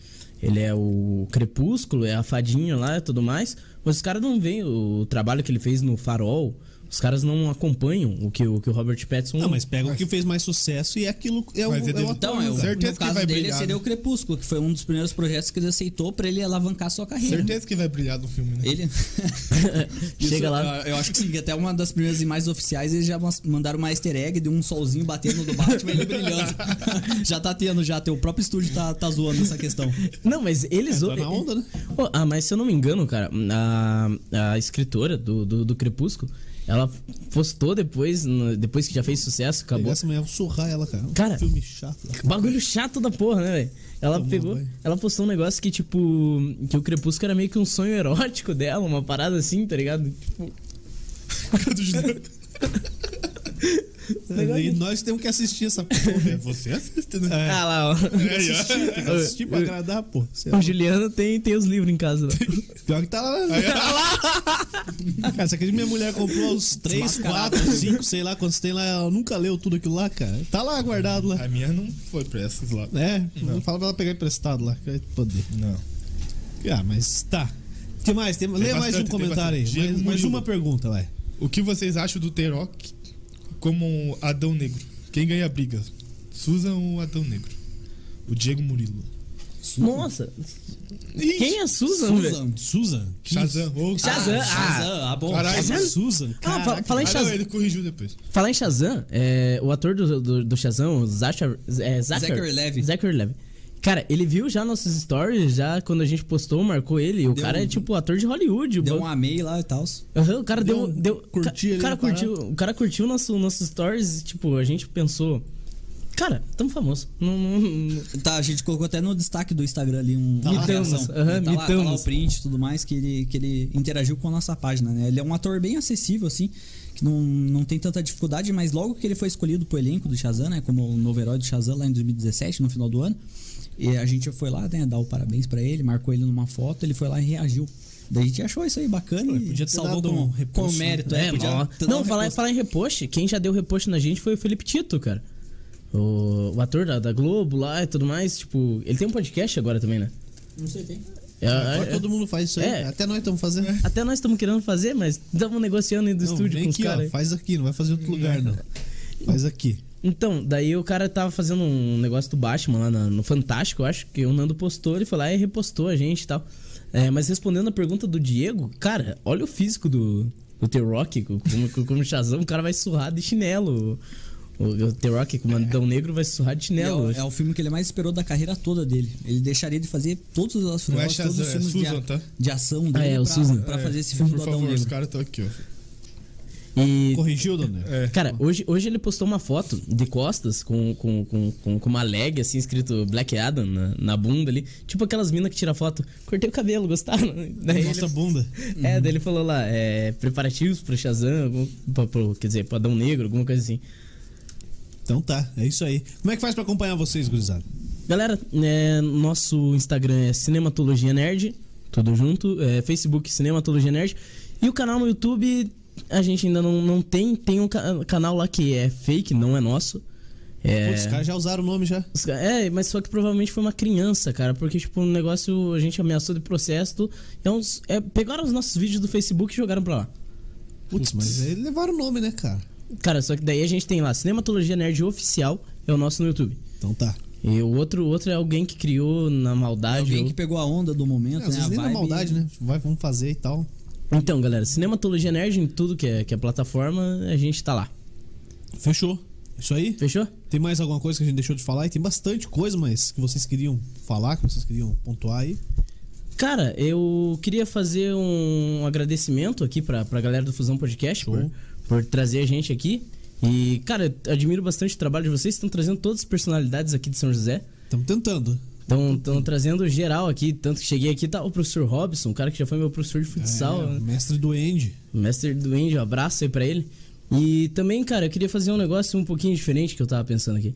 Ele é o Crepúsculo, é a fadinha lá e tudo mais. Mas os caras não veem o trabalho que ele fez no Farol. Os caras não acompanham o que o, que o Robert Pattinson. Não, mas pega o que fez mais sucesso e aquilo é o, Mas é ele- o ator. Então, é, o, Certeza no que caso vai dele brilhar, seria né? o Crepúsculo, que foi um dos primeiros projetos que ele aceitou pra ele alavancar a sua carreira. Certeza que vai brilhar no filme, né? Ele. [LAUGHS] Chega Isso, lá. Eu, eu acho que sim, que até uma das primeiras imagens oficiais eles já mandaram uma easter egg de um solzinho batendo no Batman e ele brilhando. [LAUGHS] já tá tendo, já. Teu próprio estúdio tá, tá zoando essa questão. Não, mas eles. Tá na onda, né? Pô, ah, mas se eu não me engano, cara, a, a escritora do, do, do Crepúsculo, ela postou depois, depois que já fez sucesso, acabou. Essa mulher, vou surrar ela, cara. Cara, filme chato. Bagulho chato da porra, né, velho? Ela Tomou pegou, banho. ela postou um negócio que, tipo, que o Crepúsculo era meio que um sonho erótico dela, uma parada assim, tá ligado? Tipo, [LAUGHS] E nós temos que assistir essa porra. É você assiste, né? É. ah lá, ó. Assistir, tem que assistir pra agradar, pô. Sei lá. O Juliano tem, tem os livros em casa. Lá. Pior que tá lá. [LAUGHS] Cara, você acredita que minha mulher comprou uns 3, Desmascarado. 4, 5, sei lá quantos tem lá. Ela nunca leu tudo aquilo lá, cara. Tá lá guardado lá. A minha não foi pra essas lá. É, não. fala pra ela pegar emprestado lá, que poder. Não. Ah, mas tá. O que mais? Tem, lê mais bastante, um tem comentário aí. Mais, mais uma pergunta, vai. O que vocês acham do T-Rock como Adão Negro? Quem ganha a briga? Susan ou Adão Negro? O Diego Murilo. Nossa, quem é Susan? Susan. Susan? Shazam. Ou Shazam. Ah, Ah. Shazam. Ah, bom. Caralho. Susan? Susan? Ah, fala em Ah, não, Shazam. ele corrigiu depois. Falar em Shazam, é, o ator do, do, do Shazam, é, Zachary, Zachary Levi. Zachary Levi. Cara, ele viu já nossos stories, já quando a gente postou, marcou ele. O Deu cara é um- tipo ator de Hollywood. Deu um amei lá e tal. Aham, o cara deu. Deu deu ca- ali cara curtiu, O cara curtiu nosso, nossos stories, tipo, a gente pensou. Cara, tamo famoso. Não, não- não- Tá, a gente colocou até no destaque do Instagram ali um Tá. Mitamos, tá, lá, tá lá mitamos. o print e tudo mais que ele, que ele interagiu com a nossa página, né? Ele é um ator bem acessível, assim, que não, não tem tanta dificuldade, mas logo que ele foi escolhido pro elenco do Shazam, né? Como o novo herói do Shazam lá em 2017, no final do ano, e a gente foi lá, né, dar o parabéns pra ele, marcou ele numa foto, ele foi lá e reagiu. Daí a gente achou isso aí bacana Pô, e podia ter salvou dado com, um com repost, né? mérito. É, podia Não, um falar, falar em repost, quem já deu repost na gente foi o Felipe Tito, cara. O, o ator da, da Globo lá e tudo mais. Tipo, ele tem um podcast agora também, né? Não sei, tem. É, Agora é- todo mundo faz isso aí. É. Até nós estamos fazendo. até nós estamos querendo fazer, mas estamos negociando aí do Não, estúdio vem com os caras. faz aqui, não vai fazer em outro lugar, não. Faz aqui. Então, daí o cara tava fazendo um negócio do Batman lá no Fantástico, eu acho que o Nando postou, ele foi lá e repostou a gente e tal. É, mas respondendo a pergunta do Diego, cara, olha o físico do, do T-Rock, como, como, Shazam, o cara vai surrar de chinelo. O, o T-Rock, como Adão Negro, vai surrar de É chinelo. o, é o filme que ele mais esperou da carreira toda dele. Ele deixaria de fazer todos os, é negócios, todos os é filmes de, Susan, a- tá? de ação dele Ah, é, o pra, Susan. pra É, fazer esse filme Por do Adão favor, os Negro. caras estão aqui, ó. E, Corrigiu, dona? É. cara, hoje, hoje ele postou uma foto de costas com, com, com, com, com uma leg, assim, escrito Black Adam na, na bunda ali. Tipo aquelas minas que tiram foto. Cortei o cabelo, gostaram? [LAUGHS] Daí ele- Mostra a bunda. [LAUGHS] É, daí ele falou lá, é, preparativos pro Shazam, algum, pra- pro- quer dizer, pro Adão Negro, alguma coisa assim. Então tá, é isso aí. Como é que faz pra acompanhar vocês, gurizada? Galera, é, nosso Instagram é Cinematologia Nerd, tudo junto, é, Facebook Cinematologia Nerd, e o canal no YouTube a gente ainda não, não tem, tem um ca- canal lá que é fake, não é nosso, É, Putz, os caras já usaram o nome já. é, mas só que provavelmente foi uma criança, cara. Porque, tipo, um negócio a gente ameaçou de processo. É uns, é, pegaram os nossos vídeos do Facebook e jogaram pra lá. Putz, mas aí levaram o nome, né, cara? Cara, só que daí a gente tem lá Cinematologia Nerd Oficial, é o nosso no YouTube. Então tá. E o outro, outro é alguém que criou na maldade. Alguém ou- que pegou a onda do momento, É, às né? vezes A nem na vibe- maldade, né? Vai, vamos fazer e tal. Então, galera, Cinematologia Nerd em tudo que é, que é plataforma, a gente tá lá. Fechou. Isso aí? Fechou? Tem mais alguma coisa que a gente deixou de falar? E tem bastante coisa, mas que vocês queriam falar, que vocês queriam pontuar aí. Cara, eu queria fazer um agradecimento aqui pra, pra galera do Fusão Podcast por, por trazer a gente aqui. E, cara, eu admiro bastante o trabalho de vocês. Estão trazendo todas as personalidades aqui de São José. Estamos tentando. Estão trazendo geral aqui. Tanto que cheguei aqui, tá o professor Robson, um cara que já foi meu professor de futsal. É, né? mestre do Andy. Mestre do Andy, um abraço aí pra ele. E também, cara, eu queria fazer um negócio um pouquinho diferente que eu tava pensando aqui.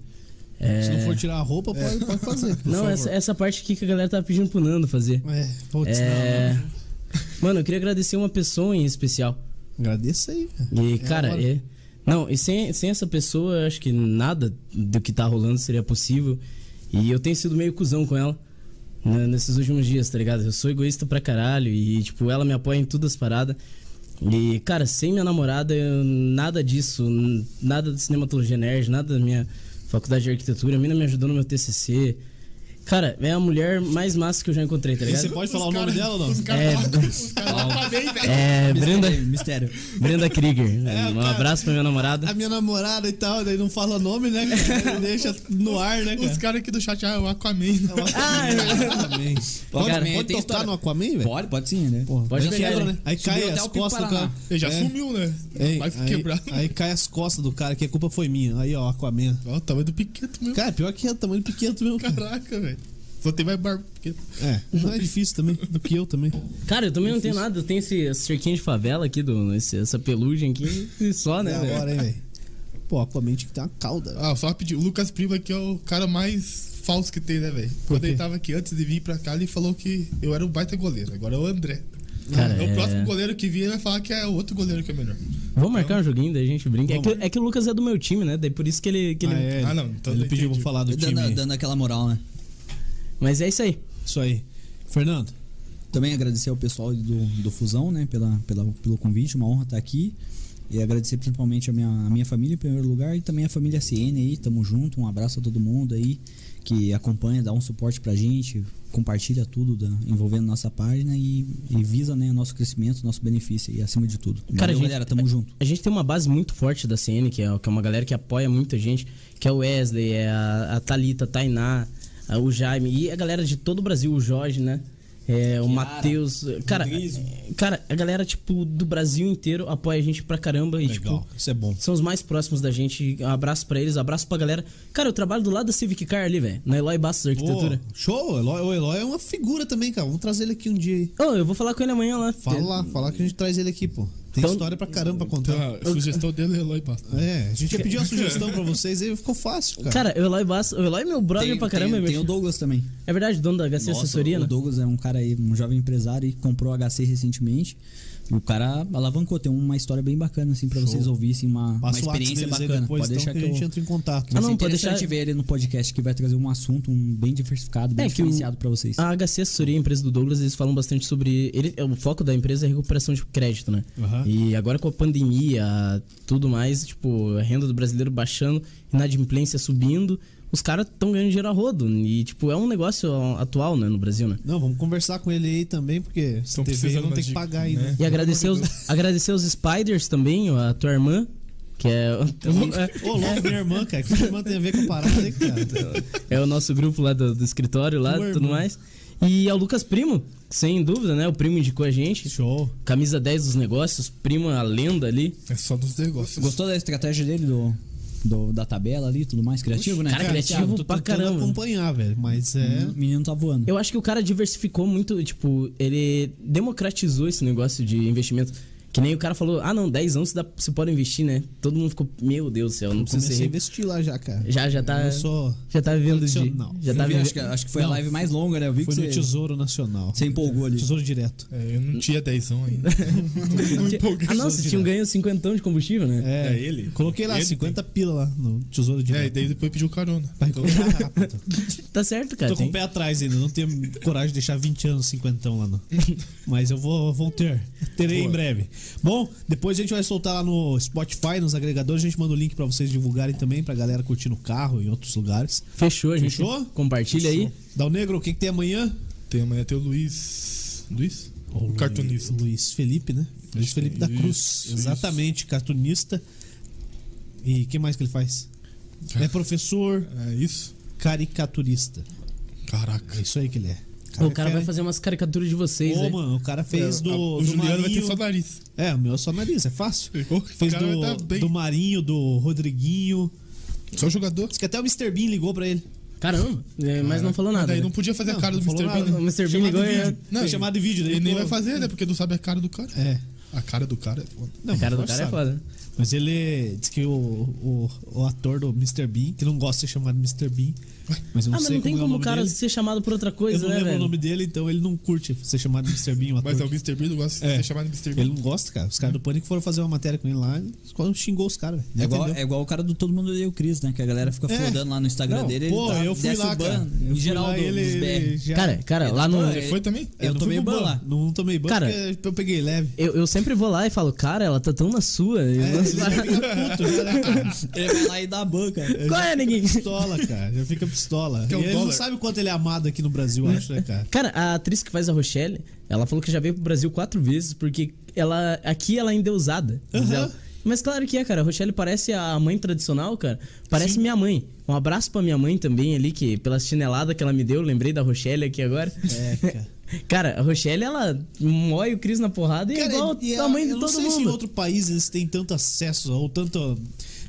É... Se não for tirar a roupa, pode, pode fazer. por Não, favor. essa, essa parte aqui que a galera tava pedindo pro Nando fazer. É, putz, É... não. Mano, eu queria agradecer uma pessoa em especial. Agradeça aí. E, É cara, é... Não, e sem, sem essa pessoa, eu acho que nada do que tá rolando seria possível. E eu tenho sido meio cuzão com ela né, nesses últimos dias, tá ligado? Eu sou egoísta pra caralho e, tipo, ela me apoia em todas as paradas. E, cara, sem minha namorada, eu- nada disso, nada de cinematologia nerd, nada da minha faculdade de arquitetura, a mina me ajudou no meu TCC. Cara, é a mulher mais massa que eu já encontrei, tá ligado? você pode falar Os o nome cara- dela ou não? Os caras É, os caras lá bem, velho. É, Brenda, Mistério. Brenda Krieger. [LAUGHS] É, um cara. abraço pra minha namorada. A minha namorada e tal, daí não fala nome, né? cara? [LAUGHS] Deixa no ar, né, Os cara? caras aqui do chat, ah, é o Aquaman. Ah, Aquaman. Pode, Cara, pode tocar história. no Aquaman, velho? Pode, pode sim, né? Porra, Pode quebra, ele. né? Aí cai as o costas do cara. Ele já É. sumiu, né? Ei, Vai quebrar. aí cai as costas do cara, que a culpa foi minha. Aí, ó, Aquaman. Ó, o tamanho do piqueto mesmo. Cara, pior que é o tamanho pequeno mesmo. cara. Caraca, velho. Só tem mais barba pequena. É, não é difícil também, do que eu também. Cara, eu também não tenho nada. Eu tenho esse, esse cerquinho de favela aqui, do, esse- essa pelugem aqui, e só, né? É agora, hein, velho. Pô, Aquaman tinha que ter uma cauda. Ah, só pedir. O Lucas Primo aqui é o cara mais falso que tem, né, velho? Quando ele tava aqui antes de vir pra cá, ele falou que eu era um baita goleiro. Agora é o André. Cara, é o é- próximo goleiro que vir, ele vai falar que é o outro goleiro que é melhor. Vamos marcar um joguinho, daí a gente brinca. É que, é que o Lucas é do meu time, né? Daí por isso que ele. Que ele... Ah, é, Ah, não, então ele pediu pra falar do time. Dando, dando aquela moral, né? Mas é isso aí. Isso aí. Fernando, Também agradecer ao pessoal do, do Fusão, né, pela, pela, pelo convite, uma honra estar aqui. E agradecer principalmente a minha, a minha família em primeiro lugar e também a família CN aí, tamo junto, um abraço a todo mundo aí que acompanha, dá um suporte pra gente, compartilha tudo da- envolvendo nossa página e, e visa né, nosso crescimento, nosso benefício e acima de tudo. Cara, Valeu, gente- galera, tamo junto. A gente tem uma base muito forte da CN, que é, que é uma galera que apoia muita gente, que é o Wesley, é a, a Thalita, a Tainá, a- o Jaime, e a galera de todo o Brasil, o Jorge, né? É, o Matheus. Cara, cara, a galera, tipo, do Brasil inteiro apoia a gente pra caramba. E, legal. tipo, Isso é bom. são os mais próximos da gente. Um abraço pra eles, um abraço pra galera. Cara, eu trabalho do lado da Civic Car ali, velho. Na Eloy Bastos Arquitetura. Pô, show. O Eloy, o Eloy é uma figura também, cara. Vamos trazer ele aqui um dia aí. Ô, eu vou falar com ele amanhã lá. Fala lá, fala que a gente traz ele aqui, pô. Tem Então- história pra caramba pra contar. A sugestão dele é Eloy Basta. É, a gente ia pedir uma sugestão pra vocês e ficou fácil, cara. Cara, o Eloy Bastos. O Eloy é meu brother Tem, pra caramba. tem, tem meu- o Douglas também. É verdade, dono da HC Nossa, Assessoria, o né? Douglas é um cara aí, um jovem empresário e comprou a HC recentemente. E o cara alavancou, tem uma história bem bacana assim pra Show. vocês ouvirem assim, uma, uma experiência bacana. depois, pode então, deixar que que, a gente eu... entra em contato. Ah, não, ser pode deixar- ver ele no podcast que vai trazer um assunto um bem diversificado, bem É, diferenciado pra vocês. A HC Assessoria, a empresa do Douglas, eles falam bastante sobre. Ele, o foco da empresa é recuperação de crédito, né? Aham. E agora com a pandemia, tudo mais, tipo, a renda do brasileiro baixando, inadimplência subindo, os caras estão ganhando dinheiro a rodo. E, tipo, é um negócio atual, né, no Brasil, né? Não, vamos conversar com ele aí também, porque se TV não tem que pagar aí, né? né? E agradecer os, agradecer os Spiders também, a tua irmã, que é. [LAUGHS] Ô, louco, minha irmã, cara. O que minha irmã tem a ver com a parada aí, cara? É o nosso grupo lá do, do escritório lá, Tua tudo irmã. mais. E é o Lucas Primo, sem dúvida, né? O primo indicou a gente. Show. Camisa 10 dos negócios, primo a lenda ali. É só dos negócios. Gostou da estratégia dele, do, do- da tabela ali, tudo mais criativo, né? cara, criativo Thiago, tô pra caramba. acompanhar, velho. Mas é. O menino tá voando. Eu acho que o cara diversificou muito, tipo, ele democratizou esse negócio de investimento. Que nem o cara falou, ah não, 10 anos você, você pode investir, né? Todo mundo ficou, meu Deus do céu, não Eu precisa a ser. investir lá já, cara. Já, já tá. Eu sou. Já tá vivendo de. Tradicional. Já tá vi, vivendo. acho, que, acho que foi Não, a live mais longa, né? Eu vi Foi que no você, Tesouro Nacional. você empolgou ali. Tesouro direto. É, eu não tinha 10 ainda. [LAUGHS] não empolguei. Ah, não, vocês tinham ganho 50 de combustível, né? É, É ele? Coloquei lá Ele 50 pila lá no Tesouro É, e direto. daí depois pediu carona. Vai comprar rápido. [LAUGHS] Tá certo, cara. Tô com tem- o pé atrás ainda, não tenho coragem de deixar 20 anos 50 lá não. [LAUGHS] Mas eu vou, vou ter. Terei em Boa. breve. Bom, depois a gente vai soltar lá no Spotify, nos agregadores, a gente manda o link pra vocês divulgarem também, pra galera curtir no carro e em outros lugares. Fechou, a gente. Fechou? Compartilha aí. Dal Negro, o que, que tem amanhã? Tem amanhã tem o Luiz. Luiz? O cartunista. Luiz Felipe, né? Luiz Felipe da Cruz. Isso, Exatamente, cartunista. E o que mais que ele faz? É professor É isso? caricaturista. Caraca. É isso aí que ele é. O cara vai fazer umas caricaturas de vocês, Ô, né? mano, o cara fez É, do, o do Juliano vai ter Marinho. só nariz. É, o meu é só nariz, é fácil. [LAUGHS] O Fez cara do, bem. do Marinho, do Rodriguinho. Só jogador. Diz que até o Mr. Bean ligou pra ele. Caramba, é, mas não falou nada. daí né? não podia fazer Não, a cara do Mr. Bean. né? O Mr. Bean ligou e. Não, Foi ele- chamado de vídeo. daí Ele nem vai fazer, né? Porque não sabe a cara do cara. É. A cara do cara é foda. Não, A cara do cara é foda. Mas ele diz que o, o, o ator do Mr. Bean, que não gosta de ser chamado Mr. Bean, mas eu não Ah, mas sei não tem como é o como o cara dele. ser chamado por outra Eu coisa, não né, lembro velho? o nome dele, então ele não curte ser chamado de Mr. Bean, o ator. Mas é o Mr. Bean, não gosta de É. ser chamado de Mr. Bean. Ele não gosta, cara. Os caras do Pânico foram fazer uma matéria com ele lá e quase xingou os caras. velho. É igual, é igual o cara do Todo Mundo Odeia o Cris, né? Que a galera fica É. flodando lá no Instagram Não, dele. pô, ele tá, eu fui lá, o ban, cara. Eu em fui geral lá, do, ele, dos ele BR. já- Cara, cara, Ele lá no. Você foi também? Eu eu tomei ban lá. Não tomei ban Cara, porque eu peguei leve. Eu, eu sempre vou lá e falo, cara, ela tá tão na sua. Eu É, [LAUGHS] ele né, cara? Ele vai lá e dá ban, cara. Qual é, ninguém? Pistola, cara. Já fica pistola. Que é e o ele não dólar. sabe quanto ele é amado aqui no Brasil, acho, né, cara? Cara, a atriz que faz a Rochelle, ela falou que já veio pro Brasil quatro vezes, porque ela aqui ela é endeusada. diz Aham. ela. Mas claro que é, cara. A Rochelle parece a mãe tradicional, cara. Parece minha mãe. Um abraço pra minha mãe também ali, que pela chinelada que ela me deu, lembrei da Rochelle aqui agora. É, cara. [LAUGHS] Cara, a Rochelle, ela moe o Cris na porrada e é igual e o a- tamanho de eu não todo sei se em mundo. outro país eles têm tanto acesso ou tanto.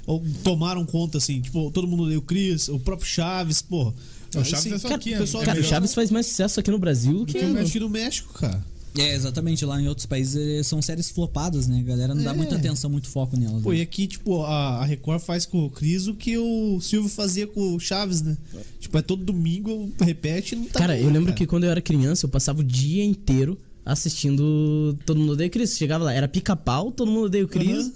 Ou tomaram conta, assim, tipo, todo mundo deu o Chris, o próprio Chaves, pô. O Chaves é só cara, aqui, o né? pessoal É Cara, o Chaves faz mais sucesso aqui no Brasil do que. que mexe no México, cara. É, exatamente. Lá em outros países eh, são séries flopadas, né? A galera não dá É. muita atenção, muito foco nelas. Pô, né? e aqui, tipo, a, a Record faz com o Cris o que o Silvio fazia com o Chaves, né? Tipo, é todo domingo, repete e não tá Cara, bom, eu lembro cara. que quando eu era criança, eu passava o dia inteiro assistindo Todo Mundo Odeia o Chris. Chegava lá, era pica-pau, Todo Mundo Odeia o Chris. Aham.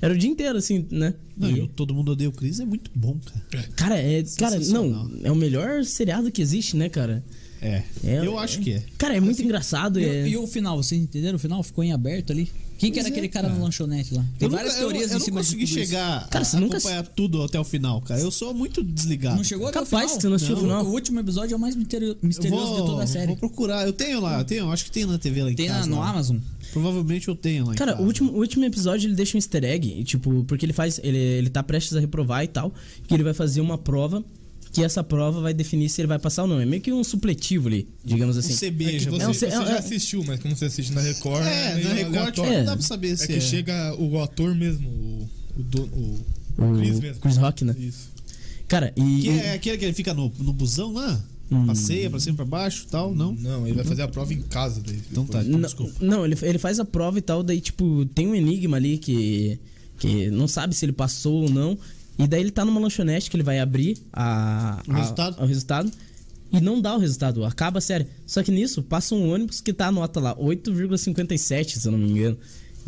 Era o dia inteiro, assim, né? Não, E- Todo Mundo Odeia o Cris é muito bom, cara. Cara, é. Cara, não, é o melhor seriado que existe, né, cara? É. É, eu acho que é. Cara, é muito engraçado. E, é... o- e o final, vocês entenderam? O final ficou em aberto ali. Quem que era é, aquele cara, cara. no lanchonete lá? Tem Eu várias nunca- eu- teorias eu, em não cima de consegui tudo isso. chegar Cara, a você nunca- acompanhar tudo até o final, cara. Eu sou muito desligado. Não chegou até o Capaz final? que você não assistiu o final. O último episódio é o mais misterio- Eu misterioso de toda a série. Vou procurar. Eu tenho lá, eu tenho, acho que tem na TV lá em Tem casa. no lá. Amazon. Provavelmente eu tenho lá em Cara, casa. o último, o último episódio ele deixa um easter egg, tipo, porque ele faz. Ele, ele tá prestes a reprovar e tal. Que ele vai fazer uma prova. Que essa prova vai definir se ele vai passar ou não. É meio que um supletivo ali, digamos Um assim. CB, É você, É um- você é- já é- assistiu, mas como você assiste na Record, É, meio na Record não É. dá pra saber É se que chega o ator mesmo, o, o, dono- o, O Chris mesmo. Chris Rock, né? Isso. Cara, e. Que é aquele que ele fica no, no busão lá? Hum. Passeia pra cima e pra baixo e tal, não? Não, ele vai fazer a prova em casa daí. Então tá, então Não, desculpa. não, ele, ele faz a prova e tal, daí, tipo, tem um enigma ali que, que não sabe se ele passou ou não. E daí ele tá numa lanchonete que ele vai abrir a, O a- resultado? o resultado. E não dá o resultado, acaba a série. Só que nisso, passa um ônibus que tá a nota lá, 8,57, se eu não me engano.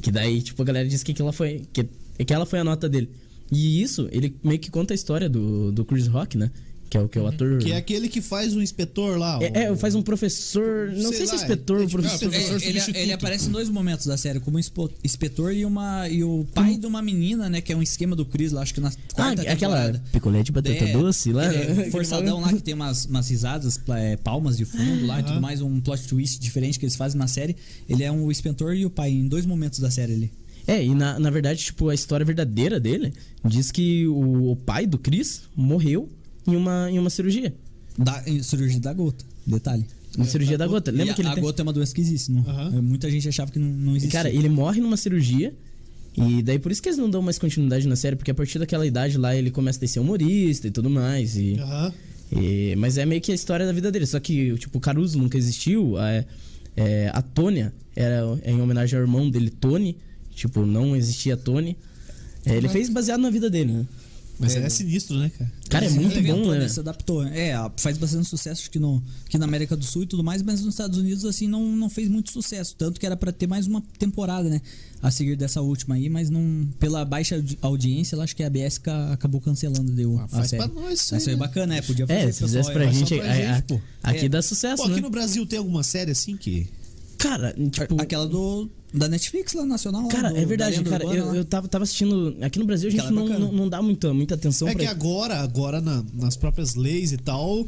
Que daí, tipo, a galera diz que aquela foi, que, que ela foi a nota dele. E isso, ele meio que conta a história do, do Chris Rock, né? Que é o que é o ator. Que é aquele que faz o inspetor lá. o- É, é, faz um professor. Não Sei sei, se lá, é inspetor é ou tipo professor. inspetor. É, ele, ele aparece em dois momentos da série, como inspetor e, uma, e o pai de uma menina, né? Que é um esquema do Chris lá, acho que na Ah, quarta aquela temporada. picolé de batata É, doce lá. ele é [LAUGHS] forçadão lá que tem umas, umas risadas, é, palmas de fundo lá e tudo mais, um plot twist diferente que eles fazem na série. Ele é um inspetor e o pai em dois momentos da série ali. É, e na, na verdade, tipo, a história verdadeira dele diz que o, o pai do Chris morreu em uma, em uma cirurgia. Da, em cirurgia da gota, detalhe. Uma cirurgia da gota. Lembra E que ele a, tem... gota é uma doença que existe, não? É, Muita gente achava que não, não existia. Cara, ele morre numa cirurgia. E daí por isso que eles não dão mais continuidade na série, porque a partir daquela idade lá ele começa a ser humorista e tudo mais. E, Aham. e- mas é meio que a história da vida dele. Só que, tipo, o Caruso nunca existiu. A, é, a Tônia era é em homenagem ao irmão dele, Tony. Tipo, não existia Tony. É, ele fez baseado na vida dele, né? Mas é, sinistro, né, cara? Cara, é muito bom, né? né? Se adaptou. É, faz bastante sucesso aqui, no, aqui na América do Sul e tudo mais, mas nos Estados Unidos, assim, não, não fez muito sucesso. Tanto que era pra ter mais uma temporada, né? A seguir dessa última aí, mas não. Pela baixa audi- audiência, eu acho que a ABS ca- acabou cancelando deu, Ah, a faz série. pra nós isso Mas aí, foi né? bacana, é. Podia fazer É, se fizesse pra aí. só gente, pra a- gente, a- pô. aqui É. dá sucesso, Pô, aqui né? no Brasil tem alguma série assim que. Cara, tipo. Aquela do. Da Netflix lá, nacional. lá, Cara, do- é da verdade, cara. Urbana Eu, lá. eu tava, tava assistindo. Aqui no Brasil a gente é não, não, não dá muita, muita atenção É pra que agora, agora na- nas próprias leis e tal,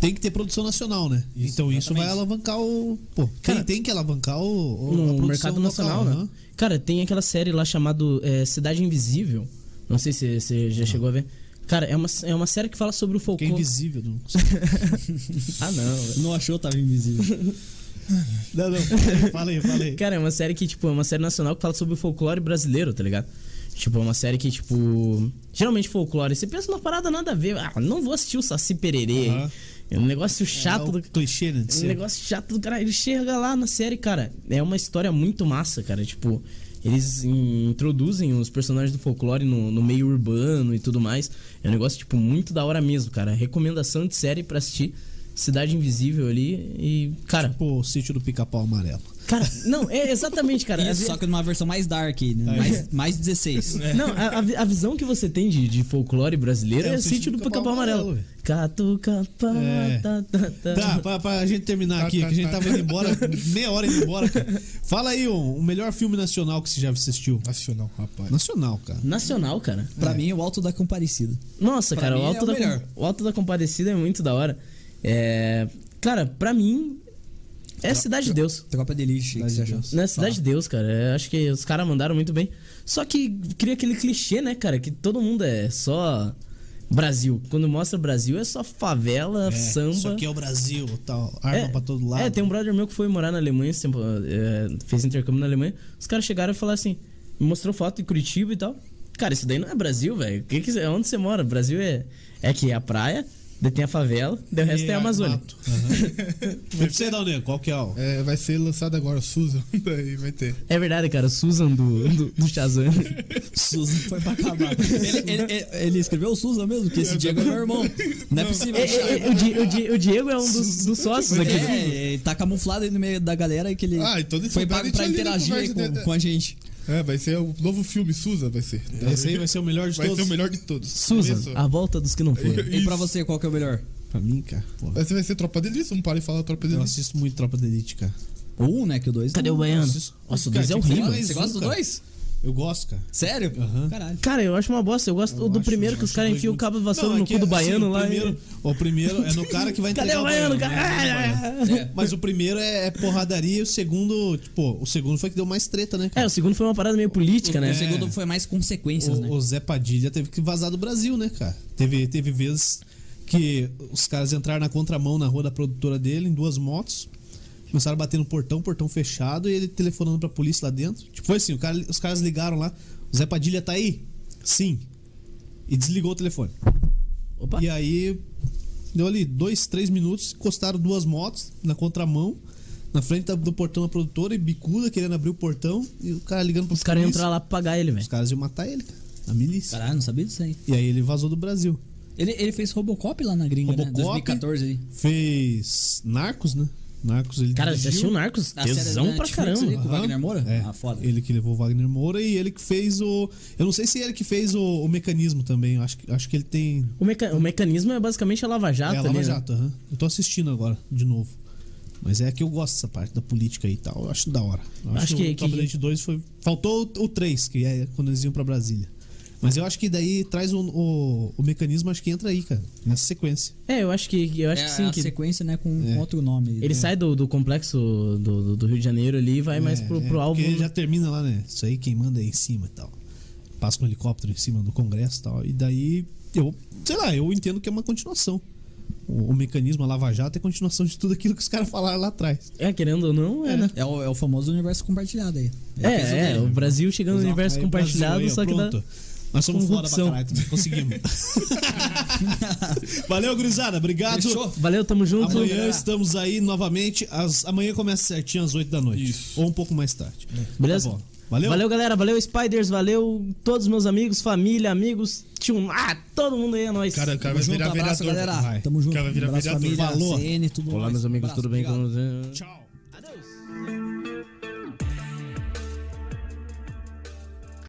tem que ter produção nacional, né? então isso vai alavancar o. Pô, tem, Cara, tem que alavancar o, o- no mercado local, nacional, né? aham. Cara, tem aquela série lá chamada é, Cidade Invisível. Não sei se você já chegou a ver. Cara, é uma, é uma série que fala sobre o Que é folclore. invisível. Não, [LAUGHS] ah, não. Não achou, tava invisível. [LAUGHS] [LAUGHS] não, não. Fala aí. Cara, é uma série que, tipo, é uma série nacional que fala sobre o folclore brasileiro, tá ligado? Tipo, é uma série que, tipo. Geralmente folclore, você pensa numa parada nada a ver. Ah, não vou assistir o Saci Pererê. É um negócio chato é do. o clichê, né? de Um negócio chato do cara. Ele chega lá na série, cara. É uma história muito massa, cara. Tipo, eles in- introduzem os personagens do folclore no, no meio urbano e tudo mais. É um negócio, tipo, muito da hora mesmo, cara. Recomendação de série pra assistir. Cidade Invisível ali. E, cara. Pô, o sítio do pica-pau amarelo. Cara, não, é exatamente, cara. Isso, A- só que numa versão mais dark, né? mais, mais 16. [LAUGHS] Não, a, a vi- a visão que você tem de, de folclore brasileiro É é, o sítio do Pica-Pau Amarelo. velho. Catucapá, É. tá, tá, tá. Tá, pra, pra gente terminar Tá, aqui, tá, que a gente tá. tava indo embora, [LAUGHS] meia hora indo embora, cara. Fala aí o, o melhor filme nacional que você já assistiu. Nacional, rapaz. Nacional, cara. Nacional, cara. Pra mim, o Alto da Comparecida. Nossa, Pra cara, o é Alto, o da, melhor. O Alto da Compadecida é muito da hora. É, cara, pra mim, é Cidade de Deus. Tropa de Elite, o que você achou? Não é Cidade de Deus, cara. É, acho que os caras mandaram muito bem. Só que cria aquele clichê, né, cara? Que todo mundo é só Brasil. Quando mostra Brasil é só favela, É, samba. Isso aqui é o Brasil, tal. Arma É, pra todo lado. É, tem um brother meu que foi morar na Alemanha, é, fez intercâmbio na Alemanha. Os caras chegaram e falaram assim: me mostrou foto em Curitiba e tal. Cara, isso daí não é Brasil, velho. Que que, onde você mora? Brasil é, é que é a praia, daí tem a favela, daí o resto é a Amazônia. mato. [LAUGHS] E pra você, Dalne, qual que é o. É, vai ser lançado agora, Susan. [LAUGHS] Daí vai ter. É verdade, cara. Susan do, do, do Shazam. [LAUGHS] Susan foi pra acabar. ele, ele- ele- ele escreveu o Susan mesmo? Que esse Diego é meu irmão. Não é possível. É, é, é, o, Di- o Di- o Diego é um dos, dos sócios aqui. É, ele tá camuflado aí no meio da galera que ele Ah, então foi pago pra interagir com, com a gente. É, vai ser o novo filme, Susan vai ser. Esse aí vai ser o melhor de Vai todos. ser o melhor de todos. Susan, Isso. a volta dos que não foram. E pra você, qual que é o melhor? Pra mim, cara. Esse vai ser Tropa de Elite, não para de falar Tropa de eu Elite. assisto muito Tropa de Elite, cara. O um, né? Que o dois. Cadê não. o Baiano? Nossa, o Cara, dois é horrível. Você gosta do cara. dois? Eu gosto, cara. Sério? Aham. Caralho. Cara, eu acho uma bosta. Eu gosto Eu do acho- primeiro que os caras enfiam o cabo de vassoura Não, no é que, cu do assim, baiano o lá. Primeiro, e- O primeiro é no cara que vai [LAUGHS] Cadê entregar o baiano, baiano, cara? né? É. Mas o primeiro é, é porradaria e o segundo, tipo, o segundo foi que deu mais treta, né, É, cara? o segundo foi uma parada meio política, né? O segundo foi mais consequências, né? O, o Zé Padilha teve que vazar do Brasil, né, cara? Teve, teve vezes que os caras entraram na contramão na rua da produtora dele, em duas motos. Começaram a bater no portão, portão fechado, e ele telefonando pra polícia lá dentro. Tipo, foi assim, cara- os caras ligaram lá. O Zé Padilha tá aí? Sim. E desligou o telefone. Opa. E aí, deu ali dois, três minutos, encostaram duas motos na contramão, na frente do portão da produtora, e bicuda querendo abrir o portão, e o cara ligando pro Os caras iam entrar lá pra pagar ele, velho. Os caras iam matar ele, cara. A milícia. Caralho, não sabia disso aí. E aí ele vazou do Brasil. Ele, ele fez Robocop lá na gringa, né? Robocop. 2014 aí. Fez Narcos, né? Narcos ele Cara, você dirigiu. assistiu Narcos? Tesão pra caramba. ali, com o. Wagner Moura? É, Ah, foda. Ele que levou o Wagner Moura e ele que fez o. Eu não sei se é ele que fez o, o mecanismo também. Acho, que- acho que ele tem. O, meca- o mecanismo é basicamente a Lava Jato é a Lava né? Jato, aham. Eu tô assistindo agora, de novo. Mas é que eu gosto dessa parte da política aí e tal. Eu acho da hora. Eu acho, Acho que, que- o que- de Elite 2 foi. Faltou o, o 3, que é quando eles iam pra Brasília. Mas eu acho que daí traz o, o, o mecanismo, acho que entra aí, cara. Nessa sequência. É, eu acho que eu acho é que sim. a Que sequência, né, com É. outro nome. ele sai do, do complexo do, do- do Rio de Janeiro ali e vai mais É, pro, é, pro alvo. Porque já termina lá, né? Isso aí quem manda é em cima e tal. Passa com um helicóptero em cima do Congresso e tal. E daí, eu, sei lá, eu entendo que é uma continuação. O, o mecanismo, a Lava Jato, é continuação de tudo aquilo que os caras falaram lá atrás. É, querendo ou não, é, né? É o, é o famoso universo compartilhado aí. É, é, dele. o Brasil chegando no universo Aí, compartilhado, aí, só que dá. Nós somos foda pra corrupção. caralho conseguimos. [LAUGHS] Valeu, gurizada. Obrigado. Fechou? Valeu, tamo junto. Amanhã estamos aí novamente. Às, amanhã começa certinho às 8 da noite. Isso. Ou um pouco mais tarde. Beleza? Tá bom. Valeu? Valeu, galera. Valeu, Spiders. Valeu, todos meus amigos, família, amigos. Tchum, ah, todo mundo aí, é nóis. Cara, o cara vai virar abraço, vereador. galera. Vai. Tamo junto. O cara vai virar abraço, vereador. família, Falou. CN, tudo Olá, mais. meus amigos, Abraço, tudo bem obrigado. com você? Tchau.